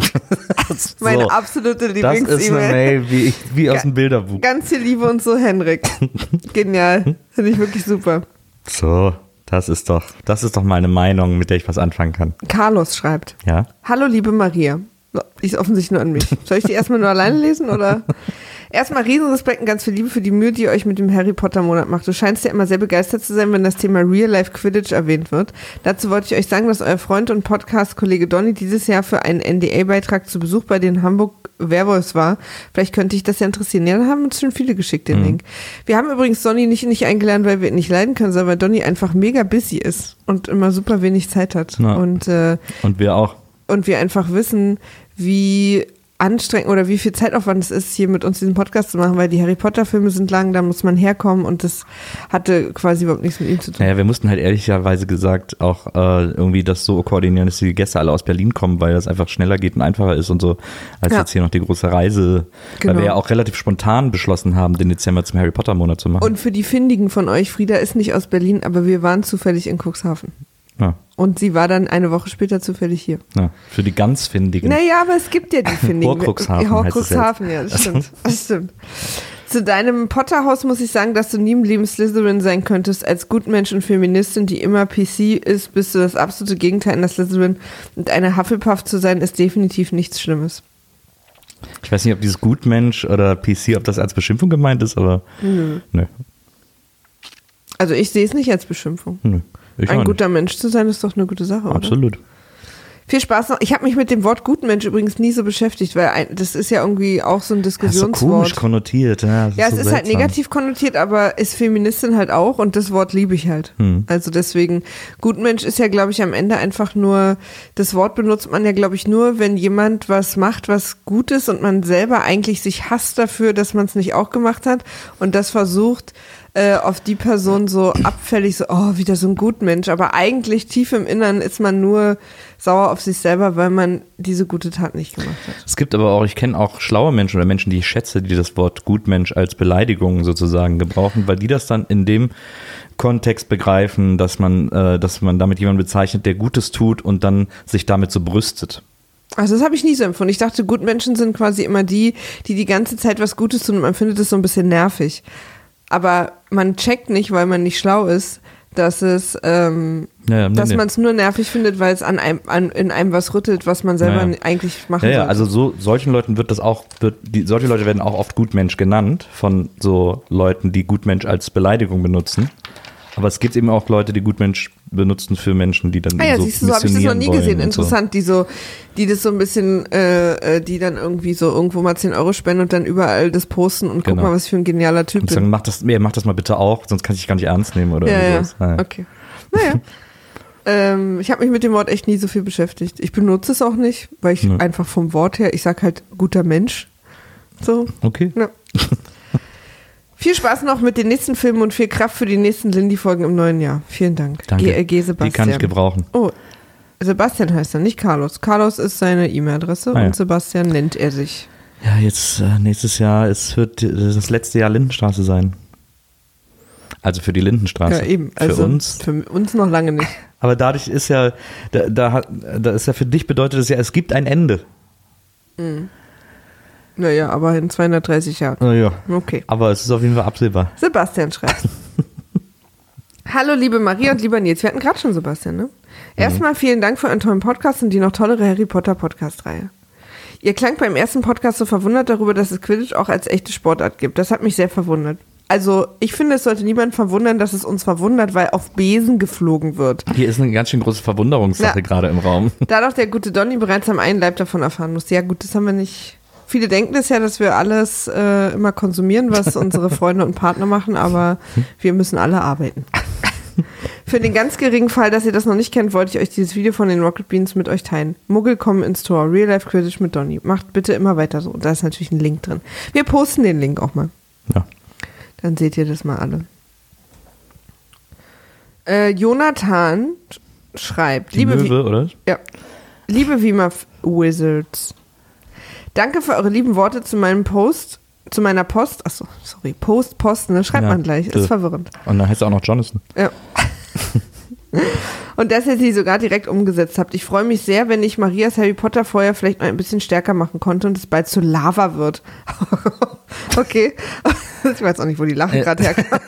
Meine So. absolute Das ist eine Lieblings-E-Mail. Mail wie, ich, wie aus dem Bilderbuch. Ganz viel Liebe und so, Henrik. Genial. Finde ich wirklich super. So, das ist doch, das ist doch meine Meinung, mit der ich was anfangen kann. Carlos schreibt. Ja? Hallo, liebe Maria. Ist offensichtlich nur an mich. Soll ich die erstmal nur alleine lesen oder? Erstmal Riesenrespekt und ganz viel Liebe für die Mühe, die ihr euch mit dem Harry Potter Monat macht. Du scheinst ja immer sehr begeistert zu sein, wenn das Thema Real Life Quidditch erwähnt wird. Dazu wollte ich euch sagen, dass euer Freund und Podcast-Kollege Donny dieses Jahr für einen NDA-Beitrag zu Besuch bei den Hamburg Werwolves war. Vielleicht könnte ich das ja interessieren. Ja, da haben uns schon viele geschickt, den Link. Wir haben übrigens Donny nicht, nicht eingeladen, weil wir ihn nicht leiden können, sondern weil Donny einfach mega busy ist und immer super wenig Zeit hat. Ja. Und äh, Und wir auch. und wir einfach wissen, wie anstrengend oder wie viel Zeitaufwand es ist, hier mit uns diesen Podcast zu machen, weil die Harry Potter Filme sind lang, da muss man herkommen und das hatte quasi überhaupt nichts mit ihm zu tun. Naja, wir mussten halt ehrlicherweise gesagt auch äh, irgendwie das so koordinieren, dass die Gäste alle aus Berlin kommen, weil das einfach schneller geht und einfacher ist und so, als Ja. jetzt hier noch die große Reise, Genau. weil wir ja auch relativ spontan beschlossen haben, den Dezember zum Harry Potter Monat zu machen. Und für die Findigen von euch, Frieda ist nicht aus Berlin, aber wir waren zufällig in Cuxhaven. Ja, Und sie war dann eine Woche später zufällig hier. ja, für die ganz Findigen. Naja, aber es gibt ja die Findigen. Horcruxhafen Horcruxhafen, ja, das stimmt. Das stimmt. Zu deinem Potterhaus muss ich sagen, dass du nie im Leben Slytherin sein könntest. Als Gutmensch und Feministin, die immer PC ist, bist du das absolute Gegenteil einer Slytherin. Und eine Hufflepuff zu sein, ist definitiv nichts Schlimmes. Ich weiß nicht, ob dieses Gutmensch oder PC, ob das als Beschimpfung gemeint ist, aber nö. Nö. Also ich sehe es nicht als Beschimpfung. nö. Ich Ein guter Mensch zu sein, ist doch eine gute Sache, nicht. oder? Absolut. Viel Spaß noch. Ich habe mich mit dem Wort Gutmensch übrigens nie so beschäftigt, weil ein, das ist ja irgendwie auch so ein Das ist so Diskussionswort. komisch konnotiert. Ja, Ja, es so ist halt negativ konnotiert, aber ist Feministin halt auch und das Wort liebe ich halt. Hm. Also deswegen, Gutmensch ist ja, glaube ich, am Ende einfach nur, das Wort benutzt man ja, glaube ich, nur, wenn jemand was macht, was gut ist und man selber eigentlich sich hasst dafür, dass man es nicht auch gemacht hat und das versucht, äh, auf die Person so abfällig, so, oh, wieder so ein Gutmensch. Aber eigentlich tief im Innern ist man nur sauer auf sich selber, weil man diese gute Tat nicht gemacht hat. Es gibt aber auch, ich kenne auch schlaue Menschen oder Menschen, die ich schätze, die das Wort Gutmensch als Beleidigung sozusagen gebrauchen, weil die das dann in dem Kontext begreifen, dass man, äh, dass man damit jemanden bezeichnet, der Gutes tut und dann sich damit so brüstet. Also das habe ich nie so empfunden. Ich dachte, Gutmenschen sind quasi immer die, die die ganze Zeit was Gutes tun und man findet es so ein bisschen nervig. Aber man checkt nicht, weil man nicht schlau ist, dass es, ähm, Ja, nee, dass nee. man es nur nervig findet, weil es an einem, an, in einem was rüttelt, was man selber Ja, ja. eigentlich machen Ja, ja, sollte. also so solchen Leuten wird das auch, wird, die, solche Leute werden auch oft Gutmensch genannt von so Leuten, die Gutmensch als Beleidigung benutzen. Aber es gibt eben auch Leute, die Gutmensch benutzen für Menschen, die dann Ah ja, so siehst du, so habe ich das noch nie gesehen. und so. Interessant, die so, die das so ein bisschen, äh, äh, die dann irgendwie so irgendwo mal 10 Euro spenden und dann überall das posten und guck Genau. mal, was für ein genialer Typ Und sagen, bin. mach das, nee, mach das mal bitte auch, sonst kann ich dich gar nicht ernst nehmen oder Ja, ja, sowas. Ja. okay. Naja. ähm, ich habe mich mit dem Wort echt nie so viel beschäftigt. Ich benutze es auch nicht, weil ich Nö. einfach vom Wort her, ich sag halt guter Mensch. So, Okay. ja. viel Spaß noch mit den nächsten Filmen und viel Kraft für die nächsten Lindy-Folgen im neuen Jahr. Vielen Dank. Danke. GLG Die Sebastian. kann ich gebrauchen. Oh, Sebastian heißt er, nicht Carlos. Carlos ist seine E-Mail-Adresse Ah, ja. und Sebastian nennt er sich. Ja, jetzt äh, nächstes Jahr, es wird das letzte Jahr Lindenstraße sein. Also für die Lindenstraße. Ja, eben. Für Also uns. Für uns noch lange nicht. Aber dadurch ist ja, da, da, hat, da ist ja für dich bedeutet es ja, es gibt ein Ende. Naja, aber in 230 Jahren. Naja. Okay. Aber es ist auf jeden Fall absehbar. Sebastian schreibt. Hallo, liebe Maria und lieber Nils. Wir hatten gerade schon Sebastian, ne? Erstmal vielen Dank für euren tollen Podcast und die noch tollere Harry Potter Podcast-Reihe. Ihr klangt beim ersten Podcast so verwundert darüber, dass es Quidditch auch als echte Sportart gibt. Das hat mich sehr verwundert. Also, ich finde, es sollte niemand verwundern, dass es uns verwundert, weil auf Besen geflogen wird. Hier ist eine ganz schön große Verwunderungssache gerade im Raum. Da doch der gute Donny bereits am einen Leib davon erfahren muss. Ja, gut, das haben wir nicht. Viele denken es ja, dass wir alles äh, immer konsumieren, was unsere Freunde und Partner machen, aber wir müssen alle arbeiten. Für den ganz geringen Fall, dass ihr das noch nicht kennt, wollte ich euch dieses Video von den Rocket Beans mit euch teilen. Muggel kommen ins Tor. Real Life Quidditch mit Donny. Macht bitte immer weiter so. Da ist natürlich ein Link drin. Wir posten den Link auch mal. Ja. Dann seht ihr das mal alle. Äh, Jonathan schreibt, Die liebe Möwe, oder? ja. Liebe Wima Wizards, danke für eure lieben Worte zu meinem Post, zu meiner Post. Achso, sorry, Post, Post, ne? Schreibt Ja, man gleich, ist verwirrend. Und dann heißt er auch noch Jonathan. Ja. Und dass ihr sie sogar direkt umgesetzt habt. Ich freue mich sehr, wenn ich Marias Harry Potter vorher vielleicht noch ein bisschen stärker machen konnte und es bald zu Lava wird. okay. Ich weiß auch nicht, wo die Lachen gerade herkommen.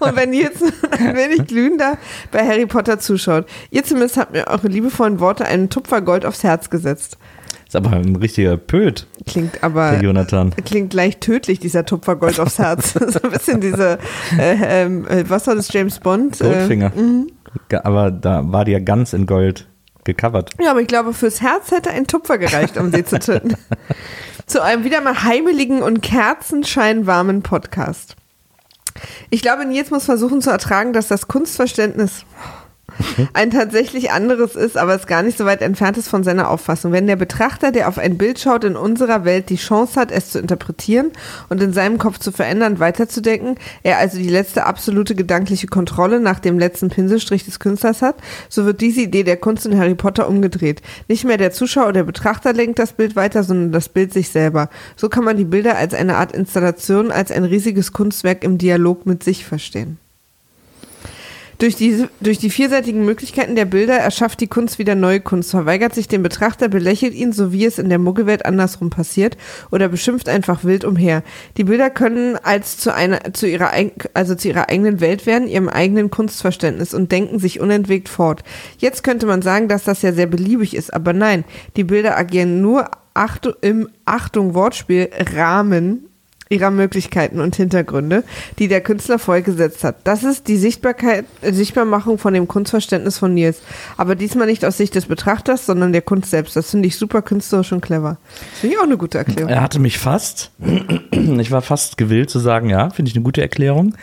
Und wenn ihr jetzt ein wenig glühender bei Harry Potter zuschaut, ihr zumindest habt mir eure liebevollen Worte einen Tupfer Gold aufs Herz gesetzt. Ist aber ein richtiger Pöt, Klingt aber der Jonathan. klingt leicht tödlich, dieser Tupfer Gold aufs Herz. so ein bisschen diese, äh, ähm, äh, was war das, James Bond? Äh, Goldfinger. Ga- Aber da war die ja ganz in Gold gecovert. Ja, aber ich glaube, fürs Herz hätte ein Tupfer gereicht, um sie zu töten. Zu einem wieder mal heimeligen und kerzenscheinwarmen Podcast. Ich glaube, Nils muss versuchen zu ertragen, dass das Kunstverständnis ein tatsächlich anderes ist, aber es gar nicht so weit entfernt ist von seiner Auffassung. Wenn der Betrachter, der auf ein Bild schaut, in unserer Welt die Chance hat, es zu interpretieren und in seinem Kopf zu verändern, weiterzudenken, er also die letzte absolute gedankliche Kontrolle nach dem letzten Pinselstrich des Künstlers hat, so wird diese Idee der Kunst in Harry Potter umgedreht. Nicht mehr der Zuschauer oder Betrachter lenkt das Bild weiter, sondern das Bild sich selber. So kann man die Bilder als eine Art Installation, als ein riesiges Kunstwerk im Dialog mit sich verstehen. Durch, diese, durch die vielseitigen Möglichkeiten der Bilder erschafft die Kunst wieder neue Kunst, verweigert sich dem Betrachter, belächelt ihn, so wie es in der Muggelwelt andersrum passiert, oder beschimpft einfach wild umher. Die Bilder können als zu einer, zu ihrer, also zu ihrer eigenen Welt werden, ihrem eigenen Kunstverständnis und denken sich unentwegt fort. Jetzt könnte man sagen, dass das ja sehr beliebig ist, aber nein, die Bilder agieren nur Achtung, im Achtung Wortspiel Rahmen ihrer Möglichkeiten und Hintergründe, die der Künstler vorher gesetzt hat. Das ist die Sichtbarkeit, äh, Sichtbarmachung von dem Kunstverständnis von Nils. Aber diesmal nicht aus Sicht des Betrachters, sondern der Kunst selbst. Das finde ich super künstlerisch und clever. Das finde ich auch eine gute Erklärung. Er hatte mich fast, ich war fast gewillt zu sagen, ja, finde ich eine gute Erklärung.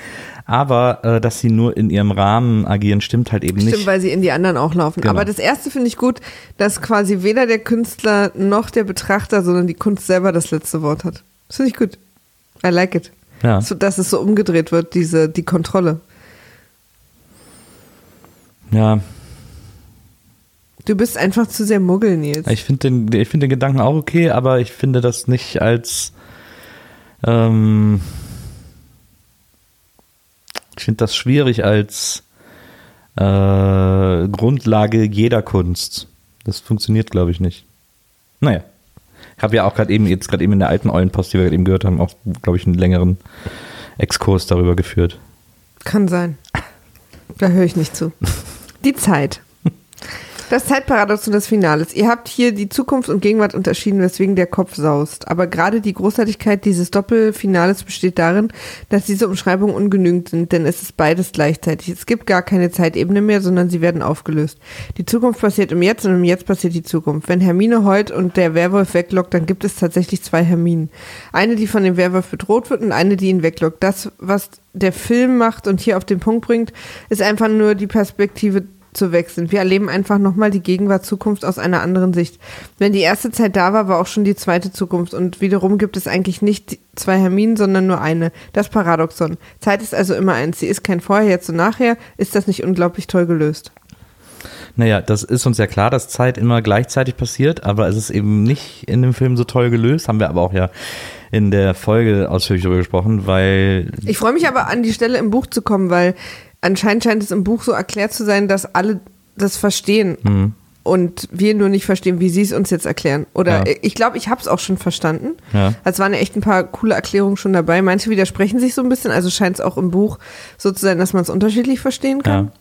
Aber äh, dass sie nur in ihrem Rahmen agieren, stimmt halt eben Stimmt, nicht. weil sie in die anderen auch laufen. Genau. Aber das erste finde ich gut, dass quasi weder der Künstler noch der Betrachter, sondern die Kunst selber das letzte Wort hat. Das finde ich gut. I like it. Ja. So, dass es so umgedreht wird, diese, die Kontrolle. Ja, Du bist einfach zu sehr Muggel, Nils. ich finde den, ich finde den Gedanken auch okay, aber ich finde das nicht als ähm, ich finde das schwierig als äh, Grundlage jeder Kunst. Das funktioniert, glaube ich, nicht. Naja. Habe ja auch gerade eben, jetzt gerade eben in der alten Eulenpost, die wir gerade eben gehört haben, auch, glaube ich, einen längeren Exkurs darüber geführt. Kann sein. Da höre ich nicht zu. Die Zeit. Das Zeitparadoxon des Finales. Ihr habt hier die Zukunft und Gegenwart unterschieden, weswegen der Kopf saust. Aber gerade die Großartigkeit dieses Doppelfinales besteht darin, dass diese Umschreibungen ungenügend sind, denn es ist beides gleichzeitig. Es gibt gar keine Zeitebene mehr, sondern sie werden aufgelöst. Die Zukunft passiert im Jetzt und im Jetzt passiert die Zukunft. Wenn Hermine heult und der Werwolf weglockt, dann gibt es tatsächlich zwei Herminen. Eine, die von dem Werwolf bedroht wird und eine, die ihn weglockt. Das, was der Film macht und hier auf den Punkt bringt, ist einfach nur die Perspektive abzuwechseln. Wir erleben einfach nochmal die Gegenwart, Zukunft aus einer anderen Sicht. Wenn die erste Zeit da war, war auch schon die zweite Zukunft. Und wiederum gibt es eigentlich nicht zwei Herminen, sondern nur eine. Das Paradoxon. Zeit ist also immer eins. Sie ist kein Vorher, jetzt und nachher. Ist das nicht unglaublich toll gelöst? Naja, das ist uns ja klar, dass Zeit immer gleichzeitig passiert, aber es ist eben nicht in dem Film so toll gelöst. Haben wir aber auch ja in der Folge ausführlich darüber gesprochen, weil. Ich freue mich aber an die Stelle im Buch zu kommen, weil anscheinend scheint es im Buch so erklärt zu sein, dass alle das verstehen. Mhm. Und wir nur nicht verstehen, wie sie es uns jetzt erklären. Oder Ja. ich glaube, ich habe es auch schon verstanden. Ja. Es waren echt ein paar coole Erklärungen schon dabei. Manche widersprechen sich so ein bisschen, also scheint es auch im Buch so zu sein, dass man es unterschiedlich verstehen kann. Ja.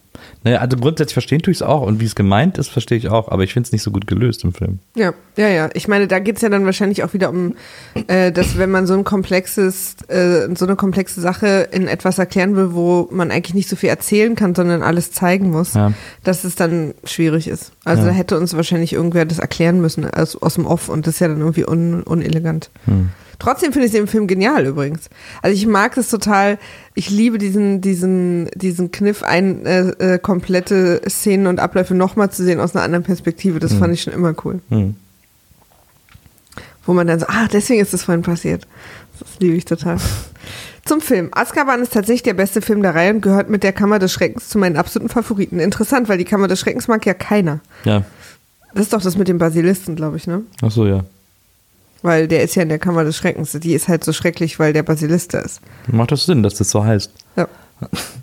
Naja, also grundsätzlich verstehen tue ich es auch und wie es gemeint ist, verstehe ich auch, aber ich finde es nicht so gut gelöst im Film. Ja, ja, ja. Ich meine, da geht's ja dann wahrscheinlich auch wieder um, äh, dass wenn man so ein komplexes, äh, so eine komplexe Sache in etwas erklären will, wo man eigentlich nicht so viel erzählen kann, sondern alles zeigen muss, Ja. dass es dann schwierig ist. Also Ja. da hätte uns wahrscheinlich irgendwer das erklären müssen aus, aus dem Off und das ist ja dann irgendwie un, unelegant. Hm. Trotzdem finde ich den Film genial übrigens. Also ich mag es total. Ich liebe diesen, diesen, diesen Kniff, ein, äh, äh, komplette Szenen und Abläufe nochmal zu sehen aus einer anderen Perspektive. Das fand ich schon immer cool. Hm. Wo man dann so, ah, deswegen ist das vorhin passiert. Das liebe ich total. Zum Film. Azkaban ist tatsächlich der beste Film der Reihe und gehört mit der Kammer des Schreckens zu meinen absoluten Favoriten. Interessant, weil die Kammer des Schreckens mag ja keiner. Ja, Das ist doch das mit dem Basilisten, glaube ich, ne? ach so, ja. Weil der ist ja in der Kammer des Schreckens. Die ist halt so schrecklich, weil der Basilist da ist. Macht das Sinn, dass das so heißt? Ja.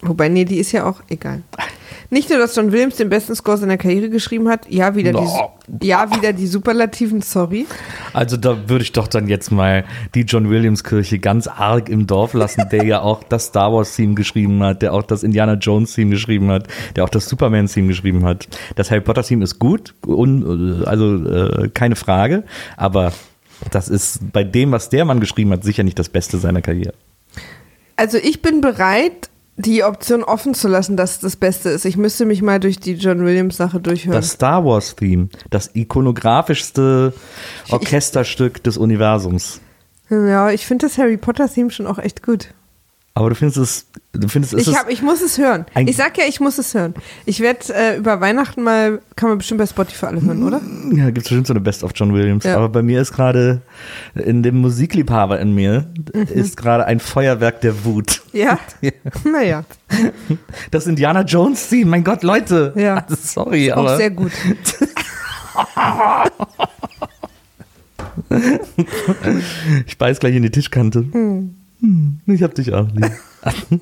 Wobei, nee, die ist ja auch egal. Nicht nur, dass John Williams den besten Score seiner Karriere geschrieben hat, ja, wieder, No. die, ja, wieder die Superlativen, sorry. Also da würde ich doch dann jetzt mal die John Williams Kirche ganz arg im Dorf lassen, der ja auch das Star Wars Theme geschrieben hat, der auch das Indiana Jones Theme geschrieben hat, der auch das Superman Theme geschrieben hat. Das Harry Potter Theme ist gut, un, also äh, keine Frage, aber das ist bei dem, was der Mann geschrieben hat, sicher nicht das Beste seiner Karriere. Also ich bin bereit, die Option offen zu lassen, dass es das Beste ist. Ich müsste mich mal durch die John Williams Sache durchhören. Das Star Wars Theme, das ikonografischste Orchesterstück des Universums. ja, ich finde das Harry Potter Theme schon auch echt gut. Aber du findest es, du findest es Ich, hab, ich muss es hören. Ich sag ja, ich muss es hören. Ich werde äh, über Weihnachten mal, kann man bestimmt bei Spotify alle hören, oder? Ja, gibt es bestimmt so eine Best of John Williams. Ja. Aber bei mir ist gerade, in dem Musikliebhaber in mir, ist gerade ein Feuerwerk der Wut. Ja? Naja, Das Indiana Jones Theme, mein Gott, Leute. Ja. Also, sorry, auch aber sehr gut. ich beiß gleich in die Tischkante. Hm, Ich hab dich auch lieb.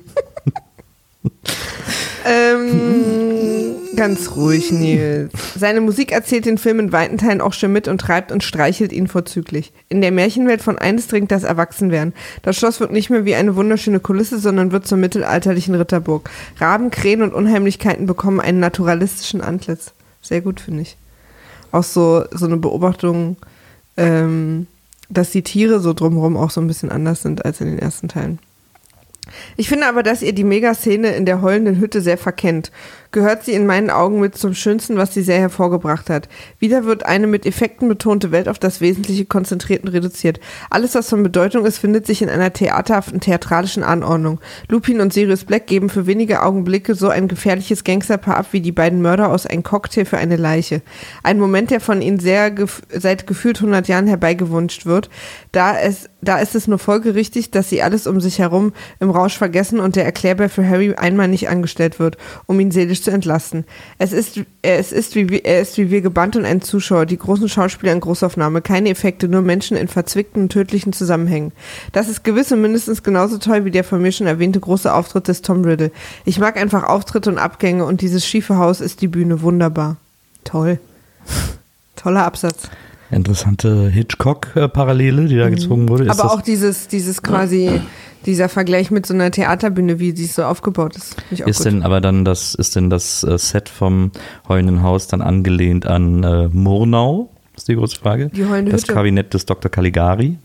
Ähm, ganz ruhig, Nils. Seine Musik erzählt den Film in weiten Teilen auch schon mit und treibt und streichelt ihn vorzüglich. In der Märchenwelt von eines dringt das Erwachsenwerden. Das Schloss wird nicht mehr wie eine wunderschöne Kulisse, sondern wird zur mittelalterlichen Ritterburg. Raben, Krähen und Unheimlichkeiten bekommen einen naturalistischen Antlitz. Sehr gut, finde ich. Auch so, so eine Beobachtung, ähm, dass die Tiere so drumherum auch so ein bisschen anders sind als in den ersten Teilen. Ich finde aber, dass ihr die Megaszene in der heulenden Hütte sehr verkennt. Gehört sie in meinen Augen mit zum Schönsten, was sie sehr hervorgebracht hat. Wieder wird eine mit Effekten betonte Welt auf das Wesentliche konzentriert und reduziert. Alles, was von Bedeutung ist, findet sich in einer theaterhaften, theatralischen Anordnung. Lupin und Sirius Black geben für wenige Augenblicke so ein gefährliches Gangsterpaar ab wie die beiden Mörder aus Ein Cocktail für eine Leiche. Ein Moment, der von ihnen sehr gef seit gefühlt 100 Jahren herbeigewünscht wird. Da, es, da ist es nur folgerichtig, dass sie alles um sich herum im Rausch vergessen und der Erklärbär für Harry einmal nicht angestellt wird, um ihn seelisch zu entlasten. Es ist, es ist wie, wir- er ist wie wir gebannt und ein Zuschauer, die großen Schauspieler in Großaufnahme, keine Effekte, nur Menschen in verzwickten und tödlichen Zusammenhängen. Das ist gewiss und mindestens genauso toll wie der von mir schon erwähnte große Auftritt des Tom Riddle. Ich mag einfach Auftritte und Abgänge und dieses schiefe Haus ist die Bühne wunderbar. Toll. Toller Absatz. Interessante Hitchcock-Parallele, die da gezogen wurde. Ist Aber auch dieses, dieses quasi, dieser Vergleich mit so einer Theaterbühne, wie sie so aufgebaut ist. Ist gut. denn aber dann das, ist denn das äh, Set vom Heulenden Haus dann angelehnt an äh, Murnau? Ist die große Frage. Die Heulende das Hütte. Kabinett des Dr. Caligari.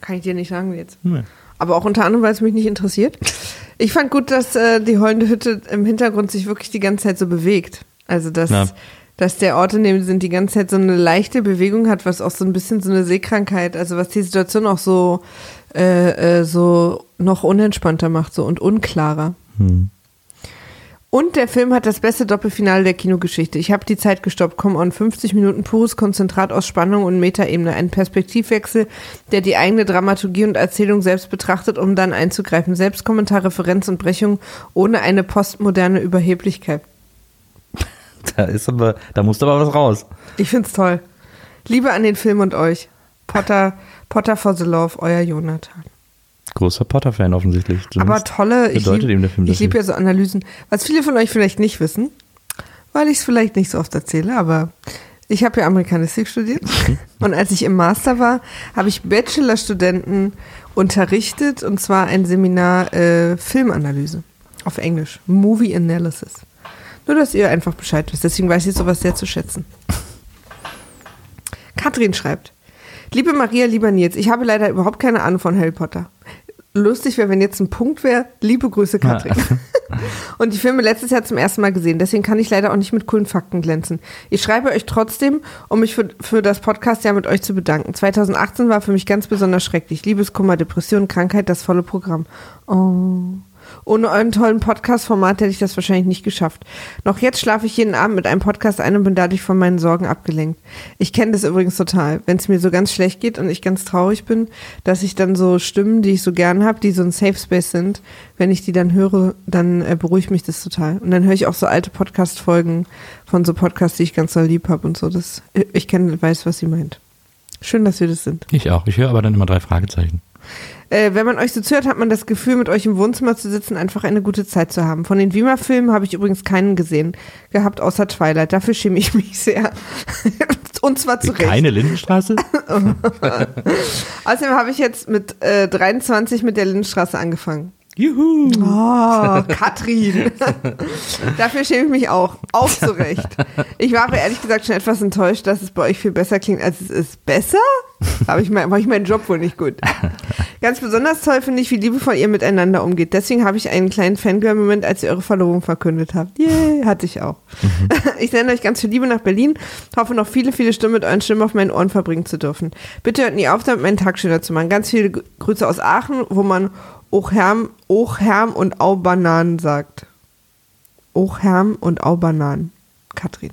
Kann ich dir nicht sagen jetzt. Nee. Aber auch unter anderem, weil es mich nicht interessiert. Ich fand gut, dass äh, die heulende Hütte im Hintergrund sich wirklich die ganze Zeit so bewegt. Also, dass, Ja. dass der Ort, in dem sie sind, die ganze Zeit so eine leichte Bewegung hat, was auch so ein bisschen so eine Seekrankheit, also was die Situation auch so, äh, äh, so noch unentspannter macht so und unklarer. Hm. Und der Film hat das beste Doppelfinale der Kinogeschichte. Ich habe die Zeit gestoppt. Come on, 50 Minuten pures Konzentrat aus Spannung und Metaebene. Ein Perspektivwechsel, der die eigene Dramaturgie und Erzählung selbst betrachtet, um dann einzugreifen. Selbstkommentar, Referenz und Brechung ohne eine postmoderne Überheblichkeit. Da ist aber, da musst aber was raus. Ich find's toll. Liebe an den Film und euch. Potter, Potter for the Love, euer Jonathan. Großer Potter-Fan offensichtlich. Aber Zumindest tolle, ich liebe lieb ja so Analysen. Was viele von euch vielleicht nicht wissen, weil ich es vielleicht nicht so oft erzähle, aber ich habe ja Amerikanistik studiert und als ich im Master war, habe ich Bachelorstudenten unterrichtet und zwar ein Seminar äh, Filmanalyse auf Englisch, Movie Analysis. Nur, dass ihr einfach Bescheid wisst. Deswegen weiß ich sowas sehr zu schätzen. Katrin schreibt, Liebe Maria, lieber Nils, ich habe leider überhaupt keine Ahnung von Harry Potter. Lustig wäre, wenn jetzt ein Punkt wäre. Liebe Grüße, Katrin. Und die Filme letztes Jahr zum ersten Mal gesehen. Deswegen kann ich leider auch nicht mit coolen Fakten glänzen. Ich schreibe euch trotzdem, um mich für, für das Podcast ja mit euch zu bedanken. 2018 war für mich ganz besonders schrecklich. Liebeskummer, Depression, Krankheit, das volle Programm. Oh. Ohne euren tollen Podcast-Format hätte ich das wahrscheinlich nicht geschafft. Noch jetzt schlafe ich jeden Abend mit einem Podcast ein und bin dadurch von meinen Sorgen abgelenkt. Ich kenne das übrigens total. Wenn es mir so ganz schlecht geht und ich ganz traurig bin, dass ich dann so Stimmen, die ich so gern habe, die so ein Safe Space sind, wenn ich die dann höre, dann äh, beruhigt mich das total. Und dann höre ich auch so alte Podcast-Folgen von so Podcasts, die ich ganz doll lieb habe und so. Das, ich kenne, weiß, was sie meint. Schön, dass wir das sind. Ich auch. Ich höre aber dann immer drei Fragezeichen. Äh, wenn man euch so zuhört, hat man das Gefühl, mit euch im Wohnzimmer zu sitzen, einfach eine gute Zeit zu haben. Von den Wiemer-Filmen habe ich übrigens keinen gesehen gehabt, außer Twilight. Dafür schäme ich mich sehr. Und zwar zu Recht. Keine Lindenstraße? Außerdem habe ich jetzt mit äh, 23 mit der Lindenstraße angefangen. Juhu! Oh, Katrin. Dafür schäme ich mich auch. Auch zu Recht. Ich war aber ehrlich gesagt schon etwas enttäuscht, dass es bei euch viel besser klingt, als es ist. Besser? Habe ich, mein, ich meinen Job wohl nicht gut. Ganz besonders toll finde ich, wie liebevoll ihr miteinander umgeht. Deswegen habe ich einen kleinen Fangirl-Moment, als ihr eure Verlobung verkündet habt. Yay, hatte ich auch. Ich sende euch ganz viel Liebe nach Berlin. Hoffe noch viele, viele Stunden mit euren Stimmen auf meinen Ohren verbringen zu dürfen. Bitte hört nie auf, damit meinen Tag schöner zu machen. Ganz viele Grüße aus Aachen, wo man Ochherm, Ochherm und Aubananen sagt. Ochherm und Aubananen. Katrin.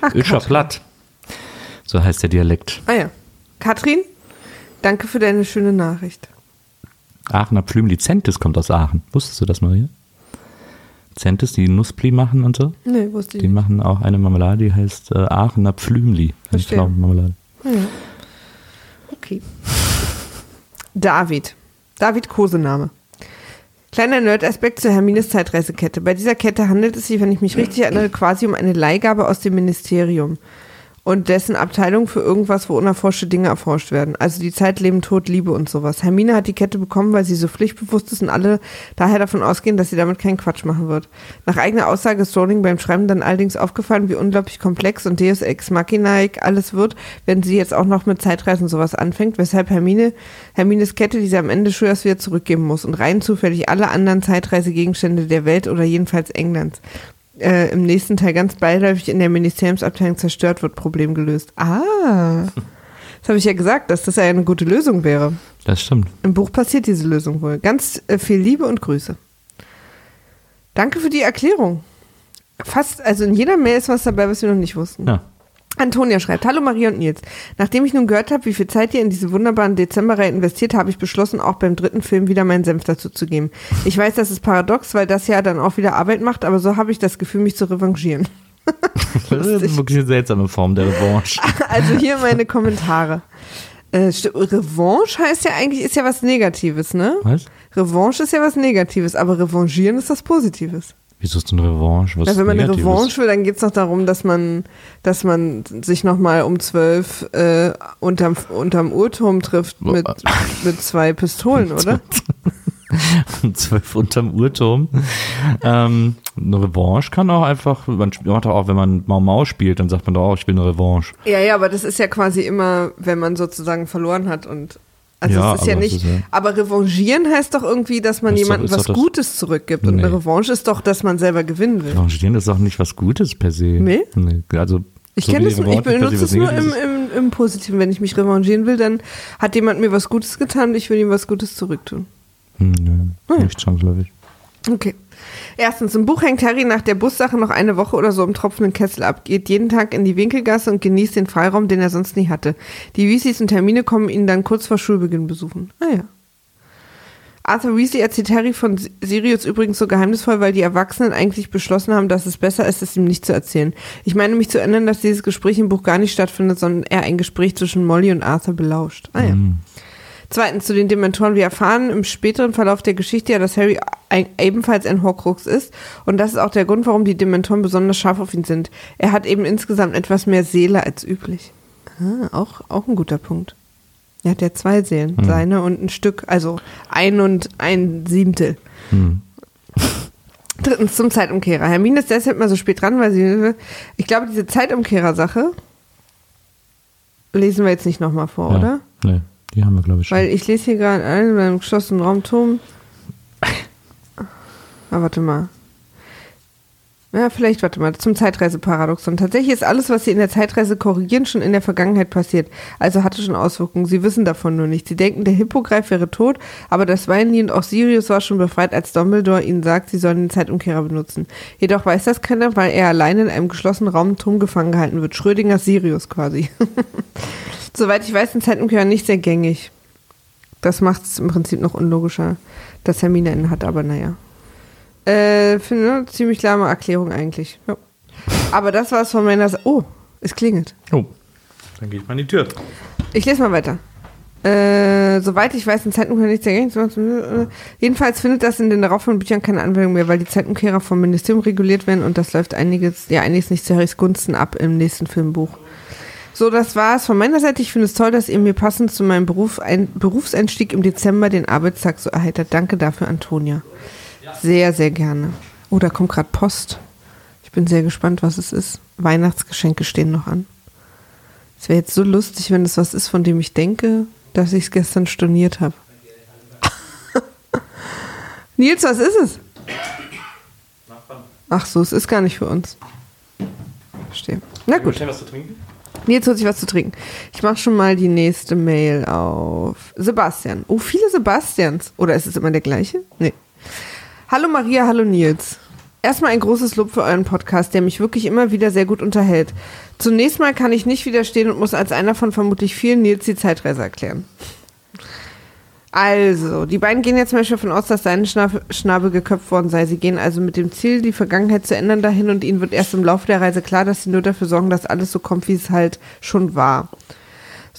Ach, Katrin. Platt. So heißt der Dialekt. Ah ja. Katrin, danke für deine schöne Nachricht. Aachener Pflümli. Zentis kommt aus Aachen. Wusstest du das, Maria? Zentis, die Nusspli machen und so. Nee, wusste ich Die nicht. machen auch eine Marmelade, die heißt äh, Aachener Pflümli. Eine. Pflaumenmarmelade. Okay. David. David Kosename. Kleiner Nerd-Aspekt zur Hermines Zeitreisekette. Bei dieser Kette handelt es sich, wenn ich mich richtig erinnere, quasi um eine Leihgabe aus dem Ministerium und dessen Abteilung für irgendwas, wo unerforschte Dinge erforscht werden. Also die Zeit, Leben, Tod, Liebe und sowas. Hermine hat die Kette bekommen, weil sie so pflichtbewusst ist und alle daher davon ausgehen, dass sie damit keinen Quatsch machen wird. Nach eigener Aussage ist Rowling beim Schreiben dann allerdings aufgefallen, wie unglaublich komplex und Deus Ex Machinaik alles wird, wenn sie jetzt auch noch mit Zeitreisen sowas anfängt, weshalb Hermine, Hermines Kette, die sie am Ende Schulers wieder zurückgeben muss und rein zufällig alle anderen Zeitreisegegenstände der Welt oder jedenfalls Englands äh, im nächsten Teil ganz beiläufig in der Ministeriumsabteilung zerstört wird, Problem gelöst. Ah, das habe ich ja gesagt, dass das ja eine gute Lösung wäre. Das stimmt. Im Buch passiert diese Lösung wohl. Ganz äh, viel Liebe und Grüße. Danke für die Erklärung. Fast, also in jeder Mail ist was dabei, was wir noch nicht wussten. Ja. Antonia schreibt, hallo Maria und Nils. Nachdem ich nun gehört habe, wie viel Zeit ihr in diese wunderbaren Dezemberreihe investiert, habe ich beschlossen, auch beim dritten Film wieder meinen Senf dazu zu geben. Ich weiß, das ist paradox, weil das ja dann auch wieder Arbeit macht, aber so habe ich das Gefühl, mich zu revanchieren. Das ist wirklich eine seltsame Form der Revanche. Also hier meine Kommentare. Äh, Revanche heißt ja eigentlich, ist ja was Negatives, ne? Was? Revanche ist ja was Negatives, aber revanchieren ist was Positives. Wieso ist denn Revanche? Was Ja, wenn man eine? Revanche will, dann geht es noch darum, dass man, dass man sich nochmal um zwölf äh, unterm, unterm Uhrturm trifft mit, mit zwei Pistolen, oder? um 12 unterm Uhrturm. ähm, eine Revanche kann auch einfach, man macht auch, wenn man Mau Mau spielt, dann sagt man doch auch, ich will eine Revanche. Ja, ja, aber das ist ja quasi immer, wenn man sozusagen verloren hat und also Ja, es ist ja nicht, ist ja- aber revanchieren heißt doch irgendwie, dass man jemandem was Gutes zurückgibt und Nee. eine Revanche ist doch, dass man selber gewinnen will. Revanchieren ist auch nicht was Gutes per se. Nee? Also, Ich so kenne das, ich benutze es nur im, im, im Positiven. Wenn ich mich revanchieren will, dann hat jemand mir was Gutes getan und ich will ihm was Gutes zurücktun. Hm, nö, Hm. Nicht zwangsläufig. Okay. Erstens, im Buch hängt Harry nach der Bussache noch eine Woche oder so im tropfenden Kessel ab, geht jeden Tag in die Winkelgasse und genießt den Freiraum, den er sonst nie hatte. Die Weasleys und Termine kommen ihn dann kurz vor Schulbeginn besuchen. Ah ja. Arthur Weasley erzählt Harry von Sirius übrigens so geheimnisvoll, weil die Erwachsenen eigentlich beschlossen haben, dass es besser ist, es ihm nicht zu erzählen. Ich meine mich zu erinnern, dass dieses Gespräch im Buch gar nicht stattfindet, sondern eher ein Gespräch zwischen Molly und Arthur belauscht. Ah ja. Zweitens zu den Dementoren. Wir erfahren im späteren Verlauf der Geschichte ja, dass Harry ein, ebenfalls ein Horcrux ist. Und das ist auch der Grund, warum die Dementoren besonders scharf auf ihn sind. Er hat eben insgesamt etwas mehr Seele als üblich. Ah, auch, auch ein guter Punkt. Er hat ja zwei Seelen. Seine und ein Stück, also ein und ein Siebtel. Drittens zum Zeitumkehrer. Hermine ist deshalb mal so spät dran, weil sie, ich glaube, diese Zeitumkehrer-Sache lesen wir jetzt nicht nochmal vor, Ja. oder? Nee, die haben wir, glaube ich, schon. Weil ich lese hier gerade ein, beim geschlossenen Raumturm. Ah, warte mal. Ja, vielleicht, warte mal, zum Zeitreiseparadoxon. Tatsächlich ist alles, was sie in der Zeitreise korrigieren, schon in der Vergangenheit passiert. Also hatte schon Auswirkungen. Sie wissen davon nur nicht. Sie denken, der Hippogreif wäre tot, aber das Weinli und auch Sirius war schon befreit, als Dumbledore ihnen sagt, sie sollen den Zeitumkehrer benutzen. Jedoch weiß das keiner, weil er allein in einem geschlossenen Raumturm gefangen gehalten wird. Schrödingers Sirius quasi. Soweit ich weiß, sind Zeitumkehrer nicht sehr gängig. Das macht es im Prinzip noch unlogischer, dass Hermine einen hat, aber naja. Äh, finde eine ziemlich lahme Erklärung eigentlich. Ja. Aber das war es von meiner Seite. Oh, es klingelt. Oh, dann gehe ich mal in die Tür. Ich lese mal weiter. Äh, soweit ich weiß, in Zeitumkehrer nichts dagegen. Jedenfalls findet das in den darauffolgenden Büchern keine Anwendung mehr, weil die Zeitumkehrer vom Ministerium reguliert werden und das läuft einiges, ja, einiges nicht zu Harrys Gunsten ab im nächsten Filmbuch. So, das war's von meiner Seite. Ich finde es toll, dass ihr mir passend zu meinem Beruf, ein, Berufseinstieg im Dezember den Arbeitstag so erheitert. Danke dafür, Antonia. Sehr, sehr gerne. Oh, da kommt gerade Post. Ich bin sehr gespannt, was es ist. Weihnachtsgeschenke stehen noch an. Es wäre jetzt so lustig, wenn es was ist, von dem ich denke, dass ich es gestern storniert habe. Nils, was ist es? Ach so, es ist gar nicht für uns. Verstehe. Na gut. was zu trinken? Nils holt sich was zu trinken. Ich mache schon mal die nächste Mail auf. Sebastian. Oh, viele Sebastians. Oder ist es immer der gleiche? Nee. Hallo Maria, hallo Nils. Erstmal ein großes Lob für euren Podcast, der mich wirklich immer wieder sehr gut unterhält. Zunächst mal kann ich nicht widerstehen und muss als einer von vermutlich vielen Nils die Zeitreise erklären. Also, die beiden gehen jetzt zum Beispiel davon aus, dass Schnab Schnabel geköpft worden sei. Sie gehen also mit dem Ziel, die Vergangenheit zu ändern dahin und ihnen wird erst im Laufe der Reise klar, dass sie nur dafür sorgen, dass alles so kommt, wie es halt schon war.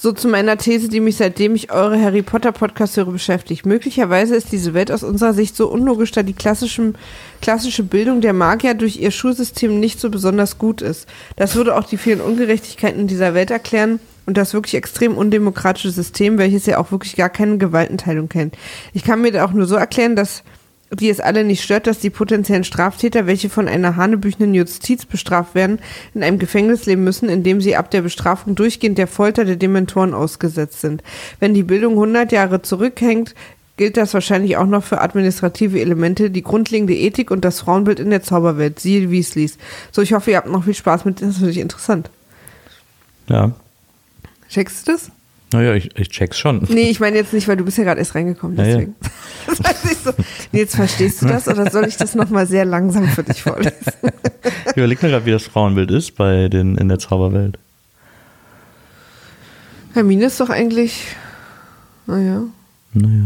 So zu meiner These, die mich seitdem ich eure Harry Potter Podcast höre beschäftigt. Möglicherweise ist diese Welt aus unserer Sicht so unlogisch, da die klassischen, klassische Bildung der Magier durch ihr Schulsystem nicht so besonders gut ist. Das würde auch die vielen Ungerechtigkeiten in dieser Welt erklären und das wirklich extrem undemokratische System, welches ja auch wirklich gar keine Gewaltenteilung kennt. Ich kann mir da auch nur so erklären, dass die es alle nicht stört, dass die potenziellen Straftäter, welche von einer hanebüchenden Justiz bestraft werden, in einem Gefängnis leben müssen, in dem sie ab der Bestrafung durchgehend der Folter der Dementoren ausgesetzt sind. Wenn die Bildung 100 Jahre zurückhängt, gilt das wahrscheinlich auch noch für administrative Elemente, die grundlegende Ethik und das Frauenbild in der Zauberwelt, siehe Weasleys. So, ich hoffe, ihr habt noch viel Spaß mit, das ist wirklich interessant. Ja. Checkst du das? Naja, ich, ich check's schon. Nee, ich meine jetzt nicht, weil du bist ja gerade erst reingekommen, Ja, ja. deswegen. Das heißt nicht so, nee, jetzt verstehst du das oder soll ich das nochmal sehr langsam für dich vorlesen? Ich überleg mir gerade, wie das Frauenbild ist bei den in der Zauberwelt. Hermine ist doch eigentlich, naja. Naja.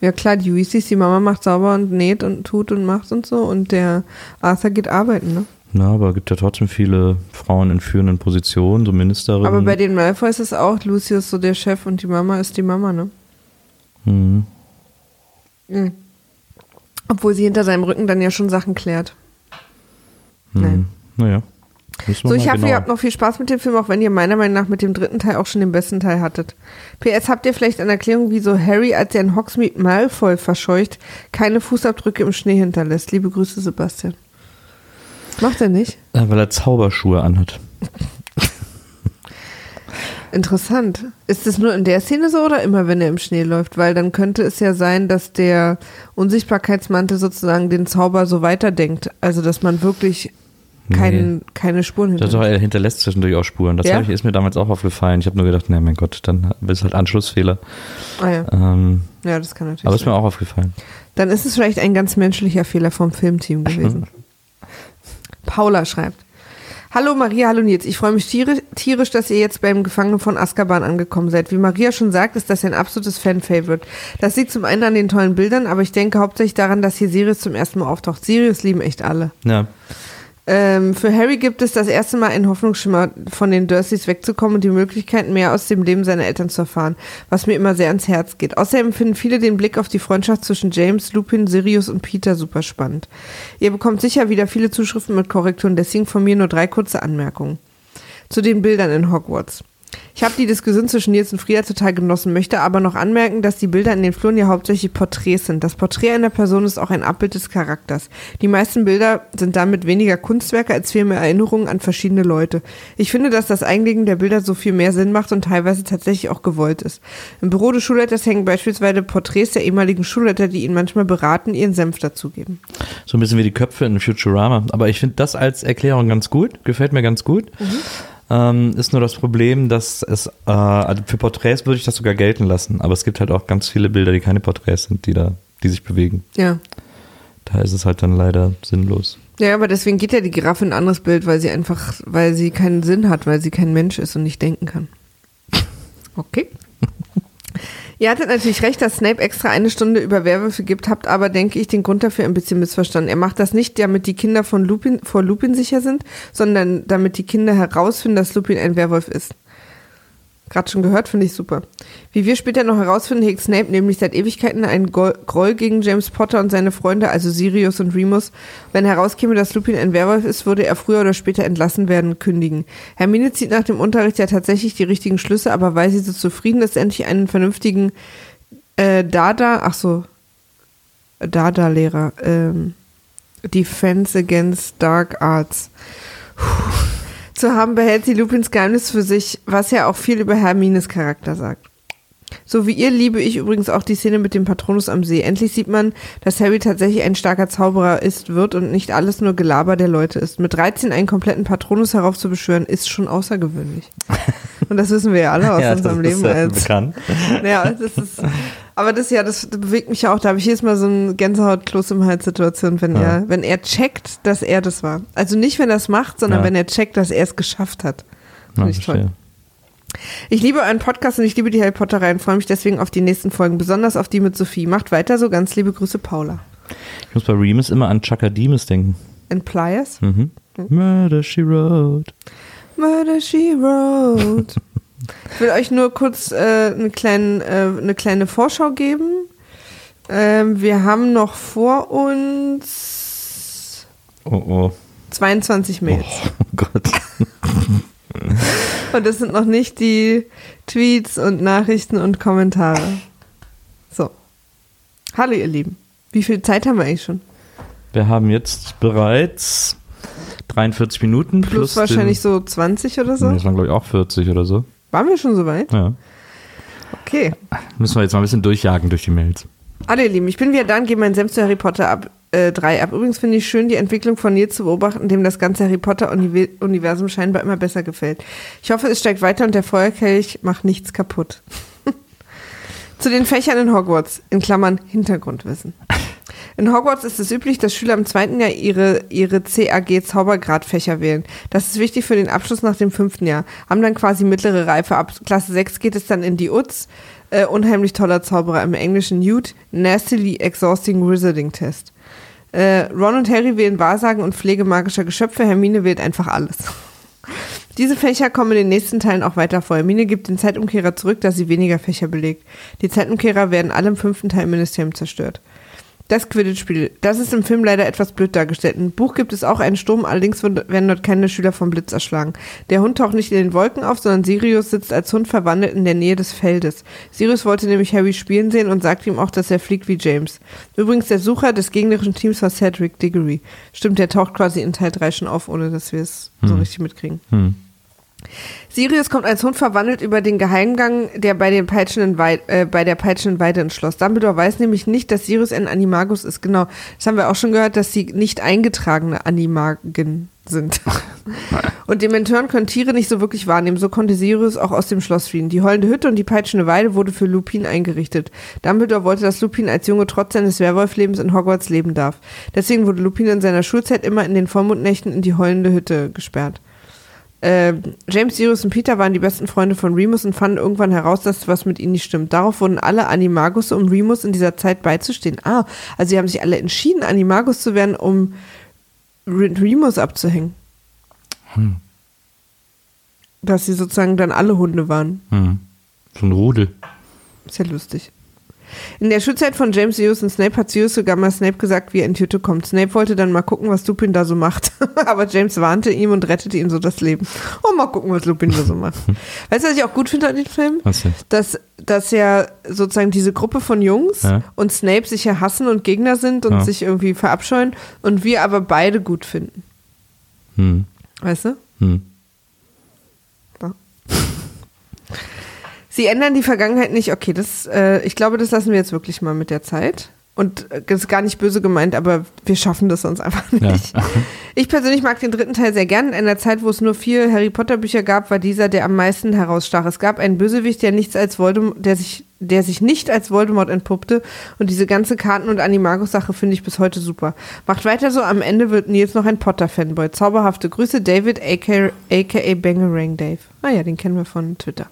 Ja klar, die Weasleys, die Mama macht sauber und näht und tut und macht und so und der Arthur geht arbeiten, ne? Na, aber es gibt ja trotzdem viele Frauen in führenden Positionen, so Ministerinnen. Aber bei den Malfoys ist auch Lucius so der Chef und die Mama ist die Mama, ne? Mhm. Mhm. Obwohl sie hinter seinem Rücken dann ja schon Sachen klärt. Nein. Mhm. Naja. Müssen wir So, ich hoffe, genau- ihr habt noch viel Spaß mit dem Film, auch wenn ihr meiner Meinung nach mit dem dritten Teil auch schon den besten Teil hattet. PS, habt ihr vielleicht eine Erklärung, wieso Harry, als er in Hogsmeade Malfoy verscheucht, keine Fußabdrücke im Schnee hinterlässt? Liebe Grüße, Sebastian. Macht er nicht? Äh, weil er Zauberschuhe anhat. Interessant. Ist es nur in der Szene so oder immer, wenn er im Schnee läuft? Weil dann könnte es ja sein, dass der Unsichtbarkeitsmantel sozusagen den Zauber so weiterdenkt. Also, dass man wirklich kein, keine Spuren Das hinter. doch, er hinterlässt zwischendurch auch Spuren. Das Ja? ich, ist mir damals auch aufgefallen. Ich habe nur gedacht, na mein Gott, dann ist halt Anschlussfehler. Ah, ja. Ähm, ja, das kann natürlich aber ist mir auch aufgefallen. Dann ist es vielleicht ein ganz menschlicher Fehler vom Filmteam gewesen. Paula schreibt. Hallo Maria, hallo Nils. Ich freue mich tierisch, dass ihr jetzt beim Gefangenen von Azkaban angekommen seid. Wie Maria schon sagt, ist das ein absolutes Fan-Favorite. Das liegt zum einen an den tollen Bildern, aber ich denke hauptsächlich daran, dass hier Sirius zum ersten Mal auftaucht. Sirius lieben echt alle. Ja. Ähm, für Harry gibt es das erste Mal einen Hoffnungsschimmer, von den Dursleys wegzukommen und die Möglichkeit, mehr aus dem Leben seiner Eltern zu erfahren, was mir immer sehr ans Herz geht. Außerdem finden viele den Blick auf die Freundschaft zwischen James, Lupin, Sirius und Peter super spannend. Ihr bekommt sicher wieder viele Zuschriften mit Korrekturen, deswegen von mir nur drei kurze Anmerkungen. Zu den Bildern in Hogwarts. Ich habe die Diskussion zwischen Nils und Frieda total genossen, möchte aber noch anmerken, dass die Bilder in den Fluren ja hauptsächlich Porträts sind. Das Porträt einer Person ist auch ein Abbild des Charakters. Die meisten Bilder sind damit weniger Kunstwerke als vielmehr Erinnerungen an verschiedene Leute. Ich finde, dass das Einlegen der Bilder so viel mehr Sinn macht und teilweise tatsächlich auch gewollt ist. Im Büro des Schulleiters hängen beispielsweise Porträts der ehemaligen Schulleiter, die ihn manchmal beraten, ihren Senf dazugeben. So ein bisschen wie die Köpfe in Futurama. Aber ich finde das als Erklärung ganz gut. Gefällt mir ganz gut. Ähm, ist nur das Problem, dass es, äh, also für Porträts würde ich das sogar gelten lassen. Aber es gibt halt auch ganz viele Bilder, die keine Porträts sind, die da, die sich bewegen. Ja. Da ist es halt dann leider sinnlos. Ja, aber deswegen geht ja die Giraffe in ein anderes Bild, weil sie einfach, weil sie keinen Sinn hat, weil sie kein Mensch ist und nicht denken kann. Okay. Ihr hattet natürlich recht, dass Snape extra eine Stunde über Werwölfe gibt, habt aber, denke ich, den Grund dafür ein bisschen missverstanden. Er macht das nicht, damit die Kinder von Lupin, vor Lupin sicher sind, sondern damit die Kinder herausfinden, dass Lupin ein Werwolf ist. Gerade schon gehört, finde ich super. Wie wir später noch herausfinden, hegt Snape nämlich seit Ewigkeiten einen Groll gegen James Potter und seine Freunde, also Sirius und Remus. Wenn herauskäme, dass Lupin ein Werwolf ist, würde er früher oder später entlassen werden, kündigen. Hermine zieht nach dem Unterricht ja tatsächlich die richtigen Schlüsse, aber weil sie so zufrieden ist, endlich einen vernünftigen äh, Dada, ach so, Dada-Lehrer, ähm, Defense Against Dark Arts zu haben, behält sie Lupins Geheimnis für sich, was ja auch viel über Hermines Charakter sagt. So wie ihr liebe ich übrigens auch die Szene mit dem Patronus am See. Endlich sieht man, dass Harry tatsächlich ein starker Zauberer ist, wird und nicht alles nur Gelaber der Leute ist. Mit 13 einen kompletten Patronus heraufzubeschwören, ist schon außergewöhnlich. Und das wissen wir ja alle aus Ja, unserem das ist Leben ja als bekannt. ja, das ist. Aber das ja, das bewegt mich ja auch. Da habe ich jedes Mal so ein Gänsehautkloß im Hals-Situation, wenn Ja. er, wenn er checkt, dass er das war. Also nicht, wenn er es macht, sondern Ja. wenn er checkt, dass er es geschafft hat. Finde ich toll. Ich liebe euren Podcast und ich liebe die Harry Potter-Reihen. Freue mich deswegen auf die nächsten Folgen, besonders auf die mit Sophie. Macht weiter so. Ganz liebe Grüße, Paula. Ich muss bei Remus immer an Chaka Demus denken. And Pliers. Mhm. Murder, she wrote. Murder She Wrote. ich will euch nur kurz äh, eine, kleine, äh, eine kleine Vorschau geben. Ähm, wir haben noch vor uns Oh, oh. 22 Mails. Oh Gott. Und das sind noch nicht die Tweets und Nachrichten und Kommentare. So. Hallo ihr Lieben. Wie viel Zeit haben wir eigentlich schon? Wir haben jetzt bereits 43 Minuten plus, Plus, wahrscheinlich so 20 oder so. das waren glaube ich auch 40 oder so. Waren wir schon so weit? Ja. Okay. Müssen wir jetzt mal ein bisschen durchjagen durch die Mails. Hallo ihr Lieben, ich bin wieder da und gebe meinen Senf zu Harry Potter ab, äh, 3 ab. Übrigens finde ich schön, die Entwicklung von Nils zu beobachten, dem das ganze Harry Potter-Universum scheinbar immer besser gefällt. Ich hoffe, es steigt weiter und der Feuerkelch macht nichts kaputt. zu den Fächern in Hogwarts, in Klammern Hintergrundwissen. In Hogwarts ist es üblich, dass Schüler im zweiten Jahr ihre, ihre CAG Zaubergradfächer wählen. Das ist wichtig für den Abschluss nach dem fünften Jahr. Haben dann quasi mittlere Reife. Ab Klasse 6 geht es dann in die UTS. Äh, unheimlich toller Zauberer im Englischen Newt. Nastily Exhausting Wizarding Test. Äh, Ron und Harry wählen Wahrsagen und Pflege magischer Geschöpfe. Hermine wählt einfach alles. Diese Fächer kommen in den nächsten Teilen auch weiter vor. Hermine gibt den Zeitumkehrer zurück, da sie weniger Fächer belegt. Die Zeitumkehrer werden alle im fünften Teil im Ministerium zerstört. Das Quidditch-Spiel. Das ist im Film leider etwas blöd dargestellt. Im Buch gibt es auch einen Sturm, allerdings werden dort keine Schüler vom Blitz erschlagen. Der Hund taucht nicht in den Wolken auf, sondern Sirius sitzt als Hund verwandelt in der Nähe des Feldes. Sirius wollte nämlich Harry spielen sehen und sagt ihm auch, dass er fliegt wie James. Übrigens, der Sucher des gegnerischen Teams war Cedric Diggory. Stimmt, der taucht quasi in Teil 3 schon auf, ohne dass wir es so richtig mitkriegen. Hm. Sirius kommt als Hund verwandelt über den Geheimgang, der bei, den peitschenden Wei äh, bei der peitschenden Weide entschloss. Dumbledore weiß nämlich nicht, dass Sirius ein Animagus ist. Genau, das haben wir auch schon gehört, dass sie nicht eingetragene Animagen sind. Und Dementoren können Tiere nicht so wirklich wahrnehmen, so konnte Sirius auch aus dem Schloss fliehen. Die heulende Hütte und die peitschende Weide wurde für Lupin eingerichtet. Dumbledore wollte, dass Lupin als Junge trotz seines Werwolflebens in Hogwarts leben darf. Deswegen wurde Lupin in seiner Schulzeit immer in den Vollmondnächten in die heulende Hütte gesperrt. Äh, James, Sirius und Peter waren die besten Freunde von Remus und fanden irgendwann heraus, dass was mit ihnen nicht stimmt. Darauf wurden alle Animagus, um Remus in dieser Zeit beizustehen. Ah, also sie haben sich alle entschieden, Animagus zu werden, um Re- Remus abzuhängen. Dass sie sozusagen dann alle Hunde waren. Hm. So ein Rudel. Ist ja lustig. In der Schulzeit von James, Sirius und Snape hat Sirius sogar mal Snape gesagt, wie er in Hütte kommt. Snape wollte dann mal gucken, was Lupin da so macht. Aber James warnte ihm und rettete ihm so das Leben. Oh, mal gucken, was Lupin da so macht. weißt du, was ich auch gut finde an den Film? Was denn? Dass, dass ja sozusagen diese Gruppe von Jungs Ja. und Snape sich ja hassen und Gegner sind und Ja. sich irgendwie verabscheuen und wir aber beide gut finden. Hm. Weißt du? Hm. Sie ändern die Vergangenheit nicht. Okay, das, äh, ich glaube, das lassen wir jetzt wirklich mal mit der Zeit. Und äh, das ist gar nicht böse gemeint, aber wir schaffen das sonst einfach Ja. nicht. Ich persönlich mag den dritten Teil sehr gern. In einer Zeit, wo es nur vier Harry Potter Bücher gab, war dieser der am meisten herausstach. Es gab einen Bösewicht, der nichts als Voldemort, der sich, der sich nicht als Voldemort entpuppte. Und diese ganze Karten- und Animagus-Sache finde ich bis heute super. Macht weiter so. Am Ende wird Nils noch ein Potter-Fanboy. Zauberhafte Grüße, David, aka, aka Bangerang Dave. Ah ja, den kennen wir von Twitter.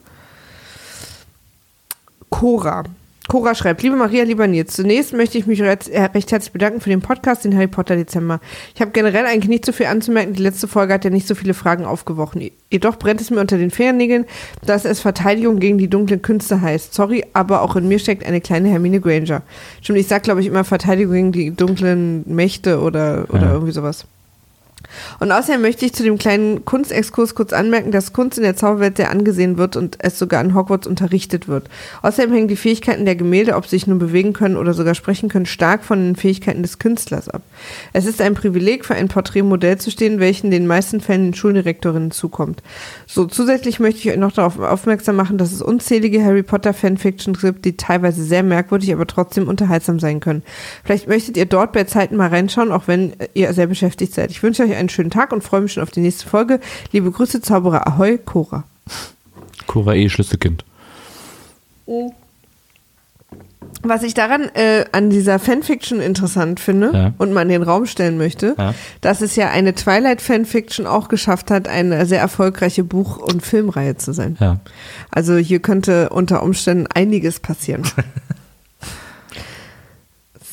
Cora. Cora schreibt, liebe Maria, lieber Nils, zunächst möchte ich mich recht, äh, recht herzlich bedanken für den Podcast, den Harry Potter Dezember. Ich habe generell eigentlich nicht so viel anzumerken, die letzte Folge hat ja nicht so viele Fragen aufgeworfen. Jedoch brennt es mir unter den Fingernägeln, dass es Verteidigung gegen die dunklen Künste heißt. Sorry, aber auch in mir steckt eine kleine Hermine Granger. Stimmt, ich sag glaube ich immer Verteidigung gegen die dunklen Mächte oder, oder Ja. irgendwie sowas. Und außerdem möchte ich zu dem kleinen Kunstexkurs kurz anmerken, dass Kunst in der Zauberwelt sehr angesehen wird und es sogar an Hogwarts unterrichtet wird. Außerdem hängen die Fähigkeiten der Gemälde, ob sie sich nun bewegen können oder sogar sprechen können, stark von den Fähigkeiten des Künstlers ab. Es ist ein Privileg, für ein Porträtmodell zu stehen, welchen in den meisten Fällen den Schuldirektorinnen zukommt. So, zusätzlich möchte ich euch noch darauf aufmerksam machen, dass es unzählige Harry Potter Fanfictions gibt, die teilweise sehr merkwürdig, aber trotzdem unterhaltsam sein können. Vielleicht möchtet ihr dort bei Zeiten mal reinschauen, auch wenn ihr sehr beschäftigt seid. Ich wünsche euch einen schönen Tag und freue mich schon auf die nächste Folge. Liebe Grüße, Zauberer Ahoi, Cora. Cora E. Schlüsselkind. Was ich daran äh, an dieser Fanfiction interessant finde Ja. und man in den Raum stellen möchte, Ja. dass es ja eine Twilight-Fanfiction auch geschafft hat, eine sehr erfolgreiche Buch- und Filmreihe zu sein. Ja. Also hier könnte unter Umständen einiges passieren.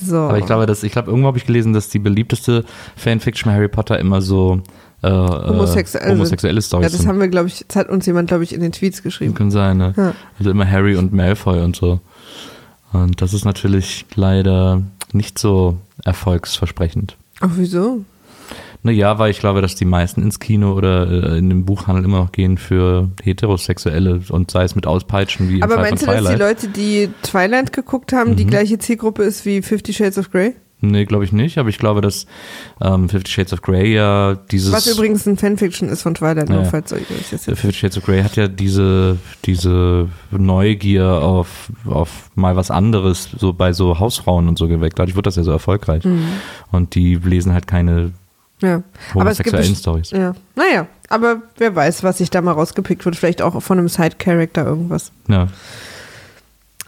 so. Aber ich glaube, dass, ich glaube, irgendwo habe ich gelesen, dass die beliebteste Fanfiction Harry Potter immer so äh, Homosexuelle- äh, homosexuelle Stories ja, das sind. haben wir, glaube ich, das hat uns jemand, glaube ich, in den Tweets geschrieben. Kann sein, ne? Ja. Also immer Harry und Malfoy und so. Und das ist natürlich leider nicht so erfolgsversprechend. Ach, wieso? Naja, weil ich glaube, dass die meisten ins Kino oder äh, in den Buchhandel immer noch gehen für Heterosexuelle und sei es mit Auspeitschen wie im Aber Fall meinst du, dass die. Leute, die Twilight geguckt haben, Mhm. die gleiche Zielgruppe ist wie Fifty Shades of Grey? Nee, glaube ich nicht, aber ich glaube, dass ähm, Fifty Shades of Grey ja dieses Was übrigens ein Fanfiction ist von Twilight, nur Ja. falls euch das jetzt Fifty Shades of Grey hat ja diese, diese Neugier auf, auf mal was anderes, so bei so Hausfrauen und so geweckt. Dadurch wird das ja so erfolgreich. Mhm. Und die lesen halt keine Ja. Aber es gibt Stories. Ja. Naja, aber wer weiß, was sich da mal rausgepickt wird. Vielleicht auch von einem Side-Character irgendwas. Ja.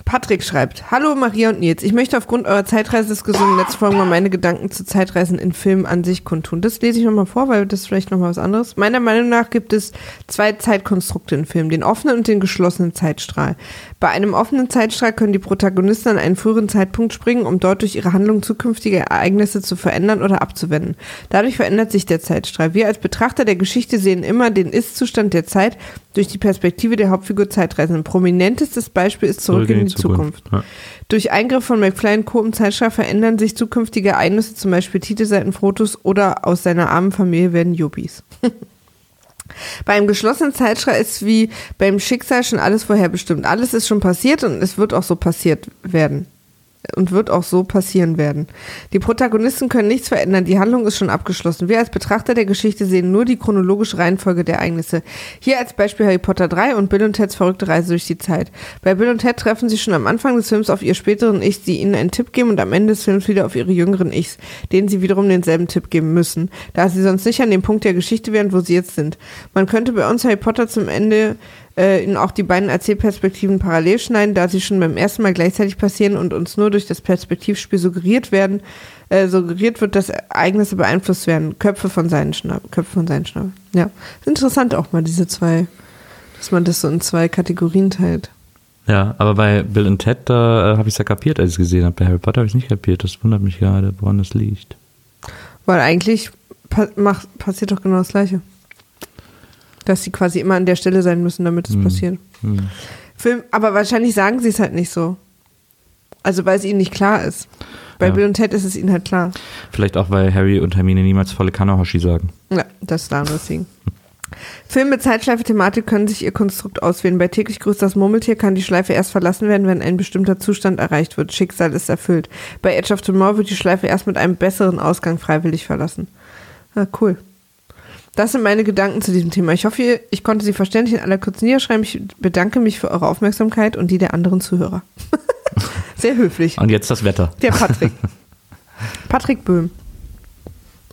Patrick schreibt, Hallo Maria und Nils, ich möchte aufgrund eurer den letzten Folgen mal meine Gedanken zu Zeitreisen in Filmen an sich kundtun. Das lese ich nochmal vor, weil das ist vielleicht nochmal was anderes. Meiner Meinung nach gibt es zwei Zeitkonstrukte in Filmen, den offenen und den geschlossenen Zeitstrahl. Bei einem offenen Zeitstrahl können die Protagonisten an einen früheren Zeitpunkt springen, um dort durch ihre Handlung zukünftige Ereignisse zu verändern oder abzuwenden. Dadurch verändert sich der Zeitstrahl. Wir als Betrachter der Geschichte sehen immer den Ist-Zustand der Zeit durch die Perspektive der Hauptfigur Zeitreisenden. Prominentestes Beispiel ist Zurück, in die Zukunft. Ja. Durch Eingriff von McFly und Co. im Zeitstrahl verändern sich zukünftige Ereignisse, zum Beispiel Titelseiten, Fotos oder aus seiner armen Familie werden Yuppies. Beim geschlossenen Zeitstrahl ist wie beim Schicksal schon alles vorherbestimmt. Alles ist schon passiert und es wird auch so passiert werden. Und wird auch so passieren werden. Die Protagonisten können nichts verändern, die Handlung ist schon abgeschlossen. Wir als Betrachter der Geschichte sehen nur die chronologische Reihenfolge der Ereignisse. Hier als Beispiel Harry Potter 3 und Bill und Teds verrückte Reise durch die Zeit. Bei Bill und Ted treffen sie schon am Anfang des Films auf ihr späteren Ichs, die ihnen einen Tipp geben und am Ende des Films wieder auf ihre jüngeren Ichs, denen sie wiederum denselben Tipp geben müssen, da sie sonst nicht an dem Punkt der Geschichte wären, wo sie jetzt sind. Man könnte bei uns Harry Potter zum Ende äh, in auch die beiden Erzählperspektiven parallel schneiden, da sie schon beim ersten Mal gleichzeitig passieren und uns nur durch das Perspektivspiel suggeriert werden, äh, suggeriert wird, dass Ereignisse beeinflusst werden. Köpfe von seinen Schnapp, Köpfe von seinen Schnapp. Ja, interessant auch mal diese zwei, dass man das so in zwei Kategorien teilt. Ja, aber bei Bill und Ted, da äh, habe ich es ja kapiert, als ich es gesehen habe. Bei Harry Potter habe ich es nicht kapiert. Das wundert mich gerade, woran das liegt. Weil eigentlich pa macht, passiert doch genau das Gleiche. Dass sie quasi immer an der Stelle sein müssen, damit es passiert. Hm. Film, aber wahrscheinlich sagen sie es halt nicht so. Also weil es ihnen nicht klar ist. Bei Ja. Bill und Ted ist es ihnen halt klar. Vielleicht auch, weil Harry und Hermine niemals volle Kanne Hoshi sagen. Ja, das ist daran deswegen. Filme mit Zeitschleife-Thematik können sich ihr Konstrukt auswählen. Bei täglich grüßt das Murmeltier kann die Schleife erst verlassen werden, wenn ein bestimmter Zustand erreicht wird. Schicksal ist erfüllt. Bei Edge of Tomorrow wird die Schleife erst mit einem besseren Ausgang freiwillig verlassen. Ja, cool. Das sind meine Gedanken zu diesem Thema. Ich hoffe, ich konnte sie verständlich in aller Kürze niederschreiben. Ich bedanke mich für eure Aufmerksamkeit und die der anderen Zuhörer. Sehr höflich. Und jetzt das Wetter. Der Patrick. Patrick Böhm.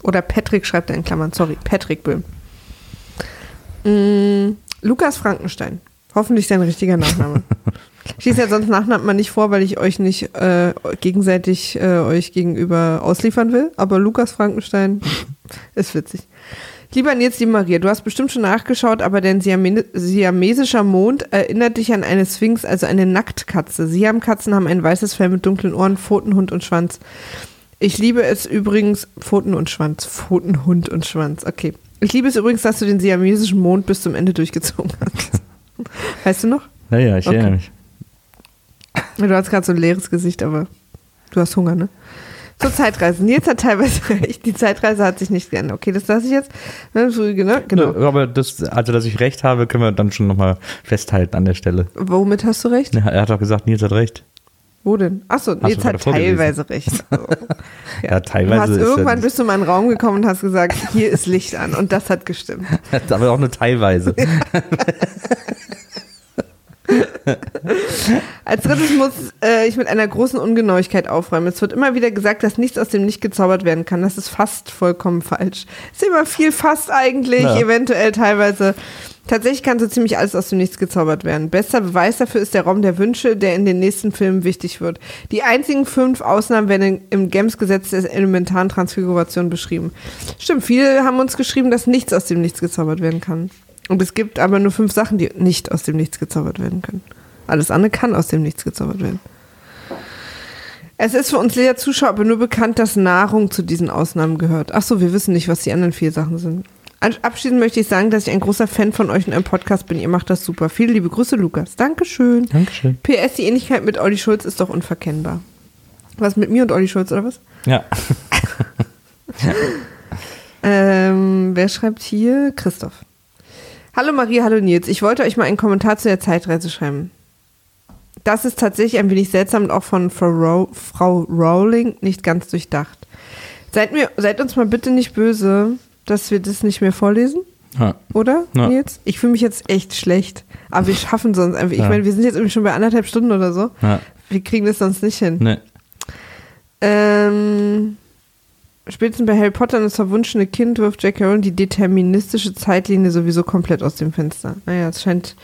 Oder Patrick schreibt er in Klammern, sorry, Patrick Böhm. Mm, Lukas Frankenstein. Hoffentlich sein richtiger Nachname. Ich lese ja sonst Nachnamen mal nicht vor, weil ich euch nicht äh, gegenseitig äh, euch gegenüber ausliefern will. Aber Lukas Frankenstein ist witzig. Lieber Nils, liebe Maria, du hast bestimmt schon nachgeschaut, aber dein Siame siamesischer Mond erinnert dich an eine Sphinx, also eine Nacktkatze. Siamkatzen haben ein weißes Fell mit dunklen Ohren, Pfoten, Hund und Schwanz. Ich liebe es übrigens, Pfoten und Schwanz, Pfoten, Hund und Schwanz, okay. Ich liebe es übrigens, dass du den siamesischen Mond bis zum Ende durchgezogen hast. Weißt du noch? Naja, ich Okay. erinnere mich. Du hast gerade so ein leeres Gesicht, aber du hast Hunger, ne? Zur Zeitreise. Nils hat teilweise recht. Die Zeitreise hat sich nicht geändert. Okay, das lasse ich jetzt. Genau. Ja, aber das, also, dass ich recht habe, können wir dann schon nochmal festhalten an der Stelle. Womit hast du recht? Ja, er hat doch gesagt, Nils hat recht. Wo denn? Achso, Nils hat teilweise recht. So. Ja, teilweise Du hast ja irgendwann bist du in meinen Raum gekommen und hast gesagt, hier ist Licht an. Und das hat gestimmt. aber auch nur teilweise. Als drittes muss äh, ich mit einer großen Ungenauigkeit aufräumen. Es wird immer wieder gesagt, dass nichts aus dem Nicht gezaubert werden kann. Das ist fast vollkommen falsch. Ist immer viel fast eigentlich, Ja. eventuell teilweise. Tatsächlich kann so ziemlich alles aus dem Nichts gezaubert werden. Bester Beweis dafür ist der Raum der Wünsche, der in den nächsten Filmen wichtig wird. Die einzigen fünf Ausnahmen werden im Gems-Gesetz der elementaren Transfiguration beschrieben. Stimmt, viele haben uns geschrieben, dass nichts aus dem Nichts gezaubert werden kann. Und es gibt aber nur fünf Sachen, die nicht aus dem Nichts gezaubert werden können. Alles andere kann aus dem Nichts gezaubert werden. Es ist für uns leer Zuschauer aber nur bekannt, dass Nahrung zu diesen Ausnahmen gehört. Ach so, wir wissen nicht, was die anderen vier Sachen sind. Abschließend möchte ich sagen, dass ich ein großer Fan von euch und eurem Podcast bin. Ihr macht das super. Viele liebe Grüße, Lukas. Dankeschön. Dankeschön. PS, die Ähnlichkeit mit Olli Schulz ist doch unverkennbar. Was mit mir und Olli Schulz, oder was? Ja. Ähm, wer schreibt hier? Christoph. Hallo Marie, hallo Nils. Ich wollte euch mal einen Kommentar zu der Zeitreise schreiben. Das ist tatsächlich ein wenig seltsam und auch von Frau, Row Frau Rowling nicht ganz durchdacht. Seid, mir, seid uns mal bitte nicht böse, dass wir das nicht mehr vorlesen, ja. oder Ja. Nils? Ich fühle mich jetzt echt schlecht. Aber wir schaffen sonst einfach. Ich Ja. meine, wir sind jetzt irgendwie schon bei anderthalb Stunden oder so. ja. Wir kriegen das sonst nicht hin. Ne. Ähm, spätestens bei Harry Potter und das verwunschene Kind wirft J.K. Rowling die deterministische Zeitlinie sowieso komplett aus dem Fenster. Naja, es scheint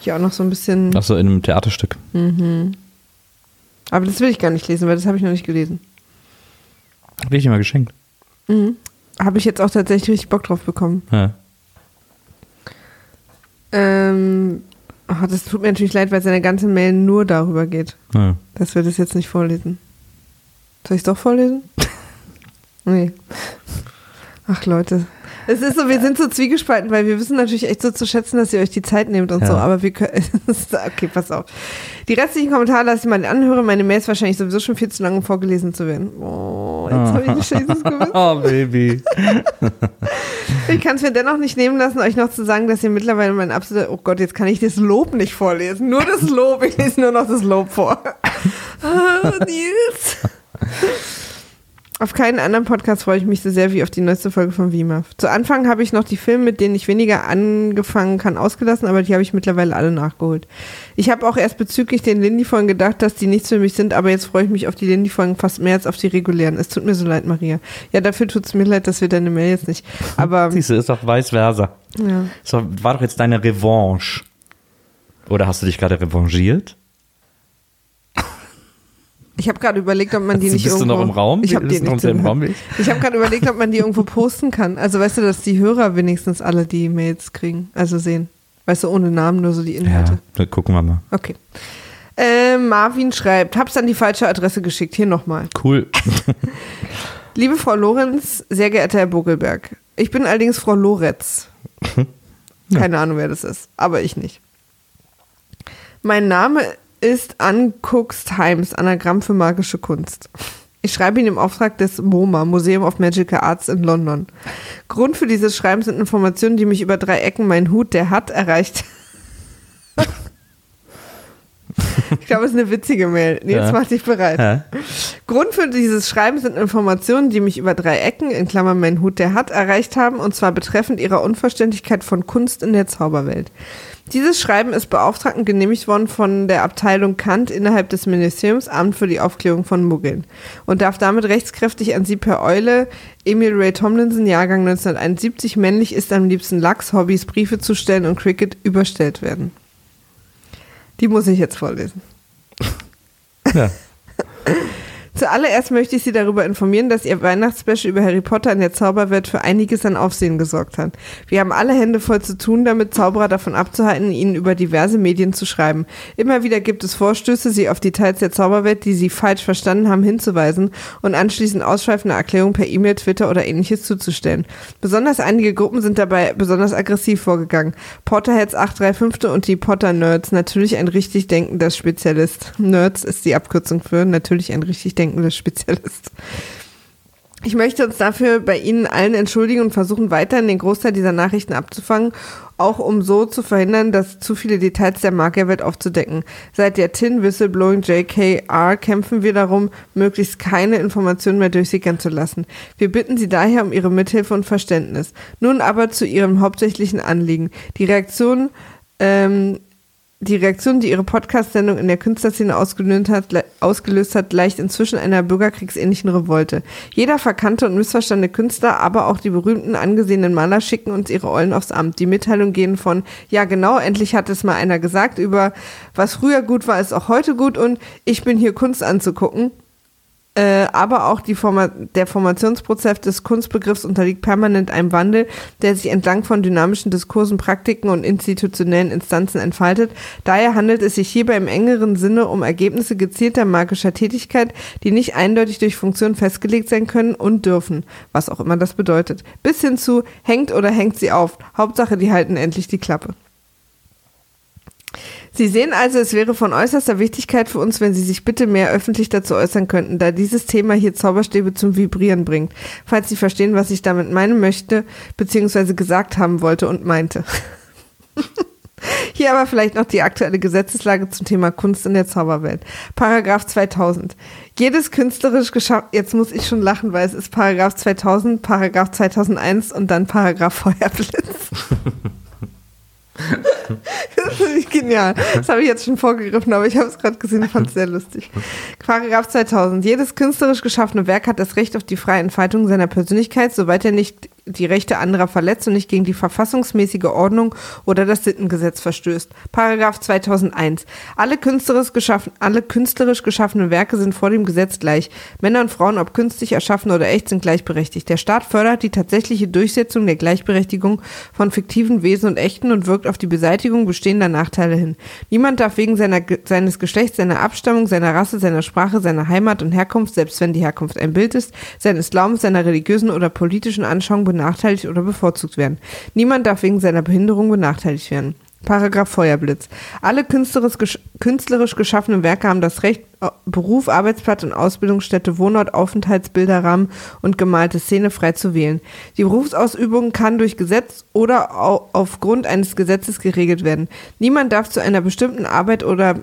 hier auch noch so ein bisschen. Achso, in einem Theaterstück. Aber das will ich gar nicht lesen, weil das habe ich noch nicht gelesen. Hab ich dir mal geschenkt. Habe ich jetzt auch tatsächlich richtig Bock drauf bekommen. Ja. Ähm, ach, das tut mir natürlich leid, weil seine ganze Mail nur darüber geht, ja. dass wir das jetzt nicht vorlesen. Soll ich es doch vorlesen? nee. Ach Leute. Es ist so, wir sind so zwiegespalten, weil wir wissen natürlich echt so zu schätzen, dass ihr euch die Zeit nehmt und Ja. so, aber wir können. okay, pass auf. Die restlichen Kommentare lasse ich mal anhören. Meine Mail ist wahrscheinlich sowieso schon viel zu lang, um vorgelesen zu werden. Oh, jetzt habe ich ein schlechtes Gewissen. Oh, Baby. Ich kann es mir dennoch nicht nehmen lassen, euch noch zu sagen, dass ihr mittlerweile mein absoluter, oh Gott, jetzt kann ich das Lob nicht vorlesen. Nur das Lob, ich lese nur noch das Lob vor. Ah, Nils. Auf keinen anderen Podcast freue ich mich so sehr wie auf die neueste Folge von WIMAF. Zu Anfang habe ich noch die Filme, mit denen ich weniger angefangen kann, ausgelassen, aber die habe ich mittlerweile alle nachgeholt. Ich habe auch erst bezüglich den Lindy-Folgen gedacht, dass die nichts für mich sind, aber jetzt freue ich mich auf die Lindy-Folgen fast mehr als auf die regulären. Es tut mir so leid, Maria. Ja, dafür tut es mir leid, dass wir deine Mail jetzt nicht. Aber Siehst du, ist doch vice versa. ja. So, war doch jetzt deine Revanche. Oder hast du dich gerade revanchiert? Ich habe gerade überlegt, ob man die Also, nicht bist irgendwo. noch im Raum? Ich habe Bist du noch im. Raum? Ich habe gerade überlegt, ob man die irgendwo posten kann. Also weißt du, dass die Hörer wenigstens alle die Mails kriegen, also sehen. Weißt du, ohne Namen, nur so die Inhalte. Ja, dann gucken wir mal. Okay. Äh, Marvin schreibt, hab's an die falsche Adresse geschickt. Hier nochmal. Cool. Liebe Frau Lorenz, sehr geehrter Herr Bogelberg. Ich bin allerdings Frau Loretz. Keine Ahnung, wer das ist, aber ich nicht. Mein Name ist Ankuxt Heims, Anagramm für magische Kunst. Ich schreibe ihn im Auftrag des MoMA, Museum of Magical Arts in London. Grund für dieses Schreiben sind Informationen, die mich über drei Ecken mein Hut, der hat, erreicht. ich glaube, es ist eine witzige Mail. Nils, Ja. mach dich bereit. Hä? Grund für dieses Schreiben sind Informationen, die mich über drei Ecken, in Klammern mein Hut der hat, erreicht haben, und zwar betreffend ihrer Unverständlichkeit von Kunst in der Zauberwelt. Dieses Schreiben ist beauftragt und genehmigt worden von der Abteilung Kant innerhalb des Ministeriums Amt für die Aufklärung von Muggeln und darf damit rechtskräftig an Sie per Eule, Emil Ray Tomlinson, Jahrgang 1971, männlich ist am liebsten Lachs, Hobbys, Briefe zu stellen und Cricket überstellt werden. Die muss ich jetzt vorlesen. Ja. Zuallererst möchte ich Sie darüber informieren, dass Ihr Weihnachtsspecial über Harry Potter in der Zauberwelt für einiges an Aufsehen gesorgt hat. Wir haben alle Hände voll zu tun, damit Zauberer davon abzuhalten, Ihnen über diverse Medien zu schreiben. Immer wieder gibt es Vorstöße, Sie auf Details der Zauberwelt, die Sie falsch verstanden haben, hinzuweisen und anschließend ausschweifende Erklärungen per E-Mail, Twitter oder ähnliches zuzustellen. Besonders einige Gruppen sind dabei besonders aggressiv vorgegangen. Potterheads 835 und die Potter Nerds, natürlich ein richtig denkender Spezialist. Nerds ist die Abkürzung für natürlich ein richtig denkender Spezialist. Ich möchte uns dafür bei Ihnen allen entschuldigen und versuchen weiterhin den Großteil dieser Nachrichten abzufangen, auch um so zu verhindern, dass zu viele Details der Magierwelt aufzudecken. Seit der Tin Whistleblowing JKR kämpfen wir darum, möglichst keine Informationen mehr durchsickern zu lassen. Wir bitten Sie daher um Ihre Mithilfe und Verständnis. Nun aber zu Ihrem hauptsächlichen Anliegen. Die Reaktion ähm, die Reaktion, die ihre Podcast-Sendung in der Künstlerszene ausgelöst hat, ausgelöst hat, gleicht inzwischen einer bürgerkriegsähnlichen Revolte. Jeder verkannte und missverstandene Künstler, aber auch die berühmten angesehenen Maler schicken uns ihre Eulen aufs Amt. Die Mitteilungen gehen von, ja genau, endlich hat es mal einer gesagt, über was früher gut war, ist auch heute gut und ich bin hier Kunst anzugucken. Äh, aber auch Forma der Formationsprozess des Kunstbegriffs unterliegt permanent einem Wandel, der sich entlang von dynamischen Diskursen, Praktiken und institutionellen Instanzen entfaltet. Daher handelt es sich hierbei im engeren Sinne um Ergebnisse gezielter magischer Tätigkeit, die nicht eindeutig durch Funktion festgelegt sein können und dürfen, was auch immer das bedeutet. Bis hin zu hängt oder hängt sie auf. Hauptsache, die halten endlich die Klappe. Sie sehen also, es wäre von äußerster Wichtigkeit für uns, wenn Sie sich bitte mehr öffentlich dazu äußern könnten, da dieses Thema hier Zauberstäbe zum Vibrieren bringt. Falls Sie verstehen, was ich damit meinen möchte, beziehungsweise gesagt haben wollte und meinte. Hier aber vielleicht noch die aktuelle Gesetzeslage zum Thema Kunst in der Zauberwelt. Paragraph 2000. Jedes künstlerisch geschafft, jetzt muss ich schon lachen, weil es ist Paragraph 2000, Paragraph 2001 und dann Paragraph Feuerblitz. Das finde ich genial. Das habe ich jetzt schon vorgegriffen, aber ich habe es gerade gesehen und fand es sehr lustig. Paragraph 2000. Jedes künstlerisch geschaffene Werk hat das Recht auf die freie Entfaltung seiner Persönlichkeit, soweit er nicht die Rechte anderer verletzt und nicht gegen die verfassungsmäßige Ordnung oder das Sittengesetz verstößt. Paragraph 2001. Alle künstlerisch, geschaffen, alle künstlerisch geschaffenen Werke sind vor dem Gesetz gleich. Männer und Frauen, ob künstlich erschaffen oder echt, sind gleichberechtigt. Der Staat fördert die tatsächliche Durchsetzung der Gleichberechtigung von fiktiven Wesen und echten und wirkt auf die Beseitigung bestehender Nachteile hin. Niemand darf wegen seiner, seines Geschlechts, seiner Abstammung, seiner Rasse, seiner Sprache, seiner Heimat und Herkunft, selbst wenn die Herkunft ein Bild ist, seines Glaubens, seiner religiösen oder politischen Anschauung benachteiligt oder bevorzugt werden. Niemand darf wegen seiner Behinderung benachteiligt werden. Paragraph Feuerblitz. Alle künstlerisch, gesch künstlerisch geschaffenen Werke haben das Recht, Beruf, Arbeitsplatz und Ausbildungsstätte, Wohnort, Aufenthaltsbilderrahmen und gemalte Szene frei zu wählen. Die Berufsausübung kann durch Gesetz oder au aufgrund eines Gesetzes geregelt werden. Niemand darf zu einer bestimmten Arbeit oder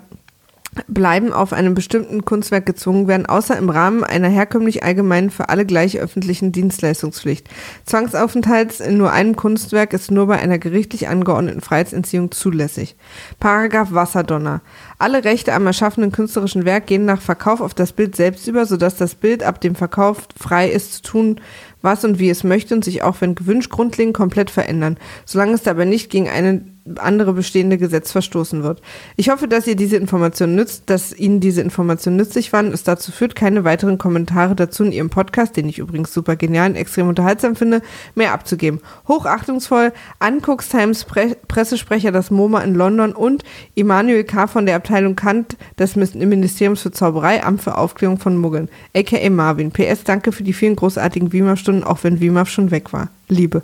bleiben auf einem bestimmten Kunstwerk gezwungen werden, außer im Rahmen einer herkömmlich allgemeinen für alle gleich öffentlichen Dienstleistungspflicht. Zwangsaufenthalts in nur einem Kunstwerk ist nur bei einer gerichtlich angeordneten Freiheitsentziehung zulässig. Paragraph Wasserdonner. Alle Rechte am erschaffenen künstlerischen Werk gehen nach Verkauf auf das Bild selbst über, sodass das Bild ab dem Verkauf frei ist zu tun, was und wie es möchte und sich auch, wenn gewünscht, grundlegend komplett verändern, solange es dabei nicht gegen eine andere bestehende Gesetz verstoßen wird. Ich hoffe, dass ihr diese Information nützt, dass Ihnen diese Information nützlich waren. Es dazu führt, keine weiteren Kommentare dazu in Ihrem Podcast, den ich übrigens super genial und extrem unterhaltsam finde, mehr abzugeben. Hochachtungsvoll, Ankucks Times Pre Pressesprecher des MoMA in London und Immanuel K. von der Abteilung Kant des Ministeriums für Zauberei, Amt für Aufklärung von Muggeln, aka Marvin. PS, danke für die vielen großartigen WIMAF-Stunden, auch wenn WIMAF schon weg war. Liebe.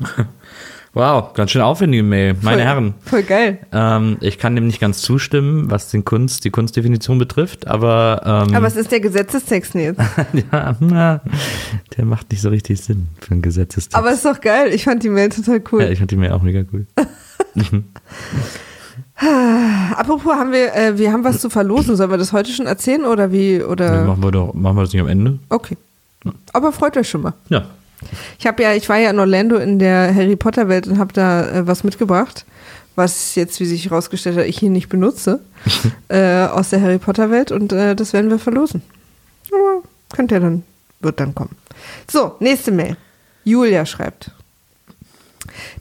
Wow, ganz schön aufwendige Mail. Meine Voll- Herren. Voll geil. Ähm, ich kann dem nicht ganz zustimmen, was den Kunst, die Kunstdefinition betrifft, aber, ähm, Aber es ist der Gesetzestext, Nils. ja, na, der macht nicht so richtig Sinn für einen Gesetzestext. Aber es ist doch geil. Ich fand die Mail total cool. ja, ich fand die Mail auch mega cool. Apropos, haben wir, äh, wir haben was zu verlosen. Sollen wir das heute schon erzählen oder wie? Oder? machen wir doch, machen wir das nicht am Ende? Okay. Aber freut euch schon mal. Ja. Ich habe ja, ich war ja in Orlando in der Harry Potter Welt und habe da äh, was mitgebracht, was jetzt, wie sich herausgestellt hat, ich hier nicht benutze äh, aus der Harry Potter Welt und äh, das werden wir verlosen. Aber könnt ihr dann, wird dann kommen. So, nächste Mail. Julia schreibt.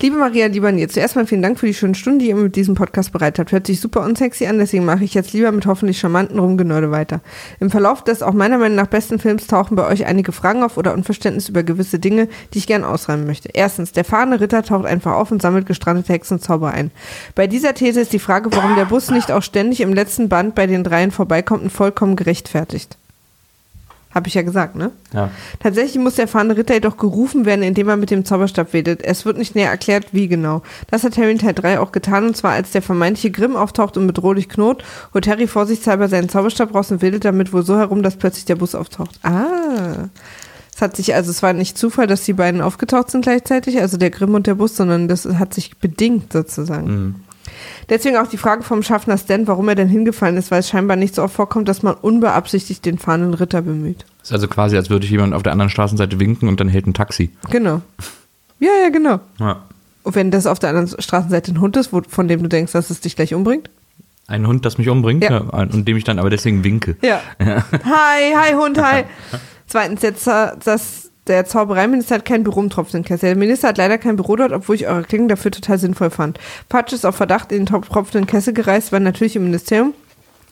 Liebe Maria, lieber Nils, zuerst mal vielen Dank für die schönen Stunden, die ihr mit diesem Podcast bereitet habt. Hört sich super unsexy an, deswegen mache ich jetzt lieber mit hoffentlich charmanten Rumgenörde weiter. Im Verlauf des auch meiner Meinung nach besten Films tauchen bei euch einige Fragen auf oder Unverständnis über gewisse Dinge, die ich gern ausräumen möchte. Erstens, der fahrende Ritter taucht einfach auf und sammelt gestrandete Hexen und Zauber ein. Bei dieser These ist die Frage, warum der Bus nicht auch ständig im letzten Band bei den dreien vorbeikommt, vollkommen gerechtfertigt. Habe ich ja gesagt, ne? Ja. Tatsächlich muss der fahrende Ritter jedoch gerufen werden, indem er mit dem Zauberstab wedelt. Es wird nicht näher erklärt, wie genau. Das hat Harry in Teil 3 auch getan, und zwar als der vermeintliche Grimm auftaucht und bedrohlich knurrt, holt Harry vorsichtshalber seinen Zauberstab raus und wedelt damit wohl so herum, dass plötzlich der Bus auftaucht. Ah. Es hat sich, also es war nicht Zufall, dass die beiden aufgetaucht sind gleichzeitig, also der Grimm und der Bus, sondern das hat sich bedingt sozusagen. Deswegen auch die Frage vom Schaffner Stan, warum er denn hingefallen ist, weil es scheinbar nicht so oft vorkommt, dass man unbeabsichtigt den fahrenden Ritter bemüht. Ist also quasi, als würde ich jemand auf der anderen Straßenseite winken und dann hält ein Taxi. Genau. Ja, ja, genau. Ja. Und wenn das auf der anderen Straßenseite ein Hund ist, wo, von dem du denkst, dass es dich gleich umbringt? Ein Hund, das mich umbringt, Ja. ja. und dem ich dann aber deswegen winke. Ja. Hi, hi Hund, hi. Zweitens, jetzt, äh, das, der Zaubereiminister hat kein Büro im tropfenden Kessel. Der Minister hat leider kein Büro dort, obwohl ich eure Klingen dafür total sinnvoll fand. Patsch ist auf Verdacht in den tropfenden Kessel gereist, weil natürlich im Ministerium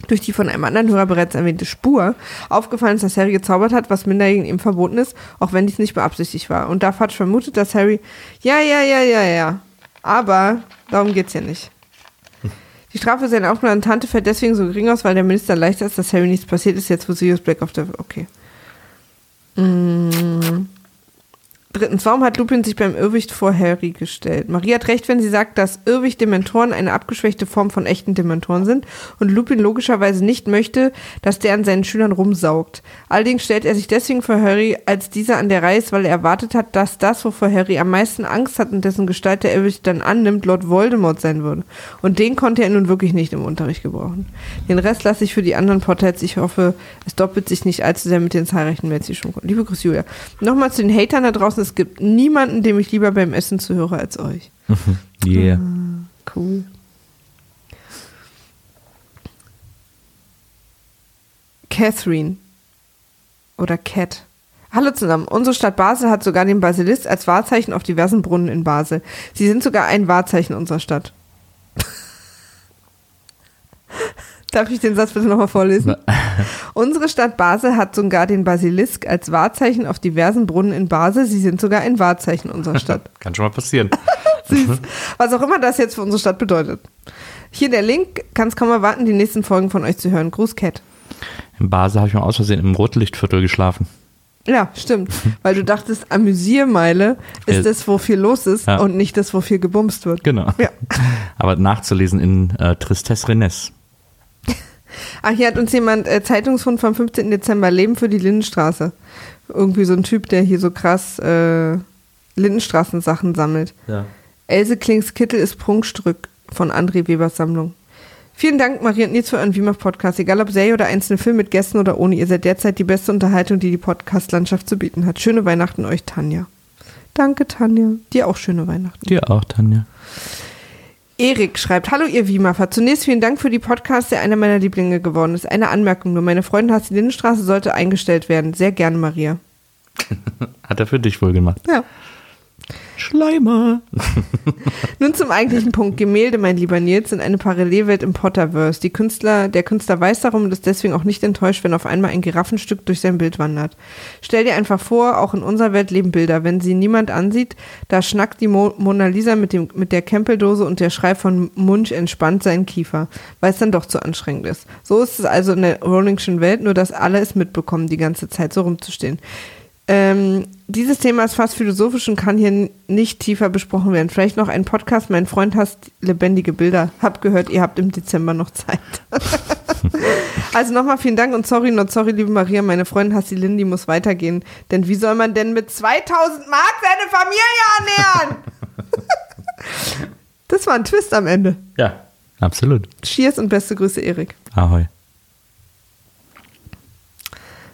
durch die von einem anderen Hörer bereits erwähnte Spur aufgefallen ist, dass Harry gezaubert hat, was Minderjährigen ihm verboten ist, auch wenn dies nicht beabsichtigt war. Und da Fatsch vermutet, dass Harry, ja, ja, ja, ja, ja, aber darum geht's ja nicht. Die Strafe für seine Aufnahme Tante fällt deswegen so gering aus, weil der Minister leichter ist, dass Harry nichts passiert ist, jetzt wo Sirius Black auf der... Okay. Mm. Drittens, warum hat Lupin sich beim Irrwicht vor Harry gestellt? Maria hat recht, wenn sie sagt, dass Irrwicht-Dementoren eine abgeschwächte Form von echten Dementoren sind und Lupin logischerweise nicht möchte, dass der an seinen Schülern rumsaugt. Allerdings stellt er sich deswegen vor Harry, als dieser an der Reihe ist, weil er erwartet hat, dass das, wovor Harry am meisten Angst hat und dessen Gestalt der Irrwicht dann annimmt, Lord Voldemort sein würde. Und den konnte er nun wirklich nicht im Unterricht gebrauchen. Den Rest lasse ich für die anderen Portals. Ich hoffe, es doppelt sich nicht allzu sehr mit den zahlreichen Mails, schon. Liebe Grüße, Julia. Nochmal zu den Hatern da draußen. Es gibt niemanden, dem ich lieber beim Essen zuhöre als euch. Yeah. Cool. Catherine. Oder Cat. Hallo zusammen. Unsere Stadt Basel hat sogar den Basilisk als Wahrzeichen auf diversen Brunnen in Basel. Sie sind sogar ein Wahrzeichen unserer Stadt. Darf ich den Satz bitte nochmal vorlesen? Unsere Stadt Basel hat sogar den Basilisk als Wahrzeichen auf diversen Brunnen in Basel. Sie sind sogar ein Wahrzeichen unserer Stadt. Kann schon mal passieren. Süß. Was auch immer das jetzt für unsere Stadt bedeutet. Hier der Link. Kann es kaum erwarten, die nächsten Folgen von euch zu hören. Gruß, Cat. In Basel habe ich mal aus Versehen im Rotlichtviertel geschlafen. Ja, stimmt. Weil du dachtest, Amüsiermeile ist das, wo viel los ist Ja. und nicht das, wo viel gebumst wird. Genau. Ja. Aber nachzulesen in äh, Tristesse Rennes. Ach, hier hat uns jemand äh, Zeitungsfund vom 15. Dezember Leben für die Lindenstraße. Irgendwie so ein Typ, der hier so krass äh, Lindenstraßensachen sammelt. Ja. Else Klings Kittel ist Prunkstück von André Webers Sammlung. Vielen Dank, Maria und Nils, für euren WIMAF-Podcast. Egal ob Serie oder einzelne Film mit Gästen oder ohne, ihr seid derzeit die beste Unterhaltung, die die Podcast-Landschaft zu bieten hat. Schöne Weihnachten euch, Tanja. Danke, Tanja. Dir auch schöne Weihnachten. Dir auch, Tanja. Erik schreibt, hallo ihr Wiemafer. Zunächst vielen Dank für die Podcast, der einer meiner Lieblinge geworden ist. Eine Anmerkung nur, meine Freundin Hassi Lindenstraße sollte eingestellt werden. Sehr gerne, Maria. Hat er für dich wohl gemacht. Ja. Schleimer. Nun zum eigentlichen Punkt. Gemälde, mein lieber Nils, sind eine Parallelwelt im Potterverse. Die Künstler, der Künstler weiß darum und ist deswegen auch nicht enttäuscht, wenn auf einmal ein Giraffenstück durch sein Bild wandert. Stell dir einfach vor, auch in unserer Welt leben Bilder. Wenn sie niemand ansieht, da schnackt die Mo Mona Lisa mit, dem, mit der Campeldose und der Schrei von Munch entspannt seinen Kiefer, weil es dann doch zu anstrengend ist. So ist es also in der Rollingschen Welt, nur dass alle es mitbekommen, die ganze Zeit so rumzustehen. Ähm, dieses Thema ist fast philosophisch und kann hier nicht tiefer besprochen werden. Vielleicht noch ein Podcast. Mein Freund hasst lebendige Bilder. Hab gehört, ihr habt im Dezember noch Zeit. also nochmal vielen Dank und sorry, not sorry, liebe Maria. Meine Freundin hasst die Lindy muss weitergehen. Denn wie soll man denn mit 2000 Mark seine Familie ernähren? das war ein Twist am Ende. Ja, absolut. Cheers und beste Grüße, Erik. Ahoi.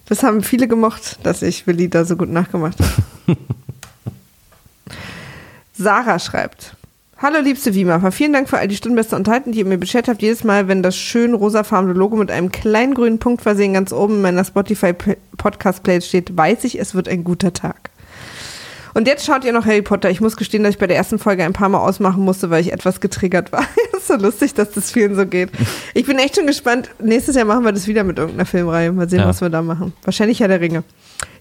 Das haben viele gemocht, dass ich Willi da so gut nachgemacht habe. Sarah schreibt. Hallo liebste Wiemer, vielen Dank für all die Stundenbeste Unterhalten, die ihr mir beschert habt. Jedes Mal, wenn das schön rosafarbene Logo mit einem kleinen grünen Punkt versehen ganz oben in meiner Spotify Podcast Playlist steht, weiß ich, es wird ein guter Tag. Und jetzt schaut ihr noch Harry Potter. Ich muss gestehen, dass ich bei der ersten Folge ein paar Mal ausmachen musste, weil ich etwas getriggert war. ist so lustig, dass das vielen so geht. Ich bin echt schon gespannt. Nächstes Jahr machen wir das wieder mit irgendeiner Filmreihe. Mal sehen, Ja. was wir da machen. Wahrscheinlich Herr der Ringe.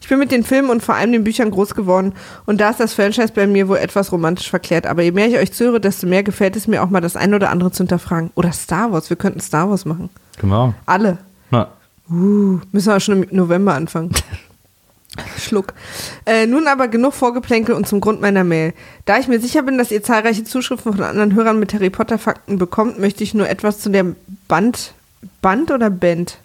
Ich bin mit den Filmen und vor allem den Büchern groß geworden und da ist das Franchise bei mir wohl etwas romantisch verklärt. Aber je mehr ich euch zuhöre, desto mehr gefällt es mir auch mal das eine oder andere zu hinterfragen. Oder Star Wars. Wir könnten Star Wars machen. Genau. Alle. Na, Uh, müssen wir schon im November anfangen. Schluck. Äh, nun aber genug Vorgeplänkel und zum Grund meiner Mail. Da ich mir sicher bin, dass ihr zahlreiche Zuschriften von anderen Hörern mit Harry Potter Fakten bekommt, möchte ich nur etwas zu der Band, Band oder Band?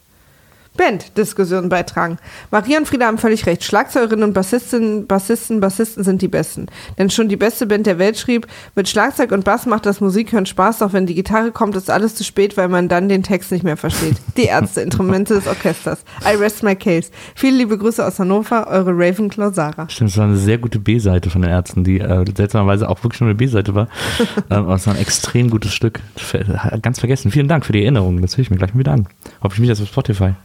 Band-Diskussion beitragen. Maria und Frieda haben völlig recht. Schlagzeugerinnen und Bassistinnen, Bassisten, Bassisten sind die Besten. Denn schon die beste Band der Welt schrieb, mit Schlagzeug und Bass macht das Musikhören Spaß, doch wenn die Gitarre kommt, ist alles zu spät, weil man dann den Text nicht mehr versteht. Die Ärzte, Instrumente des Orchesters. I rest my case. Viele liebe Grüße aus Hannover, eure Ravenclaw Sarah. stimmt, es war eine sehr gute B-Seite von den Ärzten, die äh, seltsamerweise auch wirklich nur eine B-Seite war. ähm, aber es war ein extrem gutes Stück. Ganz vergessen. Vielen Dank für die Erinnerung. Das höre ich mir gleich mal wieder an. Hoffe ich mich das auf Spotify.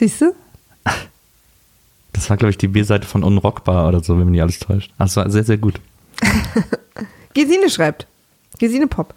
Siehst du? Das war, glaube ich, die B-Seite von Unrockbar oder so, wenn mich nicht alles täuscht. Das war sehr, sehr gut. Gesine schreibt. Gesine Pop.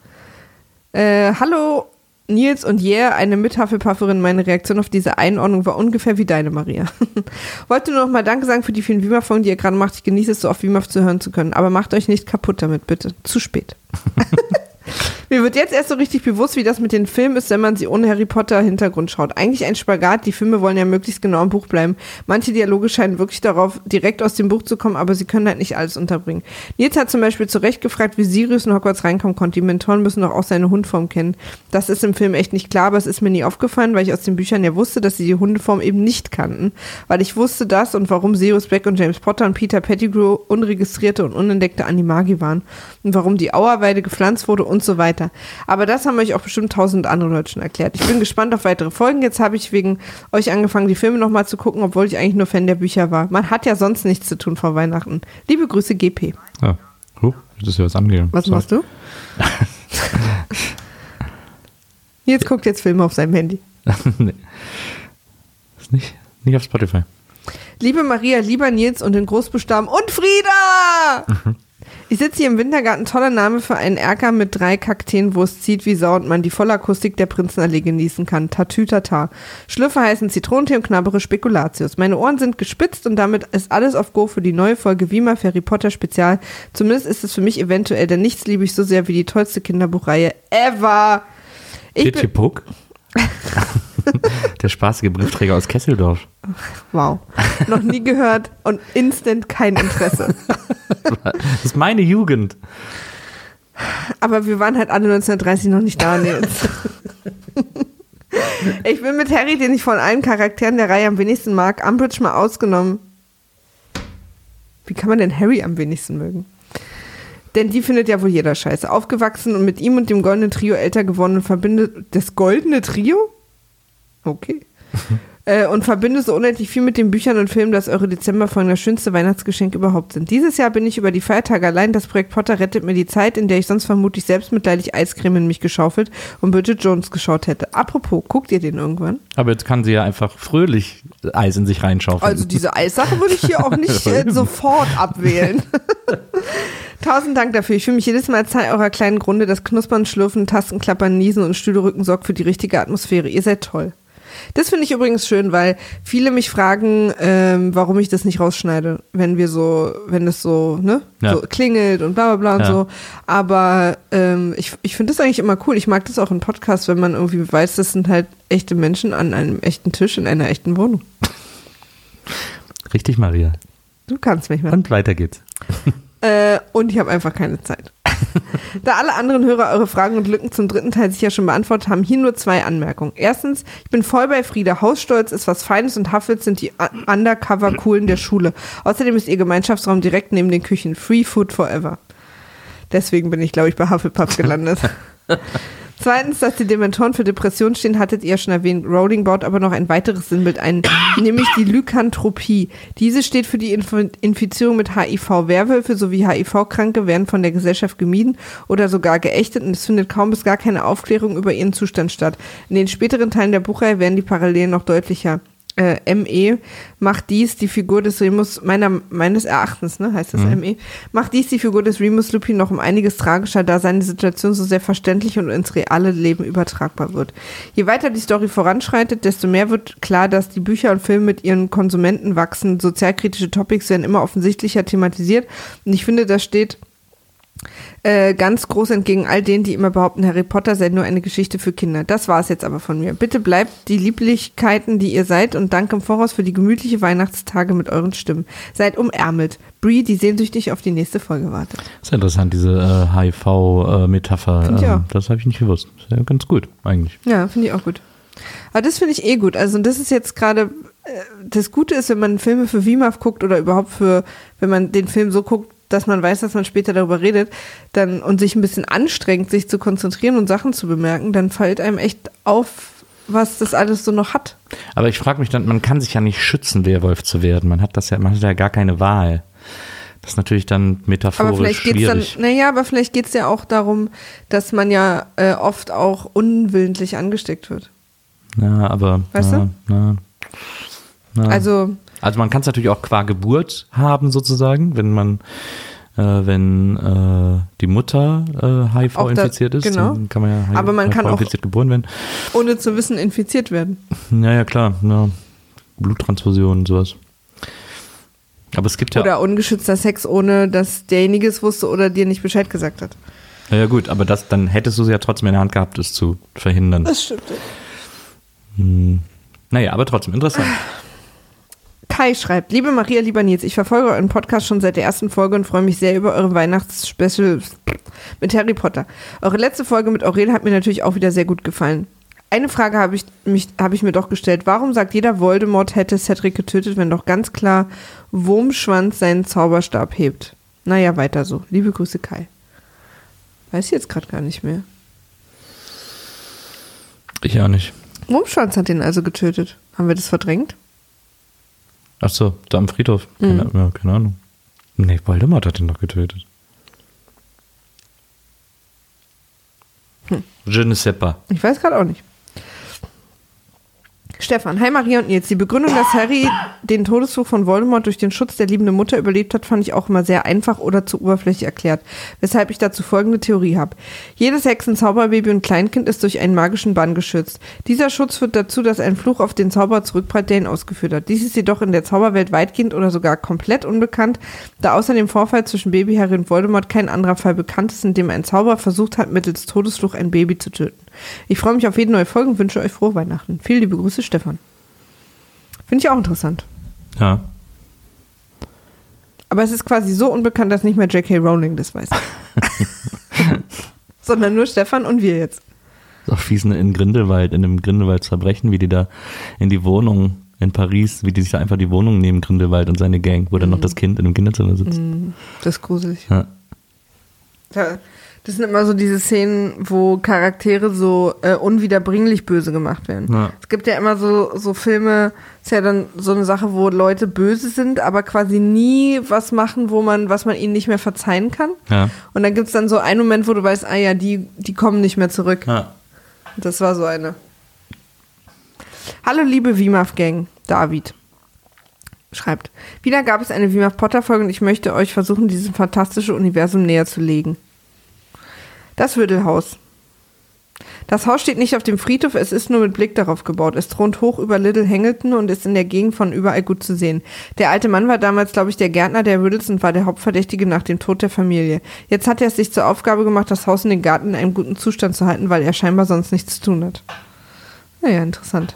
Äh, hallo Nils und Yeah, eine Mithaffelpufferin. Meine Reaktion auf diese Einordnung war ungefähr wie deine, Maria. Wollte nur noch mal Danke sagen für die vielen Wimaf-Folgen, die ihr gerade macht. Ich genieße es, so oft Wimaf zu hören zu können. Aber macht euch nicht kaputt damit, bitte. Zu spät. Mir wird jetzt erst so richtig bewusst, wie das mit den Filmen ist, wenn man sie ohne Harry Potter Hintergrund schaut. Eigentlich ein Spagat. Die Filme wollen ja möglichst genau im Buch bleiben. Manche Dialoge scheinen wirklich darauf, direkt aus dem Buch zu kommen, aber sie können halt nicht alles unterbringen. Nils hat zum Beispiel zu Recht gefragt, wie Sirius in Hogwarts reinkommen konnte. Die Mentoren müssen doch auch seine Hundform kennen. Das ist im Film echt nicht klar, aber es ist mir nie aufgefallen, weil ich aus den Büchern ja wusste, dass sie die Hundeform eben nicht kannten. Weil ich wusste das und warum Sirius Black und James Potter und Peter Pettigrew unregistrierte und unentdeckte Animagi waren. Und warum die Auerweide gepflanzt wurde und so weiter. Aber das haben euch auch bestimmt tausend andere Leute schon erklärt. Ich bin gespannt auf weitere Folgen. Jetzt habe ich wegen euch angefangen, die Filme nochmal zu gucken, obwohl ich eigentlich nur Fan der Bücher war. Man hat ja sonst nichts zu tun vor Weihnachten. Liebe Grüße, GP. Ja. Huh, das ist ja was angehen. Was machst du? Jetzt guckt jetzt Filme auf seinem Handy. nee. Ist nicht, nicht auf Spotify. Liebe Maria, lieber Nils und in Großbuchstaben und Frieda! Ich sitze hier im Wintergarten, toller Name für einen Erker mit drei Kakteen, wo es zieht wie Sau und man die Vollakustik der Prinzenallee genießen kann. Tatütata. Schlüffe heißen Zitronentee und knabbere Spekulatius. Meine Ohren sind gespitzt und damit ist alles auf Go für die neue Folge Wiemer Harry Potter Spezial. Zumindest ist es für mich eventuell, denn nichts liebe ich so sehr wie die tollste Kinderbuchreihe ever. Ich Puck. Der spaßige Briefträger aus Kesseldorf. wow. Noch nie gehört und instant kein Interesse. Das ist meine Jugend. Aber wir waren halt alle 1930 noch nicht da, Nils. ich bin mit Harry, den ich von allen Charakteren der Reihe am wenigsten mag, Umbridge mal ausgenommen. Wie kann man denn Harry am wenigsten mögen? Denn die findet ja wohl jeder scheiße. Aufgewachsen und mit ihm und dem goldenen Trio älter geworden und verbindet das goldene Trio? Okay. äh, und verbindet so unendlich viel mit den Büchern und Filmen, dass eure Dezemberfolgen das schönste Weihnachtsgeschenk überhaupt sind. Dieses Jahr bin ich über die Feiertage allein. Das Projekt Potter rettet mir die Zeit, in der ich sonst vermutlich selbstmitleidig Eiscreme in mich geschaufelt und Bridget Jones geschaut hätte. Apropos, guckt ihr den irgendwann? Aber jetzt kann sie ja einfach fröhlich Eis in sich reinschaufeln. Also diese Eissache würde ich hier auch nicht äh, sofort abwählen. Tausend Dank dafür. Ich fühle mich jedes Mal als Teil eurer kleinen Grunde. Das Knuspern, Schlürfen, Tasten, Klappern, Niesen und Stühlerücken sorgt für die richtige Atmosphäre. Ihr seid toll. Das finde ich übrigens schön, weil viele mich fragen, ähm, warum ich das nicht rausschneide, wenn wir so, wenn es so, ne, Ja. so klingelt und bla bla bla und Ja. so. Aber ähm, ich, ich finde das eigentlich immer cool. Ich mag das auch in Podcasts, wenn man irgendwie weiß, das sind halt echte Menschen an einem echten Tisch in einer echten Wohnung. Richtig, Maria. Du kannst mich mal. Und weiter geht's. Äh, und ich habe einfach keine Zeit. Da alle anderen Hörer eure Fragen und Lücken zum dritten Teil sicher schon beantwortet haben, hier nur zwei Anmerkungen. Erstens, ich bin voll bei Frieda. Hausstolz ist was Feines und Huffels sind die Undercover-Coolen der Schule. Außerdem ist ihr Gemeinschaftsraum direkt neben den Küchen. Free Food Forever. Deswegen bin ich, glaube ich, bei Hufflepuff gelandet. Zweitens, dass die Dementoren für Depressionen stehen, hattet ihr ja schon erwähnt. Rowling baut aber noch ein weiteres Sinnbild ein, nämlich die Lykanthropie. Diese steht für die Inf Infizierung mit HIV. Werwölfe sowie HIV-Kranke werden von der Gesellschaft gemieden oder sogar geächtet und es findet kaum bis gar keine Aufklärung über ihren Zustand statt. In den späteren Teilen der Buchreihe werden die Parallelen noch deutlicher. Äh, ME macht dies die Figur des Remus, meiner, meines Erachtens, ne, heißt das ME, macht dies die Figur des Remus Lupin noch um einiges tragischer, da seine Situation so sehr verständlich und ins reale Leben übertragbar wird. Je weiter die Story voranschreitet, desto mehr wird klar, dass die Bücher und Filme mit ihren Konsumenten wachsen. Sozialkritische Topics werden immer offensichtlicher thematisiert und ich finde, das steht äh, ganz groß entgegen all denen, die immer behaupten, Harry Potter sei nur eine Geschichte für Kinder. Das war es jetzt aber von mir. Bitte bleibt die Lieblichkeiten, die ihr seid und danke im Voraus für die gemütliche Weihnachtstage mit euren Stimmen. Seid umärmelt. Brie, die sehnsüchtig auf die nächste Folge wartet. ist ja interessant, diese äh, HIV-Metapher. Ich ähm, das habe ich nicht gewusst. Ist ja ganz gut, eigentlich. Ja, finde ich auch gut. Aber das finde ich eh gut. Also das ist jetzt gerade, äh, das Gute ist, wenn man Filme für VMAF guckt oder überhaupt für, wenn man den Film so guckt, dass man weiß, dass man später darüber redet, dann und sich ein bisschen anstrengt, sich zu konzentrieren und Sachen zu bemerken, dann fällt einem echt auf, was das alles so noch hat. Aber ich frage mich dann, man kann sich ja nicht schützen, Werwolf zu werden. Man hat das ja, man hat ja gar keine Wahl. Das ist natürlich dann metaphorisch Aber vielleicht geht's dann, schwierig. naja, aber vielleicht geht's ja auch darum, dass man ja äh, oft auch unwillentlich angesteckt wird. Ja, aber. Weißt na, na, na. Also, Also man kann es natürlich auch qua Geburt haben sozusagen, wenn man, äh, wenn äh, die Mutter äh, HIV da- infiziert ist, genau. dann kann man ja Aber man kann auch- infiziert geboren werden. ohne zu wissen, infiziert werden. Ja, ja, klar. Ja. Bluttransfusion und sowas. Aber es gibt ja. Oder ungeschützter Sex, ohne dass derjenige es wusste oder dir nicht Bescheid gesagt hat. ja, ja, gut, aber das, dann hättest du sie ja trotzdem in der Hand gehabt, es zu verhindern. Das stimmt. Hm. Naja, aber trotzdem interessant. Kai schreibt, liebe Maria, lieber Nils, ich verfolge euren Podcast schon seit der ersten Folge und freue mich sehr über eure Weihnachtsspecial mit Harry Potter. Eure letzte Folge mit Aurel hat mir natürlich auch wieder sehr gut gefallen. Eine Frage habe ich, mich, habe ich mir doch gestellt. Warum sagt jeder Voldemort hätte Cedric getötet, wenn doch ganz klar Wurmschwanz seinen Zauberstab hebt? Naja, weiter so. Liebe Grüße, Kai. Weiß ich jetzt gerade gar nicht mehr. Ich auch nicht. Wurmschwanz hat ihn also getötet. Haben wir das verdrängt? Ach so, da am Friedhof. Keine, ja, keine Ahnung. Nee, Voldemort hat ihn doch getötet. Je ne sais pas. Ich weiß gerade auch nicht. Stefan, hi Maria und Nils. Die Begründung, dass Harry den Todesfluch von Voldemort durch den Schutz der liebenden Mutter überlebt hat, fand ich auch immer sehr einfach oder zu oberflächlich erklärt, weshalb ich dazu folgende Theorie habe. Jedes Hexen, Zauberbaby und Kleinkind ist durch einen magischen Bann geschützt. Dieser Schutz führt dazu, dass ein Fluch auf den Zauberer zurückprallt, der ihn ausgeführt hat. Dies ist jedoch in der Zauberwelt weitgehend oder sogar komplett unbekannt, da außer dem Vorfall zwischen Baby Harry und Voldemort kein anderer Fall bekannt ist, in dem ein Zauberer versucht hat, mittels Todesfluch ein Baby zu töten. Ich freue mich auf jede neue Folge und wünsche euch frohe Weihnachten. Viele liebe Grüße, Stefan. Finde ich auch interessant. Ja. Aber es ist quasi so unbekannt, dass nicht mehr J.K. Rowling das weiß. Sondern nur Stefan und wir jetzt. Ist auch fies ne, in Grindelwald, in dem Grindelwald Verbrechen, wie die da in die Wohnung in Paris, wie die sich da einfach die Wohnung nehmen, Grindelwald und seine Gang, wo dann noch das Kind in dem Kinderzimmer sitzt. Das ist gruselig. Ja. Da- Das sind immer so diese Szenen, wo Charaktere so äh, unwiederbringlich böse gemacht werden. Ja. Es gibt ja immer so, so Filme, ist ja dann so eine Sache, wo Leute böse sind, aber quasi nie was machen, wo man, was man ihnen nicht mehr verzeihen kann. Ja. Und dann gibt's dann so einen Moment, wo du weißt, ah ja, die, die kommen nicht mehr zurück. Ja. Das war so eine. Hallo liebe WIMAF Gang, David. Schreibt. Wieder gab es eine WIMAF Potter Folge und ich möchte euch versuchen, dieses fantastische Universum näher zu legen. Das Würdelhaus. Das Haus steht nicht auf dem Friedhof, es ist nur mit Blick darauf gebaut. Es thront hoch über Little Hangleton und ist in der Gegend von überall gut zu sehen. Der alte Mann war damals, glaube ich, der Gärtner der Riddles und war der Hauptverdächtige nach dem Tod der Familie. Jetzt hat er es sich zur Aufgabe gemacht, das Haus und den Garten in einem guten Zustand zu halten, weil er scheinbar sonst nichts zu tun hat. Naja, interessant.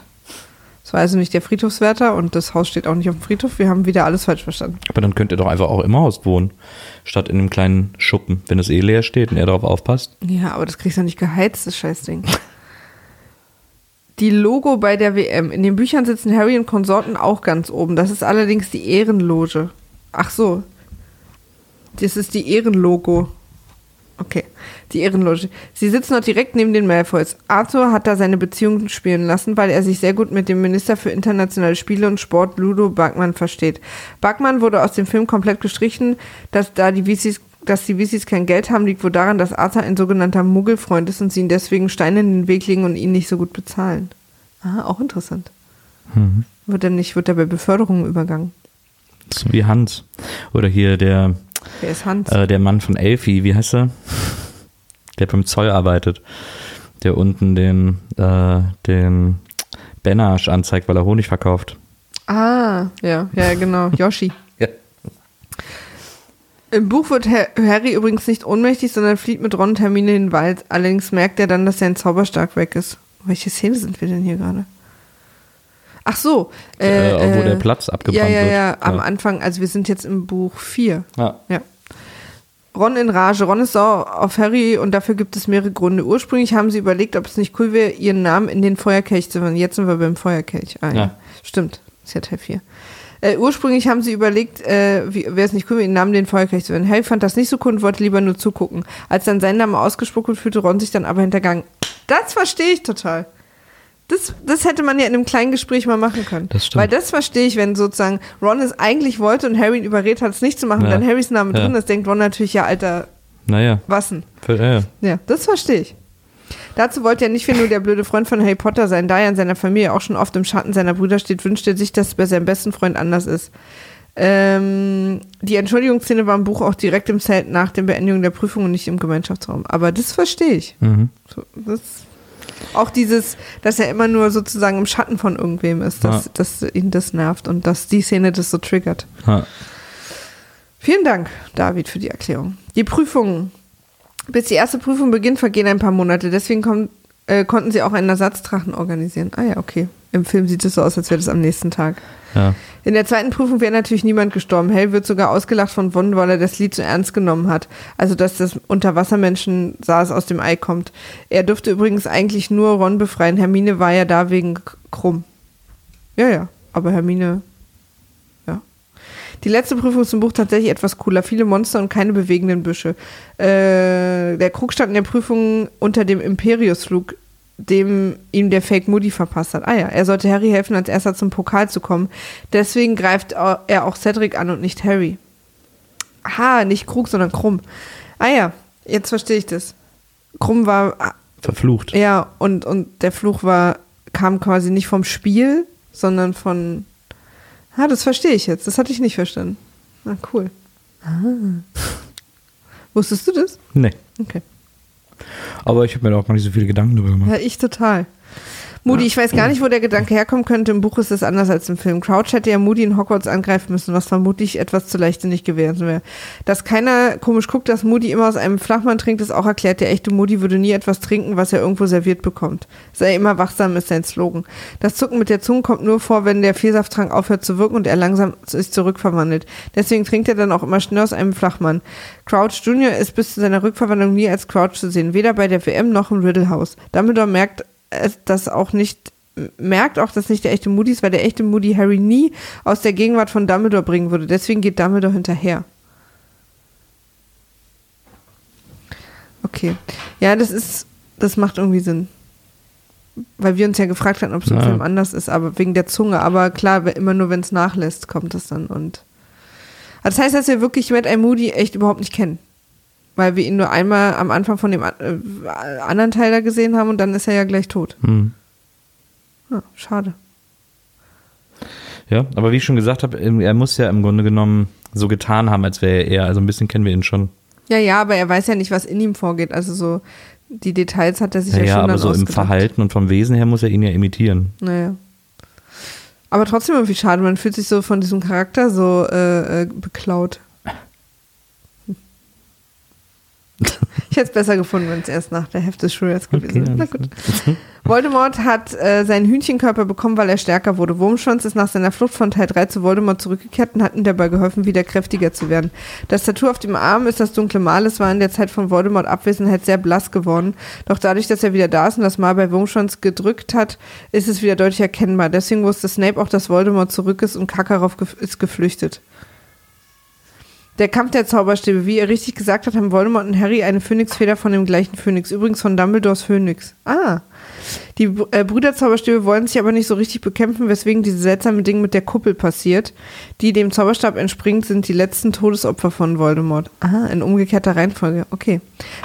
Das war also nicht der Friedhofswärter und das Haus steht auch nicht auf dem Friedhof. Wir haben wieder alles falsch verstanden. Aber dann könnt ihr doch einfach auch im Haus wohnen, statt in einem kleinen Schuppen, wenn es eh leer steht und er darauf aufpasst. Ja, aber das kriegst du nicht geheizt, das Scheißding. Die Logo bei der WM. In den Büchern sitzen Harry und Konsorten auch ganz oben. Das ist allerdings die Ehrenloge. Ach so. Das ist die Ehrenlogo. Okay, die Ehrenloge. Sie sitzen dort direkt neben den Malfoys. Arthur hat da seine Beziehungen spielen lassen, weil er sich sehr gut mit dem Minister für internationale Spiele und Sport Ludo Bagman versteht. Bagman wurde aus dem Film komplett gestrichen, dass da die Weasleys dass die Weasleys kein Geld haben, liegt wohl daran, dass Arthur ein sogenannter Muggelfreund ist und sie ihn deswegen Steine in den Weg legen und ihn nicht so gut bezahlen. Ah, auch interessant. Wird er nicht, wird er bei Beförderungen übergangen? So wie Hans. Oder hier der, Wer ist Hans? äh, der Mann von Elfi, wie heißt er? Der beim Zoll arbeitet. Der unten den, äh, den Benasch anzeigt, weil er Honig verkauft. Ah, ja, ja, genau. Yoshi. Ja. Im Buch wird Ha- Harry übrigens nicht ohnmächtig, sondern flieht mit Ron und Hermine in den Wald. Allerdings merkt er dann, dass sein Zauberstark weg ist. Welche Szene sind wir denn hier gerade? Ach so. Äh, wo äh, der Platz abgebrannt ja, ja, wird. Ja, am Ja. Anfang, also wir sind jetzt im Buch 4. Ja. Ja. Ron in Rage. Ron ist sauer auf Harry und dafür gibt es mehrere Gründe. Ursprünglich haben sie überlegt, ob es nicht cool wäre, ihren Namen in den Feuerkelch zu machen. Jetzt sind wir beim Feuerkelch. Ah, ja. Ja. Stimmt. Ist ja Teil 4. Äh, ursprünglich haben sie überlegt, äh, wäre es nicht cool, ihren Namen in den Feuerkelch zu werden. Harry fand das nicht so cool und wollte lieber nur zugucken. Als dann sein Name wurde, fühlte Ron sich dann aber hintergangen. Das verstehe ich total. Das, das hätte man ja in einem kleinen Gespräch mal machen können. Das stimmt. Weil das verstehe ich, wenn sozusagen Ron es eigentlich wollte und Harry ihn überredet hat, es nicht zu machen, Ja. dann Harrys Name Ja. drin ist, denkt Ron natürlich, ja, Alter, Naja. was denn? Ja. Ja, das verstehe ich. Dazu wollte er nicht mehr nur der blöde Freund von Harry Potter sein, da er in seiner Familie auch schon oft im Schatten seiner Brüder steht, wünscht er sich, dass es bei seinem besten Freund anders ist. Ähm, die Entschuldigungsszene war im Buch auch direkt im Zelt nach der Beendigung der Prüfung und nicht im Gemeinschaftsraum. Aber das verstehe ich. Mhm. So, das, auch dieses, dass er immer nur sozusagen im Schatten von irgendwem ist, dass, Ja. dass ihn das nervt und dass die Szene das so triggert. Ja. Vielen Dank, David, für die Erklärung. Die Prüfungen. Bis die erste Prüfung beginnt, vergehen ein paar Monate. Deswegen kommen, äh, konnten sie auch einen Ersatzdrachen organisieren. Ah ja, okay. Im Film sieht es so aus, als wäre das am nächsten Tag. ja. In der zweiten Prüfung wäre natürlich niemand gestorben. Hell wird sogar ausgelacht von Won, weil er das Lied so ernst genommen hat. Also, dass das Unterwassermenschen saß aus dem Ei kommt. Er dürfte übrigens eigentlich nur Ron befreien. Hermine war ja da wegen Krumm. Ja, ja. Aber Hermine, ja. Die letzte Prüfung ist im Buch tatsächlich etwas cooler. Viele Monster und keine bewegenden Büsche. Äh, der Krug stand in der Prüfung unter dem Imperiusflug, dem ihm der Fake Moody verpasst hat. Ah ja, er sollte Harry helfen, als erster zum Pokal zu kommen. Deswegen greift er auch Cedric an und nicht Harry. Aha, nicht Krug, sondern Krumm. Ah ja, jetzt verstehe ich das. Krumm war, Verflucht. ja, und, und der Fluch war, kam quasi nicht vom Spiel, sondern von. Ah, das verstehe ich jetzt. Das hatte ich nicht verstanden. Na, cool. Ah. Wusstest du das? Nee. Okay. Aber ich habe mir da auch gar nicht so viele Gedanken drüber gemacht. Ja, ich total. Moody, ich weiß gar nicht, wo der Gedanke herkommen könnte. Im Buch ist es anders als im Film. Crouch hätte ja Moody in Hogwarts angreifen müssen, was vermutlich etwas zu leichtsinnig gewesen wäre. Dass keiner komisch guckt, dass Moody immer aus einem Flachmann trinkt, ist auch erklärt. Der echte Moody würde nie etwas trinken, was er irgendwo serviert bekommt. Sei immer wachsam ist sein Slogan. Das Zucken mit der Zunge kommt nur vor, wenn der Vielsafttrank aufhört zu wirken und er langsam sich zurückverwandelt. Deswegen trinkt er dann auch immer schnell aus einem Flachmann. Crouch Jr. ist bis zu seiner Rückverwandlung nie als Crouch zu sehen, weder bei der WM noch im Riddle House. Dumbledore merkt das auch nicht merkt auch, dass nicht der echte Moody ist, weil der echte Moody Harry nie aus der Gegenwart von Dumbledore bringen würde. Deswegen geht Dumbledore hinterher. Okay. Ja, das ist, das macht irgendwie Sinn. Weil wir uns ja gefragt hatten, ob es im Ja. Film anders ist, aber wegen der Zunge. Aber klar, immer nur wenn es nachlässt, kommt das dann. Und also das heißt, dass wir wirklich Red Eye Moody echt überhaupt nicht kennen. Weil wir ihn nur einmal am Anfang von dem äh, anderen Teil da gesehen haben und dann ist er ja gleich tot. Hm. Ja, schade. Ja, aber wie ich schon gesagt habe, er muss ja im Grunde genommen so getan haben, als wäre er er. Also ein bisschen kennen wir ihn schon. Ja, ja, aber er weiß ja nicht, was in ihm vorgeht. Also so die Details hat er sich Ja, ja, ja schon aber dann so im ausgedacht. Verhalten und vom Wesen her muss er ihn ja imitieren. Naja. Aber trotzdem irgendwie schade, man fühlt sich so von diesem Charakter so äh, äh, beklaut. Ich hätte es besser gefunden, wenn es erst nach der Hälfte des Schuljahres gewesen wäre. Na alles gut. Voldemort hat äh, seinen Hühnchenkörper bekommen, weil er stärker wurde. Wurmschwanz ist nach seiner Flucht von Teil 3 zu Voldemort zurückgekehrt und hat ihm dabei geholfen, wieder kräftiger zu werden. Das Tattoo auf dem Arm ist das dunkle Mal. Es war in der Zeit von Voldemort Abwesenheit sehr blass geworden. Doch dadurch, dass er wieder da ist und das Mal bei Wurmschwanz gedrückt hat, ist es wieder deutlich erkennbar. Deswegen wusste Snape auch, dass Voldemort zurück ist und Kakarov gef ist geflüchtet. Der Kampf der Zauberstäbe, wie ihr richtig gesagt habt, haben Voldemort und Harry eine Phönixfeder von dem gleichen Phönix, übrigens von Dumbledores Phönix. Ah. Die äh, Brüderzaubersstäbe wollen sich aber nicht so richtig bekämpfen, weswegen dieses seltsame Ding mit der Kuppel passiert. Die dem Zauberstab entspringt, sind die letzten Todesopfer von Voldemort. Aha, in umgekehrter Reihenfolge. Okay.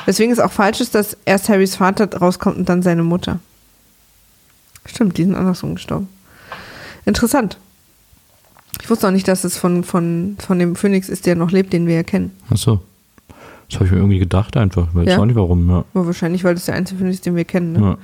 Weswegen es auch falsch ist, dass erst Harrys Vater rauskommt und dann seine Mutter. Stimmt, die sind andersrum gestorben. Interessant. Ich wusste auch nicht, dass es von, von, von dem Phönix ist, der noch lebt, den wir ja kennen. Ach so. Das habe ich mir irgendwie gedacht einfach. Weiß Ja? auch nicht warum. Ja. Aber wahrscheinlich, weil das der einzige Phönix ist, den wir kennen. Ne? Ja.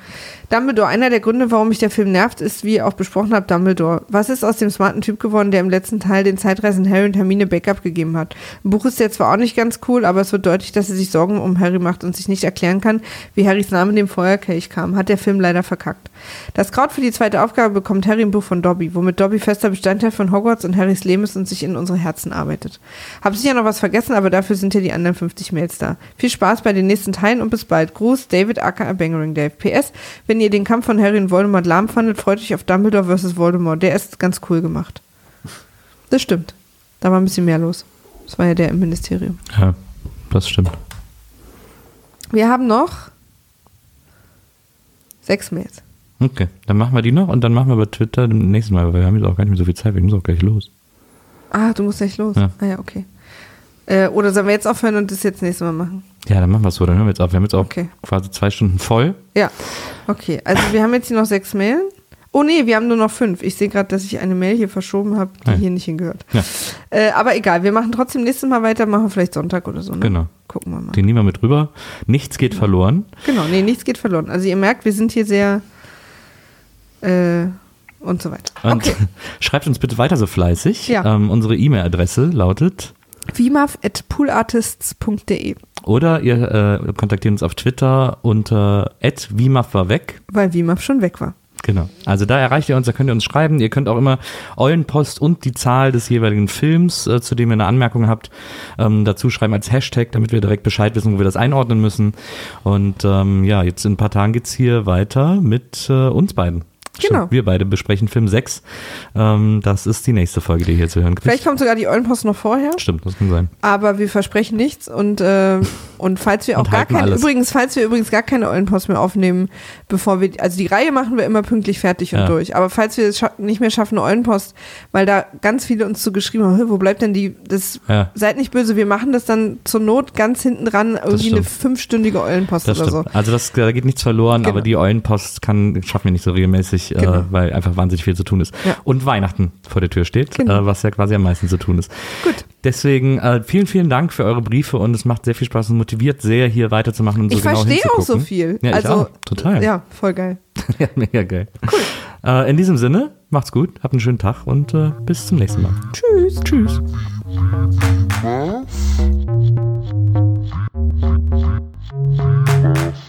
Dumbledore, einer der Gründe, warum mich der Film nervt, ist, wie ihr auch besprochen habt, Dumbledore. Was ist aus dem smarten Typ geworden, der im letzten Teil den Zeitreisen Harry und Hermine Backup gegeben hat? Im Buch ist der zwar auch nicht ganz cool, aber es wird deutlich, dass er sich Sorgen um Harry macht und sich nicht erklären kann, wie Harrys Name dem Feuerkelch kam. Hat der Film leider verkackt. Das Kraut für die zweite Aufgabe bekommt Harry im Buch von Dobby, womit Dobby fester Bestandteil von Hogwarts und Harrys Leben ist und sich in unsere Herzen arbeitet. Hab sicher noch was vergessen, aber dafür sind ja die anderen 50 Mails da. Viel Spaß bei den nächsten Teilen und bis bald. Gruß, David aka Bangering Dave. PS, wenn ihr den Kampf von Harry und Voldemort lahm fandet, freut euch auf Dumbledore vs. Voldemort. Der ist ganz cool gemacht. Das stimmt. Da war ein bisschen mehr los. Das war ja der im Ministerium. ja, das stimmt. Wir haben noch sechs Mails. Okay, dann machen wir die noch und dann machen wir bei Twitter im nächsten Mal, weil wir haben jetzt auch gar nicht mehr so viel Zeit. Wir müssen auch gleich los. Ah, du musst gleich los. Ja. Ah ja, okay. Äh, oder sollen wir jetzt aufhören und das jetzt nächstes Mal machen? Ja, dann machen wir es so. Dann hören wir jetzt auf. Wir haben jetzt auch Okay. quasi zwei Stunden voll. Ja. Okay, also wir haben jetzt hier noch sechs Mailen. Oh nee, wir haben nur noch fünf. Ich sehe gerade, dass ich eine Mail hier verschoben habe, die Ah ja. hier nicht hingehört. Ja. Äh, aber egal, wir machen trotzdem nächstes Mal weiter, machen wir vielleicht Sonntag oder so. Ne? Genau. Gucken wir mal. Den nehmen wir mit rüber. Nichts geht verloren. Genau, nee, nichts geht verloren. Also ihr merkt, wir sind hier sehr äh, und so weiter. Und Okay. schreibt uns bitte weiter so fleißig. Ja. Ähm, unsere E-Mail-Adresse lautet vimaf.poolartists.de oder ihr äh, kontaktiert uns auf Twitter unter @vimaf war weg. Weil Vimaf schon weg war. Genau. Also da erreicht ihr uns, da könnt ihr uns schreiben. Ihr könnt auch immer Eulenpost und die Zahl des jeweiligen Films, äh, zu dem ihr eine Anmerkung habt, ähm, dazu schreiben als Hashtag, damit wir direkt Bescheid wissen, wo wir das einordnen müssen. Und ähm, ja, jetzt in ein paar Tagen geht's hier weiter mit äh, uns beiden. Genau. Stimmt, Wir beide besprechen Film 6. Ähm, das ist die nächste Folge, die ihr hier zu hören kriegt. Vielleicht kommt sogar die Eulenpost noch vorher. Stimmt, das kann sein. Aber wir versprechen nichts und, äh, und falls wir auch Und gar keine, übrigens, falls wir übrigens gar keine Eulenpost mehr aufnehmen, bevor wir, also die Reihe machen wir immer pünktlich fertig und Ja. durch. Aber falls wir es nicht mehr schaffen, eine Eulenpost, weil da ganz viele uns zu geschrieben haben, "Hä, wo bleibt denn die, das, Ja. seid nicht böse, wir machen das dann zur Not ganz hinten dran, irgendwie eine fünfstündige Eulenpost Das oder stimmt. so. Also das, da geht nichts verloren, Genau. aber die Eulenpost kann, schaffen wir nicht so regelmäßig, Genau. äh, weil einfach wahnsinnig viel zu tun ist. Ja. Und Weihnachten vor der Tür steht, Genau. äh, was ja quasi am meisten zu tun ist. Gut. Deswegen äh, vielen, vielen Dank für eure Briefe und es macht sehr viel Spaß und motiviert sehr, hier weiterzumachen und so Ich genau verstehe auch so hinzugucken. viel. Ja, ich also, auch. Total. Ja, voll geil. ja, mega geil. Cool. Äh, in diesem Sinne, macht's gut, habt einen schönen Tag und äh, bis zum nächsten Mal. Tschüss. Tschüss. Wiedersehen,